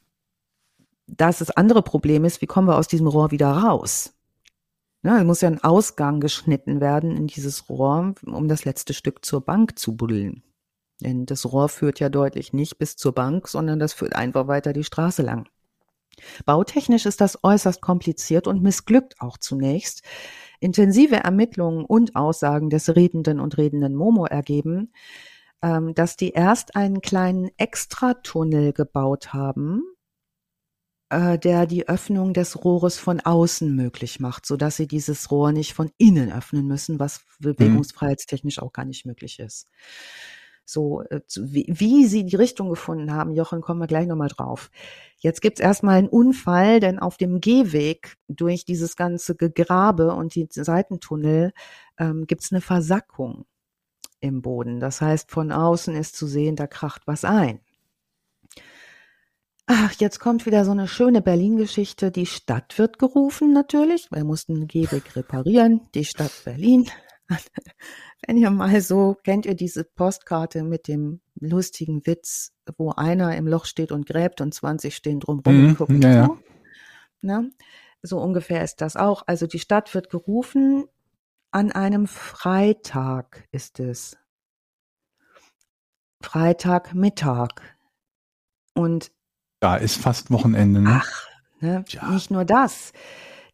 dass das andere Problem ist, wie kommen wir aus diesem Rohr wieder raus? Ja, es muss ja ein Ausgang geschnitten werden in dieses Rohr, um das letzte Stück zur Bank zu buddeln. Denn das Rohr führt ja deutlich nicht bis zur Bank, sondern das führt einfach weiter die Straße lang. Bautechnisch ist das äußerst kompliziert und missglückt auch zunächst. Intensive Ermittlungen und Aussagen des Redenden und Redenden Momo ergeben, ähm, dass die erst einen kleinen Extratunnel gebaut haben, äh, der die Öffnung des Rohres von außen möglich macht, so dass sie dieses Rohr nicht von innen öffnen müssen, was mhm. bewegungsfreiheitstechnisch auch gar nicht möglich ist. So, äh, wie, wie sie die Richtung gefunden haben, Jochen, kommen wir gleich nochmal drauf. Jetzt gibt's erstmal einen Unfall, denn auf dem Gehweg durch dieses ganze Gegrabe und die Seitentunnel ähm, gibt's eine Versackung im Boden. Das heißt, von außen ist zu sehen, da kracht was ein. Ach, jetzt kommt wieder so eine schöne Berlin-Geschichte. Die Stadt wird gerufen natürlich. Wir mussten Gehweg reparieren. Die Stadt Berlin wenn ihr mal so, kennt ihr diese Postkarte mit dem lustigen Witz, wo einer im Loch steht und gräbt und 20 stehen drumrum mhm, und gucken ja? Ja. So ungefähr ist das auch. Also die Stadt wird gerufen, an einem Freitag ist es. Freitagmittag. Und da ist fast Wochenende, ne? Ach, ne? Ja. nicht nur das.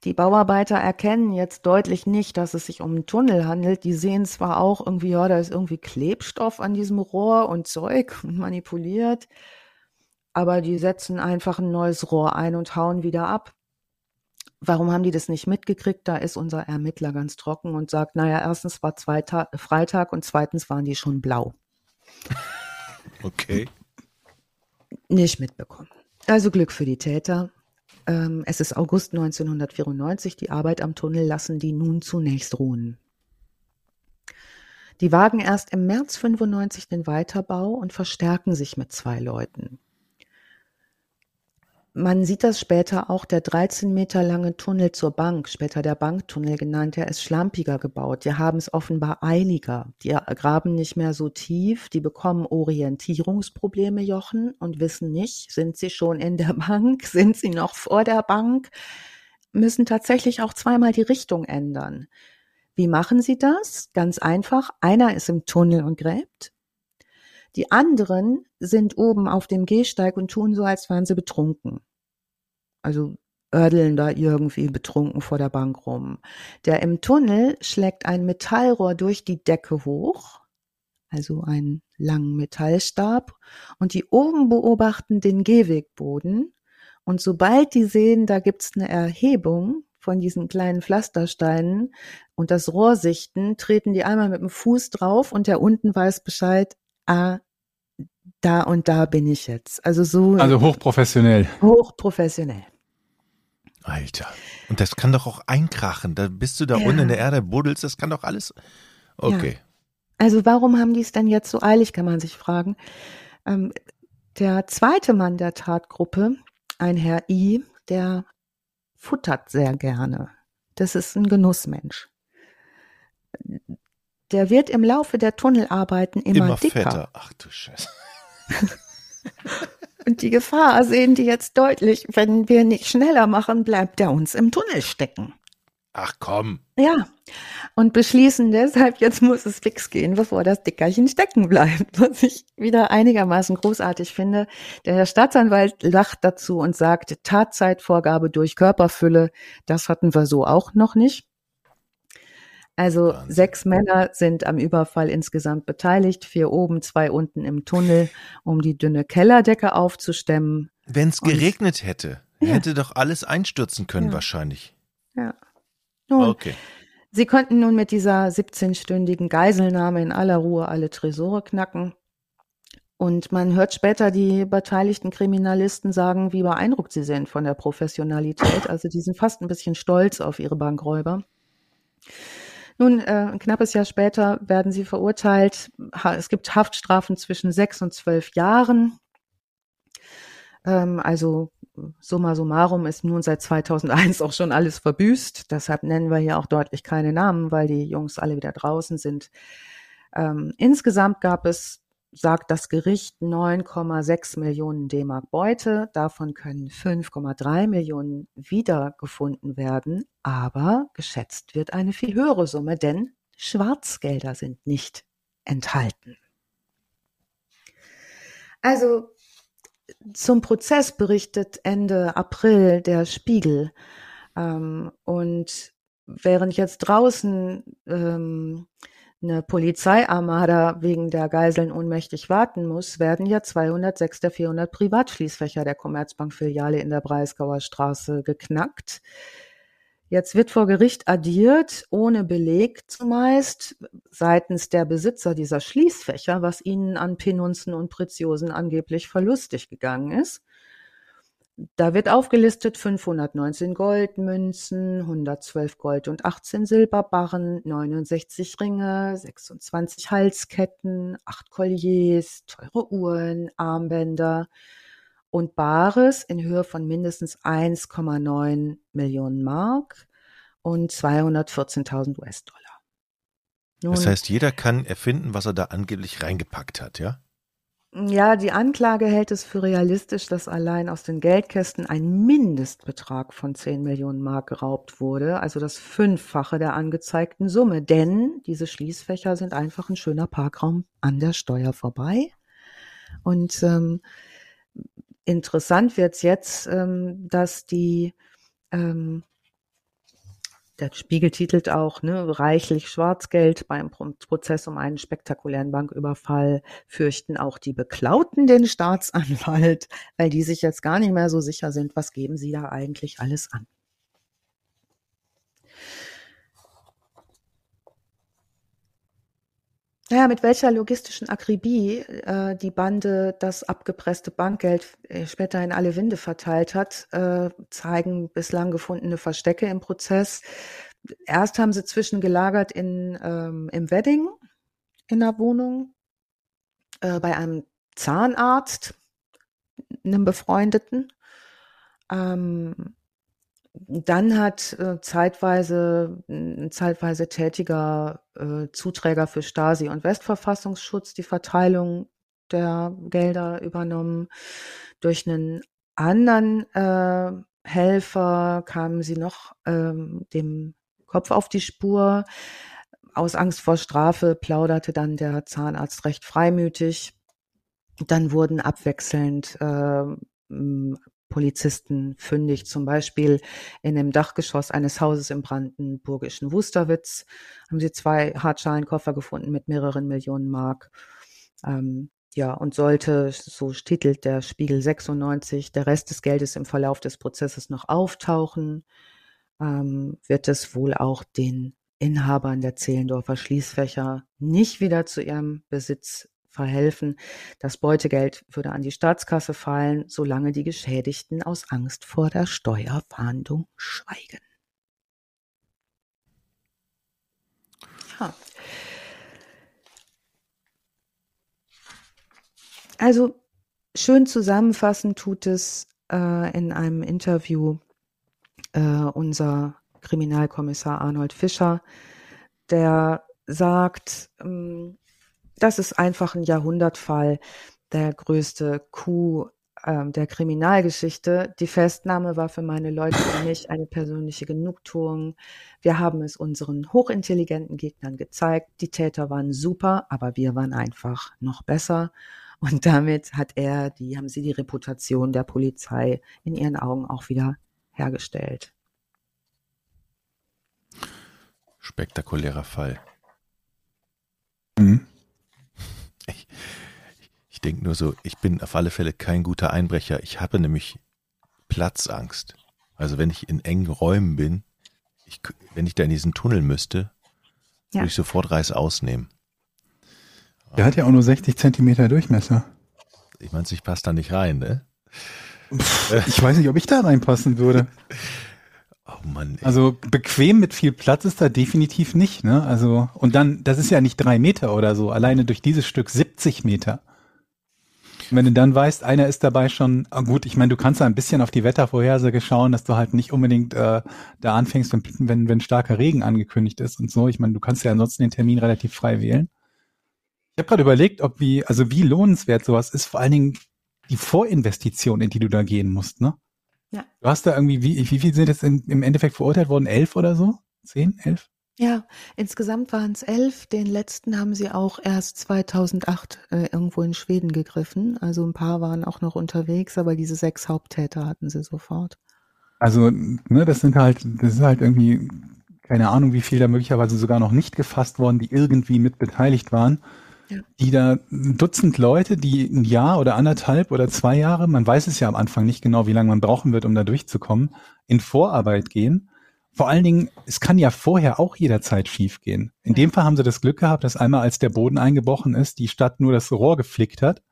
Die Bauarbeiter erkennen jetzt deutlich nicht, dass es sich um einen Tunnel handelt. Die sehen zwar auch irgendwie, ja, da ist irgendwie Klebstoff an diesem Rohr und Zeug und manipuliert, aber die setzen einfach ein neues Rohr ein und hauen wieder ab. Warum haben die das nicht mitgekriegt? Da ist unser Ermittler ganz trocken und sagt, naja, erstens war Freitag und zweitens waren die schon blau. Okay. Nicht mitbekommen. Also Glück für die Täter. Ähm, es ist August 1994. Die Arbeit am Tunnel lassen die nun zunächst ruhen. Die wagen erst im März 95 den Weiterbau und verstärken sich mit zwei Leuten. Man sieht das später auch, der 13 Meter lange Tunnel zur Bank, später der Banktunnel genannt, der ist schlampiger gebaut. Die haben es offenbar eiliger. Die graben nicht mehr so tief, die bekommen Orientierungsprobleme, Jochen, und wissen nicht, sind sie schon in der Bank, sind sie noch vor der Bank, müssen tatsächlich auch zweimal die Richtung ändern. Wie machen sie das? Ganz einfach. Einer ist im Tunnel und gräbt. Die anderen sind oben auf dem Gehsteig und tun so, als wären sie betrunken. Also ördeln da irgendwie betrunken vor der Bank rum. Der im Tunnel schlägt ein Metallrohr durch die Decke hoch, also einen langen Metallstab, und die oben beobachten den Gehwegboden. Und sobald die sehen, da gibt's eine Erhebung von diesen kleinen Pflastersteinen und das Rohr sichten, treten die einmal mit dem Fuß drauf und der unten weiß Bescheid, ah, da und da bin ich jetzt. Also so. Also hochprofessionell. Hochprofessionell. Alter. Und das kann doch auch einkrachen. Da bist du da ja. unten in der Erde, buddelst, das kann doch alles. Okay. Ja. Also warum haben die es denn jetzt so eilig, kann man sich fragen. Ähm, der zweite Mann der Tatgruppe, ein Herr I, der futtert sehr gerne. Das ist ein Genussmensch der wird im Laufe der Tunnelarbeiten immer, immer dicker. Fetter. Ach du Scheiße. Und die Gefahr sehen die jetzt deutlich. Wenn wir nicht schneller machen, bleibt er uns im Tunnel stecken. Ach komm. Ja. Und beschließen deshalb, jetzt muss es fix gehen, bevor das Dickerchen stecken bleibt. Was ich wieder einigermaßen großartig finde. Der Herr Staatsanwalt lacht dazu und sagt, Tatzeitvorgabe durch Körperfülle, das hatten wir so auch noch nicht. Also Wahnsinn. sechs Männer sind am Überfall insgesamt beteiligt, vier oben, zwei unten im Tunnel, um die dünne Kellerdecke aufzustemmen. Wenn es geregnet hätte, ja. hätte doch alles einstürzen können ja. wahrscheinlich. Ja. Nun, okay. Sie konnten nun mit dieser 17-stündigen Geiselnahme in aller Ruhe alle Tresore knacken. Und man hört später die beteiligten Kriminalisten sagen, wie beeindruckt sie sind von der Professionalität. Also die sind fast ein bisschen stolz auf ihre Bankräuber. Nun, äh, ein knappes Jahr später werden sie verurteilt. Es gibt Haftstrafen zwischen sechs und zwölf Jahren. Ähm, also summa summarum ist nun seit 2001 auch schon alles verbüßt. Deshalb nennen wir hier auch deutlich keine Namen, weil die Jungs alle wieder draußen sind. Ähm, insgesamt gab es sagt das Gericht 9,6 Millionen D-Mark Beute. Davon können 5,3 Millionen wiedergefunden werden. Aber geschätzt wird eine viel höhere Summe, denn Schwarzgelder sind nicht enthalten. Also zum Prozess berichtet Ende April der Spiegel. Ähm, und während jetzt draußen ähm, eine Polizeiarmada wegen der Geiseln ohnmächtig warten muss, werden ja 206 der 400 Privatschließfächer der Commerzbank-Filiale in der Breisgauer Straße geknackt. Jetzt wird vor Gericht addiert, ohne Beleg zumeist, seitens der Besitzer dieser Schließfächer, was ihnen an Penunzen und Preziosen angeblich verlustig gegangen ist. Da wird aufgelistet 519 Goldmünzen, 112 Gold- und 18 Silberbarren, 69 Ringe, 26 Halsketten, 8 Colliers, teure Uhren, Armbänder und Bares in Höhe von mindestens 1,9 Millionen Mark und 214.000 US-Dollar. Das heißt, jeder kann erfinden, was er da angeblich reingepackt hat, ja? Ja, die Anklage hält es für realistisch, dass allein aus den Geldkästen ein Mindestbetrag von 10 Millionen Mark geraubt wurde, also das Fünffache der angezeigten Summe. Denn diese Schließfächer sind einfach ein schöner Parkraum an der Steuer vorbei. Und ähm, interessant wird's jetzt, ähm, dass die ähm, der Spiegel titelt auch, ne, reichlich Schwarzgeld beim Prozess um einen spektakulären Banküberfall fürchten auch die Beklauten den Staatsanwalt, weil die sich jetzt gar nicht mehr so sicher sind, was geben sie da eigentlich alles an. Naja, mit welcher logistischen Akribie äh, die Bande das abgepresste Bankgeld äh, später in alle Winde verteilt hat, äh, zeigen bislang gefundene Verstecke im Prozess. Erst haben sie zwischengelagert in, ähm, im Wedding in der Wohnung äh, bei einem Zahnarzt, einem Befreundeten. Ähm, dann hat äh, zeitweise ein zeitweise tätiger äh, Zuträger für Stasi und Westverfassungsschutz die Verteilung der Gelder übernommen. Durch einen anderen äh, Helfer kamen sie noch ähm, dem Kopf auf die Spur. Aus Angst vor Strafe plauderte dann der Zahnarzt recht freimütig. Dann wurden abwechselnd äh, Polizisten fündig, zum Beispiel in dem Dachgeschoss eines Hauses im brandenburgischen Wusterwitz haben sie zwei Hartschalenkoffer gefunden mit mehreren Millionen Mark. Ähm, ja, und sollte, so titelt der Spiegel 96, der Rest des Geldes im Verlauf des Prozesses noch auftauchen, ähm, wird es wohl auch den Inhabern der Zehlendorfer Schließfächer nicht wieder zu ihrem Besitz verhelfen. Das Beutegeld würde an die Staatskasse fallen, solange die Geschädigten aus Angst vor der Steuerfahndung schweigen. Ja. Also schön zusammenfassend tut es äh, in einem Interview äh, unser Kriminalkommissar Arnold Fischer, der sagt, ähm, das ist einfach ein Jahrhundertfall, der größte Coup ähm, der Kriminalgeschichte. Die Festnahme war für meine Leute und mich eine persönliche Genugtuung. Wir haben es unseren hochintelligenten Gegnern gezeigt. Die Täter waren super, aber wir waren einfach noch besser. Und damit hat er, die, haben sie die Reputation der Polizei in ihren Augen auch wieder hergestellt. Spektakulärer Fall. Mhm. Ich, denke nur so, ich bin auf alle Fälle kein guter Einbrecher. Ich habe nämlich Platzangst. Also wenn ich in engen Räumen bin, ich, wenn ich da in diesen Tunnel müsste, ja. würde ich sofort Reiß ausnehmen. Der hat ja auch nur 60 Zentimeter Durchmesser. Ich meine, ich passe da nicht rein, ne? Ich weiß nicht, ob ich da reinpassen würde. Oh Mann. Ey. Also bequem mit viel Platz ist da definitiv nicht, ne? Also, und dann, das ist ja nicht drei Meter oder so, alleine durch dieses Stück 70 Meter. Wenn du dann weißt, einer ist dabei schon, ah gut, ich meine, du kannst da ein bisschen auf die Wettervorhersage schauen, dass du halt nicht unbedingt äh, da anfängst, wenn, wenn, wenn starker Regen angekündigt ist und so. Ich meine, du kannst ja ansonsten den Termin relativ frei wählen. Ich habe gerade überlegt, ob wie, also wie lohnenswert sowas ist, vor allen Dingen die Vorinvestition, in die du da gehen musst, ne? Ja. Du hast da irgendwie, wie, wie viel sind jetzt in, im Endeffekt verurteilt worden? Elf oder so? Zehn? Elf? Ja, insgesamt waren es elf. Den letzten haben sie auch erst 2008 äh, irgendwo in Schweden gegriffen. Also ein paar waren auch noch unterwegs, aber diese sechs Haupttäter hatten sie sofort. Also, ne, das sind halt, das ist halt irgendwie, keine Ahnung, wie viel da möglicherweise sogar noch nicht gefasst worden, die irgendwie mit beteiligt waren die da ein Dutzend Leute, die ein Jahr oder anderthalb oder zwei Jahre, man weiß es ja am Anfang nicht genau, wie lange man brauchen wird, um da durchzukommen, in Vorarbeit gehen. Vor allen Dingen, es kann ja vorher auch jederzeit schiefgehen. In dem Fall haben sie das Glück gehabt, dass einmal, als der Boden eingebrochen ist, die Stadt nur das Rohr geflickt hat.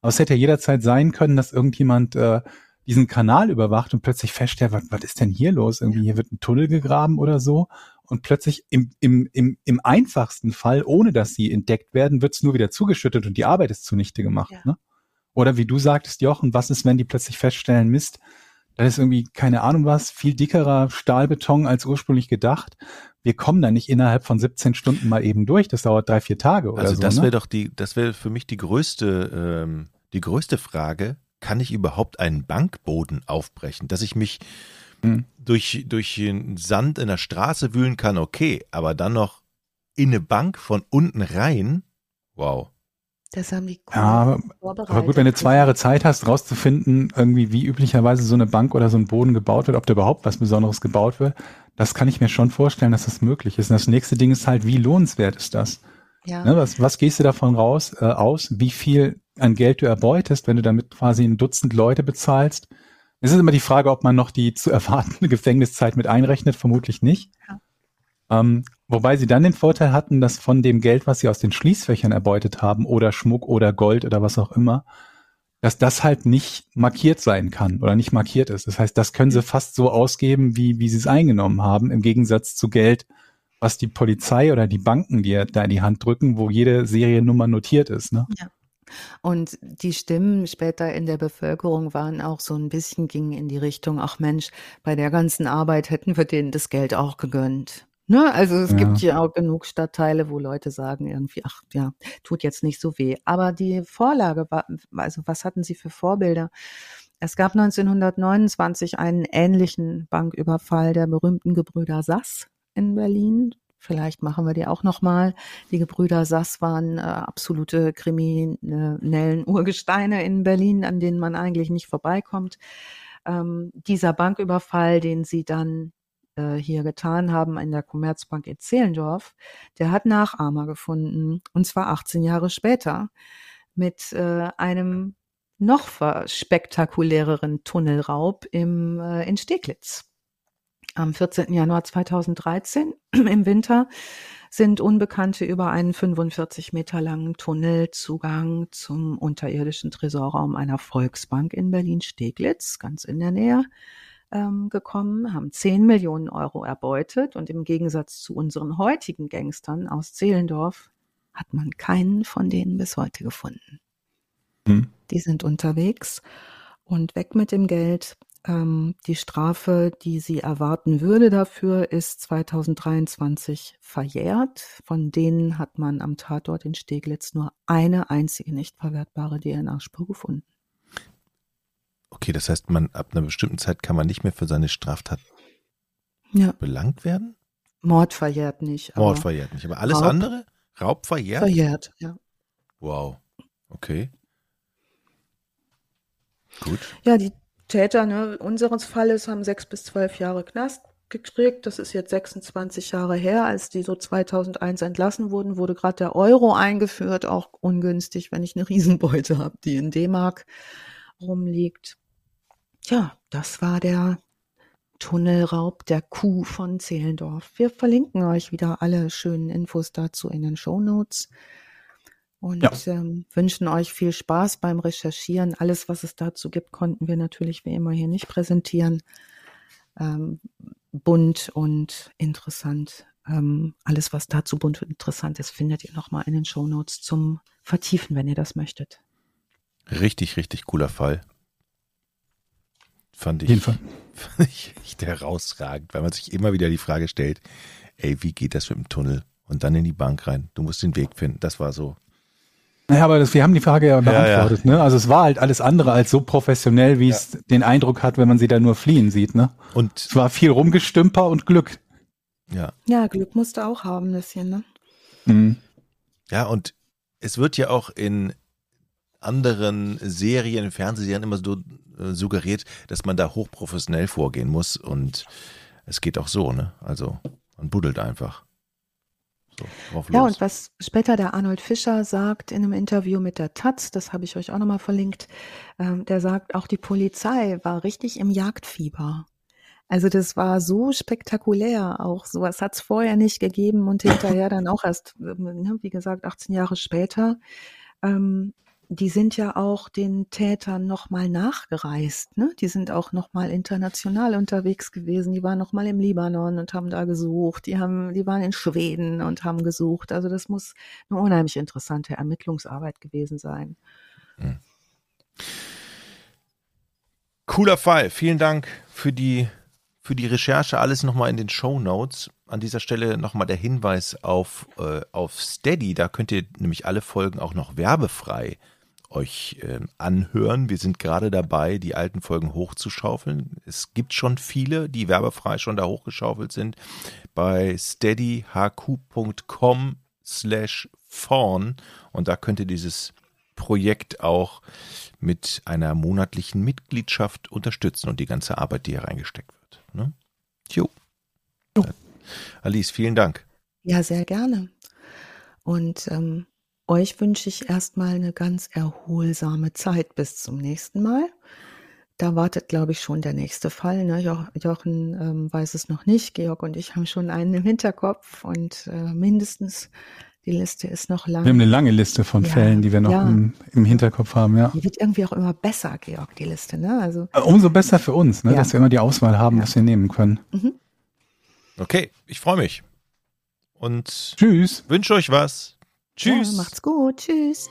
Aber es hätte ja jederzeit sein können, dass irgendjemand äh, diesen Kanal überwacht und plötzlich feststellt, was, was ist denn hier los? Irgendwie hier wird ein Tunnel gegraben oder so und plötzlich im, im, im, im einfachsten Fall, ohne dass sie entdeckt werden, wird es nur wieder zugeschüttet und die Arbeit ist zunichte gemacht. Ja. Ne? Oder wie du sagtest, Jochen, was ist, wenn die plötzlich feststellen, Mist, da ist irgendwie, keine Ahnung was, viel dickerer Stahlbeton als ursprünglich gedacht. Wir kommen da nicht innerhalb von 17 Stunden mal eben durch. Das dauert drei, vier Tage oder also so. Also das wäre ne? doch die, das wäre für mich die größte, ähm, die größte Frage. Kann ich überhaupt einen Bankboden aufbrechen? Dass ich mich hm. durch, durch den Sand in der Straße wühlen kann, okay, aber dann noch in eine Bank von unten rein, wow. Das haben die cool ja, aber gut, wenn du zwei Jahre Zeit hast, rauszufinden, irgendwie wie üblicherweise so eine Bank oder so ein Boden gebaut wird, ob da überhaupt was Besonderes gebaut wird, das kann ich mir schon vorstellen, dass das möglich ist. Und das nächste Ding ist halt, wie lohnenswert ist das? Ja. Ne, was, was gehst du davon raus, äh, aus? Wie viel an Geld du erbeutest, wenn du damit quasi ein Dutzend Leute bezahlst? Es ist immer die Frage, ob man noch die zu erwartende Gefängniszeit mit einrechnet, vermutlich nicht. Ja. Ähm, Wobei sie dann den Vorteil hatten, dass von dem Geld, was sie aus den Schließfächern erbeutet haben, oder Schmuck oder Gold oder was auch immer, dass das halt nicht markiert sein kann oder nicht markiert ist. Das heißt, das können sie fast so ausgeben, wie, wie sie es eingenommen haben, im Gegensatz zu Geld, was die Polizei oder die Banken dir da in die Hand drücken, wo jede Seriennummer notiert ist. Ne? Ja. Und die Stimmen später in der Bevölkerung waren auch so ein bisschen, gingen in die Richtung, ach Mensch, bei der ganzen Arbeit hätten wir denen das Geld auch gegönnt. Ne? Also es ja. gibt ja auch genug Stadtteile, wo Leute sagen irgendwie, ach ja, tut jetzt nicht so weh. Aber die Vorlage war, also was hatten sie für Vorbilder? Es gab 1929 einen ähnlichen Banküberfall der berühmten Gebrüder Sass in Berlin. Vielleicht machen wir die auch nochmal. Die Gebrüder Sass waren äh, absolute kriminellen Urgesteine in Berlin, an denen man eigentlich nicht vorbeikommt. Ähm, dieser Banküberfall, den sie dann äh, hier getan haben in der Commerzbank in Zehlendorf, der hat Nachahmer gefunden. Und zwar 18 Jahre später mit äh, einem noch spektakuläreren Tunnelraub im, äh, in Steglitz. Am 14. Januar 2013 im Winter sind Unbekannte über einen 45 Meter langen Tunnelzugang zum unterirdischen Tresorraum einer Volksbank in Berlin-Steglitz, ganz in der Nähe, ähm, gekommen, haben 10 Millionen Euro erbeutet und im Gegensatz zu unseren heutigen Gangstern aus Zehlendorf hat man keinen von denen bis heute gefunden. Hm. Die sind unterwegs und weg mit dem Geld. Ähm, die Strafe, die sie erwarten würde dafür, ist 2023 verjährt. Von denen hat man am Tatort in Steglitz nur eine einzige nicht verwertbare DNA-Spur gefunden. Okay, das heißt, man ab einer bestimmten Zeit kann man nicht mehr für seine Straftat ja. belangt werden? Mord verjährt nicht. Mord verjährt nicht, aber alles Raub, andere? Raub verjährt? Verjährt, ja. Wow. Okay. Gut. Ja, die Täter ne, unseres Falles haben sechs bis zwölf Jahre Knast gekriegt. Das ist jetzt 26 Jahre her, als die so 2001 entlassen wurden, wurde gerade der Euro eingeführt, auch ungünstig, wenn ich eine Riesenbeute habe, die in D-Mark rumliegt. Ja, das war der Tunnelraub der Kuh von Zehlendorf. Wir verlinken euch wieder alle schönen Infos dazu in den Show Notes und ja. ähm, wünschen euch viel Spaß beim Recherchieren. Alles, was es dazu gibt, konnten wir natürlich wie immer hier nicht präsentieren. Ähm, bunt und interessant. Ähm, alles, was dazu bunt und interessant ist, findet ihr nochmal in den Show Notes zum Vertiefen, wenn ihr das möchtet. Richtig, richtig cooler Fall. Fand ich, fand ich echt herausragend, weil man sich immer wieder die Frage stellt, ey, wie geht das mit dem Tunnel? Und dann in die Bank rein. Du musst den Weg finden. Das war so. Naja, aber das, wir haben die Frage ja beantwortet. Ja, ja. Ne? Also es war halt alles andere als so professionell, wie ja. es den Eindruck hat, wenn man sie da nur fliehen sieht. Ne? Und es war viel Rumgestümper und Glück. Ja. Ja, Glück musste auch haben, ein bisschen. Ne? Mhm. Ja, und es wird ja auch in anderen Serien, Fernsehserien immer so äh, suggeriert, dass man da hochprofessionell vorgehen muss und es geht auch so, ne? Also man buddelt einfach. So, ja, und was später der Arnold Fischer sagt in einem Interview mit der Taz, das habe ich euch auch nochmal verlinkt, ähm, der sagt, auch die Polizei war richtig im Jagdfieber. Also das war so spektakulär, auch sowas hat es vorher nicht gegeben und hinterher dann auch erst, ähm, ne, wie gesagt, 18 Jahre später. Ähm, die sind ja auch den Tätern nochmal nachgereist. Ne? Die sind auch nochmal international unterwegs gewesen. Die waren nochmal im Libanon und haben da gesucht. Die, haben, die waren in Schweden und haben gesucht. Also das muss eine unheimlich interessante Ermittlungsarbeit gewesen sein. Hm. Cooler Fall. Vielen Dank für die, für die Recherche. Alles nochmal in den Show Notes. An dieser Stelle nochmal der Hinweis auf, äh, auf Steady. Da könnt ihr nämlich alle Folgen auch noch werbefrei euch äh, anhören. Wir sind gerade dabei, die alten Folgen hochzuschaufeln. Es gibt schon viele, die werbefrei schon da hochgeschaufelt sind. Bei steadyhq.com slash fawn und da könnt ihr dieses Projekt auch mit einer monatlichen Mitgliedschaft unterstützen und die ganze Arbeit, die hier reingesteckt wird. Ne? Jo. jo. Alice, vielen Dank. Ja, sehr gerne. Und ähm, euch wünsche ich erstmal eine ganz erholsame Zeit bis zum nächsten Mal. da wartet, glaube ich, schon der nächste Fall. Ne? Jo Jochen ähm, weiß es noch nicht. Georg und ich haben schon einen im Hinterkopf und äh, mindestens die Liste ist noch lang. Wir haben eine lange Liste von Ja, Fällen, die wir noch ja. im, im Hinterkopf haben, ja. Die wird irgendwie auch immer besser, Georg, die Liste. Ne? Also Äh, Umso besser für uns, ne, Ja. dass wir immer die Auswahl haben, Ja. was wir nehmen können. Okay, ich freue mich. Und Tschüss. wünsche euch was. Tschüss. Ja, macht's gut. Tschüss.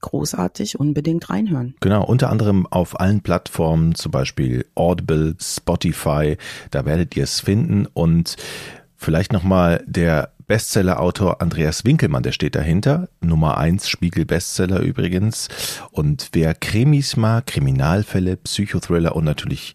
großartig, unbedingt reinhören. Genau, unter anderem auf allen Plattformen, zum Beispiel Audible, Spotify, da werdet ihr es finden. Und vielleicht nochmal der Bestseller-Autor Andreas Winkelmann, der steht dahinter, Nummer eins Spiegel-Bestseller übrigens. Und wer Krimis mag, Kriminalfälle, Psychothriller und natürlich